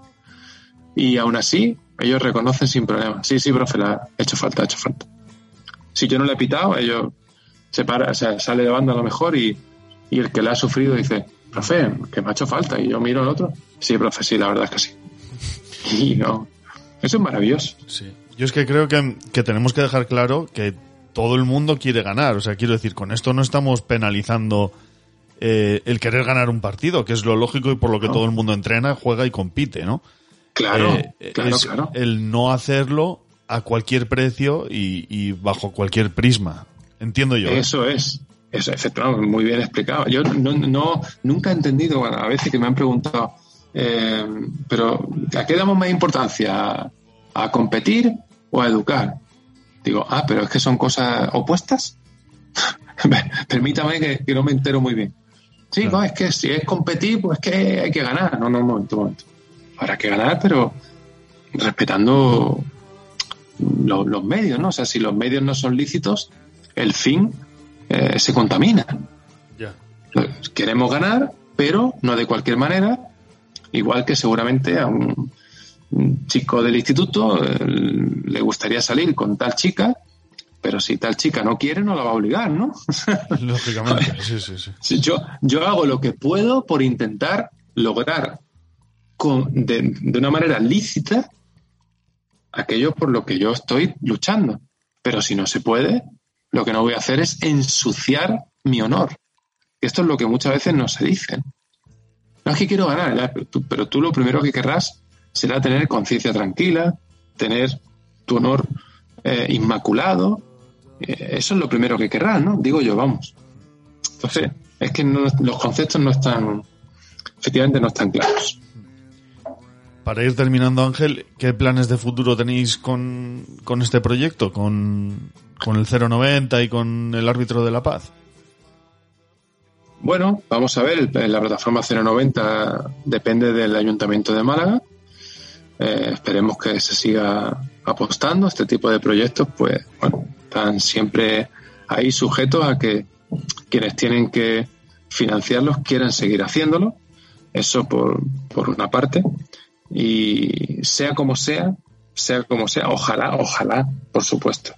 Y aún así, ellos reconocen sin problema. Sí, sí, profe, la ha hecho falta, ha hecho falta. Si yo no le he pitado, ellos se para, o sea, sale de banda a lo mejor y, y el que le ha sufrido dice, profe, que me ha hecho falta. Y yo miro al otro, sí, profe, sí, la verdad es que sí. Y no, eso es maravilloso. Sí. Yo es que creo que, que tenemos que dejar claro que todo el mundo quiere ganar. O sea, quiero decir, con esto no estamos penalizando eh, el querer ganar un partido, que es lo lógico y por lo que No. todo el mundo entrena, juega y compite, ¿no? Claro, Eh, claro, es claro. el no hacerlo a cualquier precio y, y bajo cualquier prisma. Entiendo yo. ¿eh? Eso es. Eso, efectivamente, muy bien explicado. Yo no, no, nunca he entendido, bueno, a veces que me han preguntado, eh, pero ¿a qué damos más importancia? ¿A, competir o a educar? Digo, ah, pero es que son cosas opuestas. Permítame que, que no me entero muy bien. Sí, Claro. no, es que si es competir, pues es que hay que ganar. No, no, un momento, un momento. Habrá que ganar, pero respetando lo- los medios, ¿no? O sea, si los medios no son lícitos, el fin eh, se contamina. Ya. Queremos ganar, pero no de cualquier manera, igual que seguramente a un, un chico del instituto eh, le gustaría salir con tal chica, pero si tal chica no quiere, no la va a obligar, ¿no? Lógicamente, sí, sí, sí. Sí, Yo, yo hago lo que puedo por intentar lograr con, de, de una manera lícita aquello por lo que yo estoy luchando. Pero si no se puede, lo que no voy a hacer es ensuciar mi honor. Esto es lo que muchas veces no se dicen. No es que quiero ganar, pero, tú, pero tú lo primero que querrás será tener conciencia tranquila, tener tu honor eh, inmaculado. Eh, eso es lo primero que querrás, ¿no? Digo yo, vamos. Entonces, es que no- los conceptos no están, efectivamente no están claros. Para ir terminando, Ángel, ¿qué planes de futuro tenéis con, con este proyecto? ¿Con, con el 090 y con el árbitro de la paz? Bueno, vamos a ver, la plataforma 090 depende del Ayuntamiento de Málaga. Eh, esperemos que se siga apostando. Este tipo de proyectos, pues, bueno, están siempre ahí sujetos a que quienes tienen que financiarlos quieran seguir haciéndolo. Eso por, por una parte. Y sea como sea, sea como sea, ojalá, ojalá, por supuesto,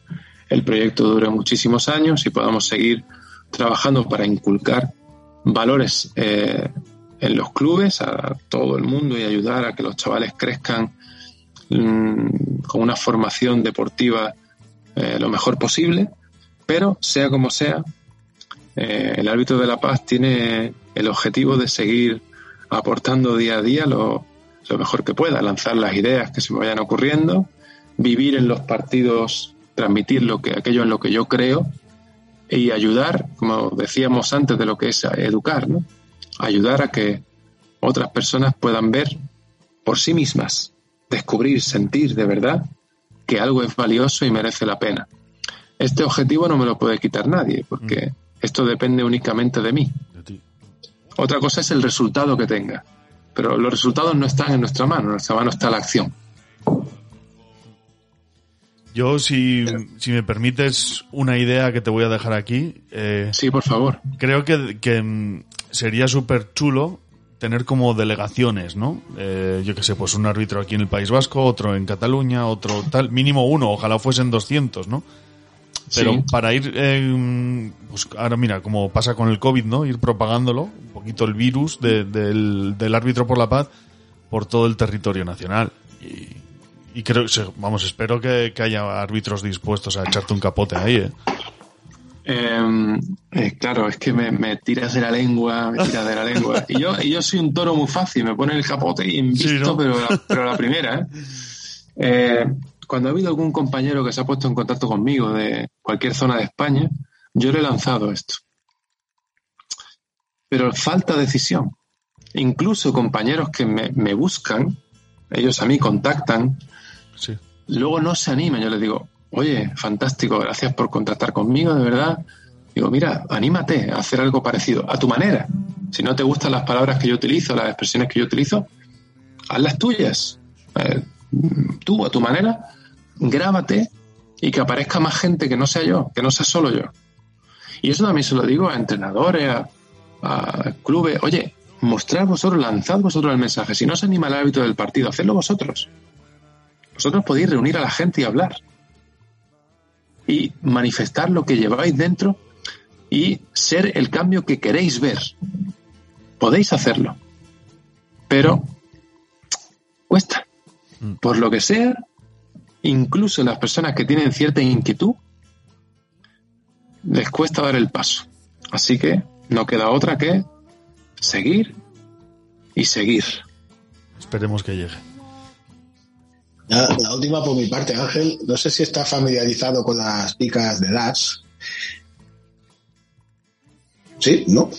el proyecto dure muchísimos años y podamos seguir trabajando para inculcar valores eh, en los clubes a todo el mundo y ayudar a que los chavales crezcan mm, con una formación deportiva eh, lo mejor posible, pero sea como sea, eh, el árbitro de la paz tiene el objetivo de seguir aportando día a día lo, lo mejor que pueda, lanzar las ideas que se me vayan ocurriendo, vivir en los partidos, transmitir lo que, aquello en lo que yo creo y ayudar, como decíamos antes de lo que es educar, ¿no? ayudar a que otras personas puedan ver por sí mismas, descubrir, sentir de verdad que algo es valioso y merece la pena. Este objetivo no me lo puede quitar nadie, porque esto depende únicamente de mí. Otra cosa es el resultado que tenga, pero los resultados no están en nuestra mano, en nuestra mano está la acción. Yo, si, si me permites una idea que te voy a dejar aquí. eh, sí, por favor. Creo que, que mm, sería súper chulo tener como delegaciones, ¿no? Eh, yo qué sé, pues un árbitro aquí en el País Vasco, otro en Cataluña, otro tal, mínimo uno, ojalá fuesen 200, ¿no? Pero Sí. para ir, eh, pues ahora mira, como pasa con el COVID, ¿no? Ir propagándolo, un poquito el virus de- del, del árbitro por la paz por todo el territorio nacional. Y, y creo, vamos, espero que, que haya árbitros dispuestos a echarte un capote ahí, ¿eh? Eh, eh, claro, es que me, me tiras de la lengua, me tiras de la lengua. Y yo, y yo soy un toro muy fácil, me ponen el capote y invisto, Sí, ¿no? pero, la, pero la primera. ¿eh? Eh, cuando ha habido algún compañero que se ha puesto en contacto conmigo de cualquier zona de España, yo le he lanzado esto. Pero falta decisión. Incluso compañeros que me, me buscan, ellos a mí contactan. Luego no se animan. Yo les digo, oye, fantástico, gracias por contactar conmigo, de verdad. Digo, mira, anímate a hacer algo parecido, a tu manera. Si no te gustan las palabras que yo utilizo, las expresiones que yo utilizo, haz las tuyas. Eh, tú, a tu manera, grábate y que aparezca más gente que no sea yo, que no sea solo yo. Y eso también se lo digo a entrenadores, a, clubes. Oye, mostrad vosotros, lanzad vosotros el mensaje. Si no se anima el árbitro del partido, hacedlo vosotros. Vosotros podéis reunir a la gente y hablar. Y manifestar lo que lleváis dentro y ser el cambio que queréis ver. Podéis hacerlo. Pero cuesta. Por lo que sea, incluso las personas que tienen cierta inquietud, les cuesta dar el paso. Así que no queda otra que seguir y seguir. Esperemos que llegue. La, la última por mi parte, Ángel. No sé si está familiarizado con las picas de Dash. Sí, ¿no?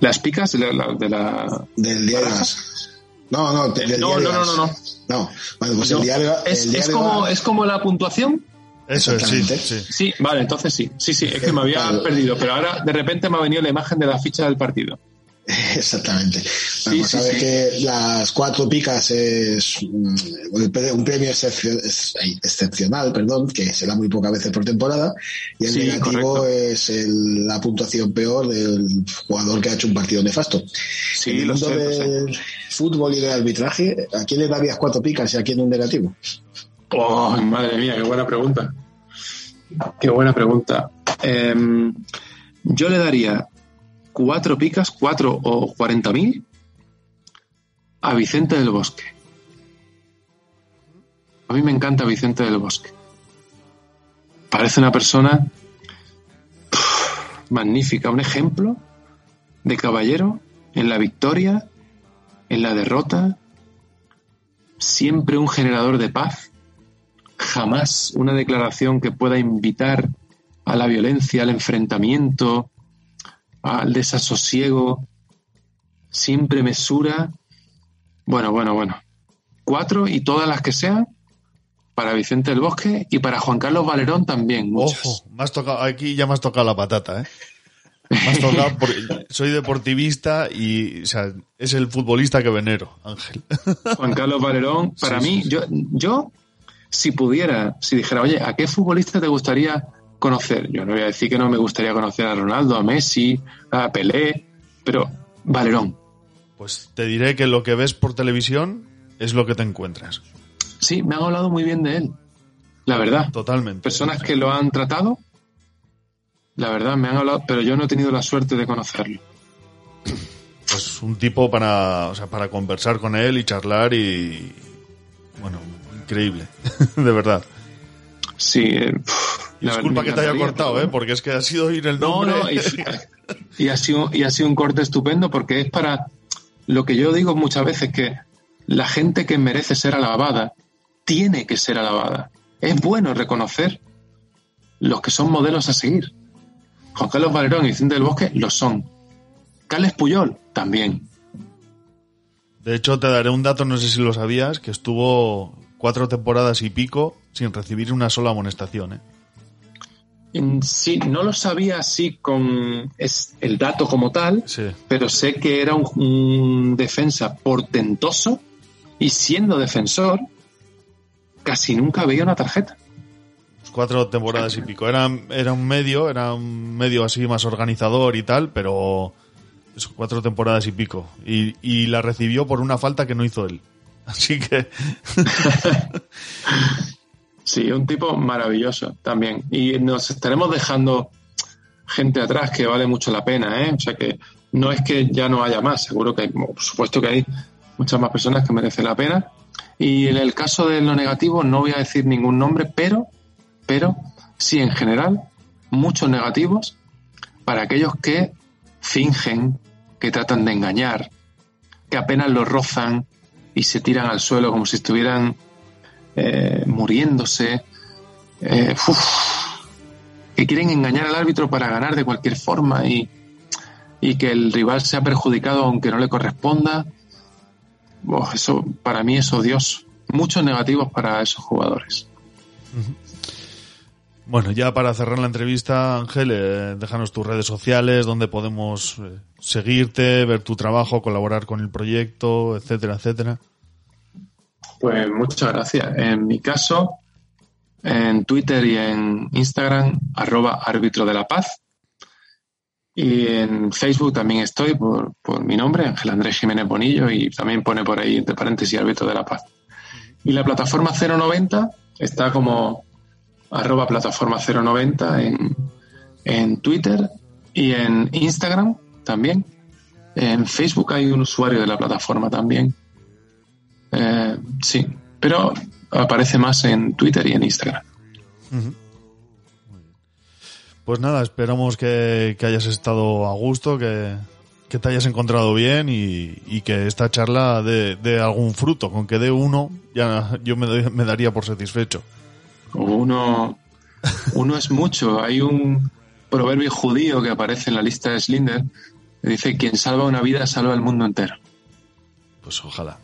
Las picas de la, de la- Del diario As. No, no, del No, no, no, no, no. No, bueno, pues No. el diario. ¿Es, el es diario como, ¿Es como la puntuación? Eso es, sí, sí. Sí, vale, entonces sí. Sí, sí, es que me había Claro. perdido, pero ahora de repente me ha venido la imagen de la ficha del partido. Exactamente. Bueno, sabes que las cuatro picas es un premio excepcional, perdón, que se da muy pocas veces por temporada, y el Sí, negativo correcto. es el- la puntuación peor del jugador que ha hecho un partido nefasto. Sí, en el lo mundo sé, lo sé. del fútbol y del arbitraje, ¿a quién le darías cuatro picas y a quién un negativo? Oh, madre mía, qué buena pregunta. Qué buena pregunta. Em, yo le daría cuatro picas, cuatro o cuarenta mil a Vicente del Bosque. A mí me encanta Vicente del Bosque. Parece una persona magnífica, un ejemplo de caballero en la victoria, en la derrota, siempre un generador de paz jamás una declaración que pueda invitar a la violencia, al enfrentamiento, al desasosiego, siempre mesura. Bueno, bueno, bueno. Cuatro y todas las que sean para Vicente del Bosque y para Juan Carlos Valerón también. Muchas. Ojo, me has tocado, aquí ya me has tocado la patata, ¿eh? Me has tocado por- soy deportivista y o sea, es el futbolista que venero, Ángel. Juan Carlos Valerón, para mí, yo, yo, si pudiera, si dijera, oye, ¿a qué futbolista te gustaría conocer? Yo no voy a decir que no me gustaría conocer a Ronaldo, a Messi, a Pelé, pero Valerón. Pues te diré que lo que ves por televisión es lo que te encuentras. Sí, me han hablado muy bien de él. La verdad. Totalmente. Personas que lo han tratado, la verdad, me han hablado, pero yo no he tenido la suerte de conocerlo. Pues un tipo para, o sea, para conversar con él y charlar y bueno, increíble, de verdad. Sí, eh, disculpa que te haya cortado, ¿eh? Porque es que ha sido oír el No, nombre. no, y, y ha sido, y ha sido un corte estupendo porque es para lo que yo digo muchas veces que la gente que merece ser alabada tiene que ser alabada. Es bueno reconocer los que son modelos a seguir. Juan Carlos Valerón y Vicente del Bosque lo son. Carles Puyol también. De hecho, te daré un dato, no sé si lo sabías, que estuvo cuatro temporadas y pico sin recibir una sola amonestación, ¿eh? En Sí, no lo sabía así con es el dato como tal, Sí. pero sé que era un, un defensa portentoso y siendo defensor casi nunca veía una tarjeta. Cuatro temporadas y pico. Era, era un medio, era un medio así más organizador y tal, pero eso, cuatro temporadas y pico. Y, y la recibió por una falta que no hizo él. Así que Sí, un tipo maravilloso también. Y nos estaremos dejando gente atrás que vale mucho la pena, ¿eh? O sea que no es que ya no haya más, seguro que hay, por supuesto que hay muchas más personas que merecen la pena. Y en el caso de lo negativo no voy a decir ningún nombre, pero, pero sí en general, muchos negativos para aquellos que fingen, que tratan de engañar, que apenas lo rozan y se tiran al suelo como si estuvieran eh, muriéndose, eh, que quieren engañar al árbitro para ganar de cualquier forma y, y que el rival sea perjudicado aunque no le corresponda. Eso para mí es odioso. Muchos negativos para esos jugadores. Bueno, ya para cerrar la entrevista, Ángel, eh, déjanos tus redes sociales, donde podemos seguirte, ver tu trabajo, colaborar con el proyecto, etcétera, etcétera. Pues muchas gracias. En mi caso, en Twitter y en Instagram, arroba árbitro de la paz. Y en Facebook también estoy por, por mi nombre, Ángel Andrés Jiménez Bonillo, y también pone por ahí, entre paréntesis, árbitro de la paz. Y la plataforma 090 está como arroba plataforma 090 en, en Twitter y en Instagram también. En Facebook hay un usuario de la plataforma también. Eh, sí, pero aparece más en Twitter y en Instagram. Pues nada, esperamos que, que hayas estado a gusto, que, que te hayas encontrado bien y, y que esta charla dé dé algún fruto. Con que dé uno, ya yo me, doy- me daría por satisfecho. Uno, uno es mucho. Hay un proverbio judío que aparece en la lista de Slinder que dice: Quien salva una vida salva el mundo entero. Pues ojalá.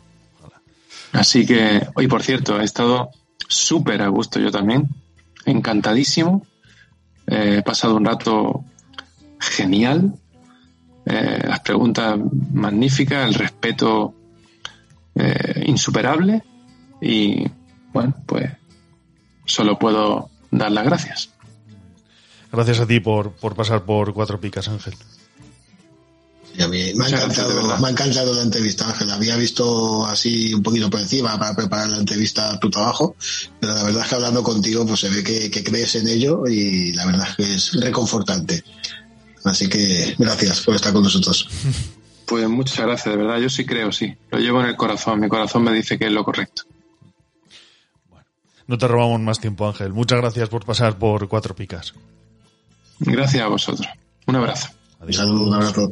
Así que, hoy por cierto, he estado súper a gusto yo también, encantadísimo. Eh, he pasado un rato genial eh, las preguntas magníficas, el respeto eh, insuperable y bueno, pues solo puedo dar las gracias. Gracias a ti por, por pasar por cuatro picas, Ángel. Y a mí me ha, encantado, verdad. me ha encantado la entrevista, Ángel. Había visto así un poquito por encima para preparar la entrevista a tu trabajo, pero la verdad es que hablando contigo pues se ve que, que crees en ello y la verdad es que es reconfortante. Así que gracias por estar con nosotros. Pues muchas gracias, de verdad. Yo sí creo, sí. Lo llevo en el corazón. Mi corazón me dice que es lo correcto. No te robamos más tiempo, Ángel. Muchas gracias por pasar por cuatro picas. Gracias a vosotros. Un abrazo. Un saludo, un abrazo.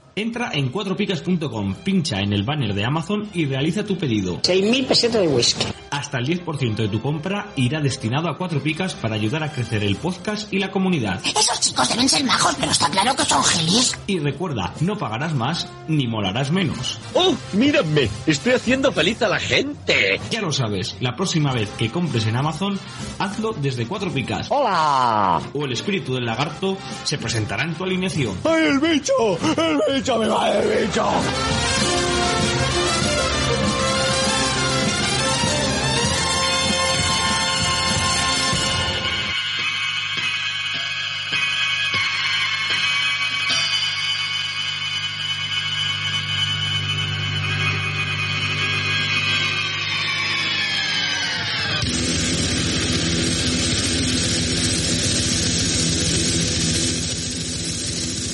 Entra en cuatropicas.com, pincha en el banner de Amazon y realiza tu pedido. 6.000 pesetas de whisky. Hasta el 10% de tu compra irá destinado a Cuatro Picas para ayudar a crecer el podcast y la comunidad. Esos chicos deben ser majos, pero está claro que son gilis. Y recuerda, no pagarás más ni molarás menos. ¡Oh, mírame! Estoy haciendo feliz a la gente. Ya lo sabes, la próxima vez que compres en Amazon, hazlo desde Cuatro Picas. ¡Hola! O el espíritu del lagarto se presentará en tu alineación. ¡Ay, el bicho! ¡El bicho me va el bicho!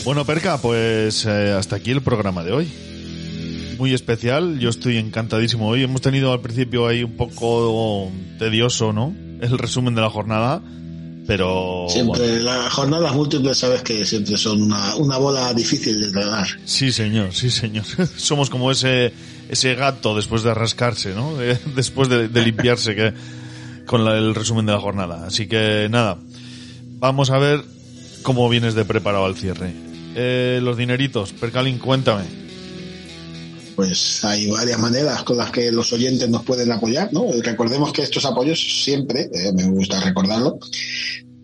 Bueno, Perca, pues eh, hasta aquí el programa de hoy. Muy especial, yo estoy encantadísimo hoy. Hemos tenido al principio ahí un poco tedioso, ¿no? El resumen de la jornada, pero... Siempre, bueno. las jornadas múltiples sabes que siempre son una, una bola difícil de tragar. Sí, señor, sí, señor. Somos como ese, ese gato después de rascarse, ¿no? Después de, de limpiarse que, con la- el resumen de la jornada. Así que nada, vamos a ver cómo vienes de preparado al cierre. Eh, los dineritos, Percalín, cuéntame. Pues hay varias maneras con las que los oyentes nos pueden apoyar, ¿no? Recordemos que estos apoyos siempre, eh, me gusta recordarlo,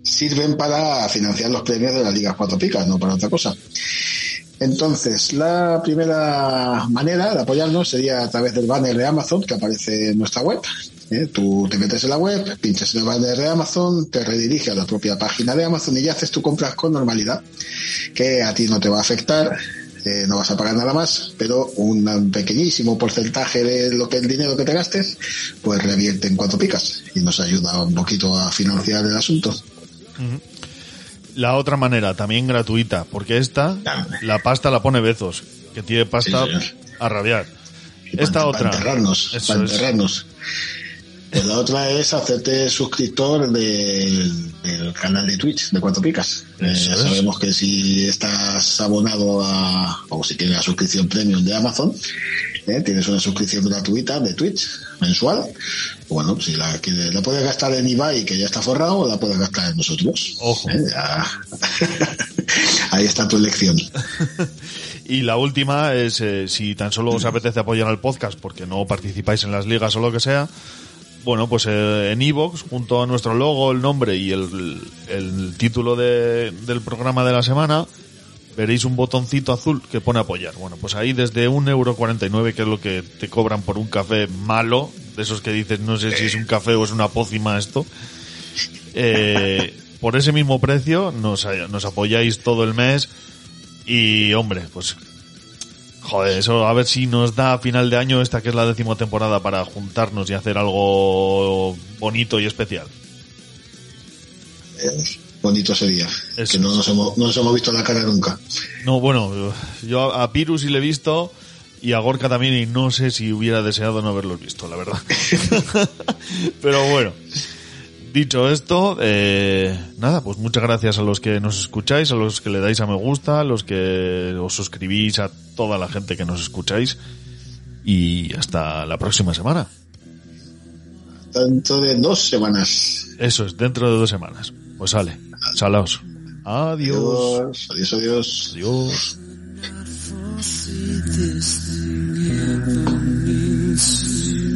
sirven para financiar los premios de las ligas cuatro picas, no para otra cosa. Entonces, la primera manera de apoyarnos sería a través del banner de Amazon que aparece en nuestra web. ¿Eh? Tú te metes en la web, pinchas en el banner de Amazon, te redirige a la propia página de Amazon y ya haces tu compras con normalidad, que a ti no te va a afectar, eh, no vas a pagar nada más, pero un pequeñísimo porcentaje de lo que el dinero que te gastes, pues revierte en cuatro picas y nos ayuda un poquito a financiar el asunto. La otra manera, también gratuita, porque esta, la pasta la pone Bezos, que tiene pasta Sí, a rabiar. Esta para, otra. enterrarnos, Eso para es. Pues la otra es hacerte suscriptor del, del canal de Twitch de Cuatro Picas. Eh, ya sabemos que si estás abonado a, o si tienes la suscripción premium de Amazon, eh, tienes una suscripción gratuita de Twitch mensual. Bueno, si la, quieres- la puedes gastar en Ibai, que ya está forrado, o la puedes gastar en nosotros. Ojo. Eh. Ahí está tu elección. Y la última es, eh, si tan solo os apetece apoyar al podcast porque no participáis en las ligas o lo que sea, bueno, pues eh, en iVoox, junto a nuestro logo, el nombre y el, el título de- del programa de la semana, veréis un botoncito azul que pone apoyar. Bueno, pues ahí desde 1,49€, que es lo que te cobran por un café malo, de esos que dices, no sé si es un café o es una pócima esto, eh, por ese mismo precio nos, nos apoyáis todo el mes y, hombre, pues Joder, eso a ver si nos da a final de año esta que es la décima temporada para juntarnos y hacer algo bonito y especial. Eh, bonito sería. Eso que no nos, hemos, no nos hemos visto la cara nunca. No, bueno, yo a Pirus sí le he visto y a Gorka también y no sé si hubiera deseado no haberlos visto, la verdad. Pero bueno, Dicho esto, eh, nada, pues muchas gracias a los que nos escucháis, a los que le dais a me gusta, a los que os suscribís, a toda la gente que nos escucháis. Y hasta la próxima semana. Tanto de dos semanas. Eso es, dentro de dos semanas. Pues sale. Salaos. Adiós. Adiós, adiós. Adiós. Sun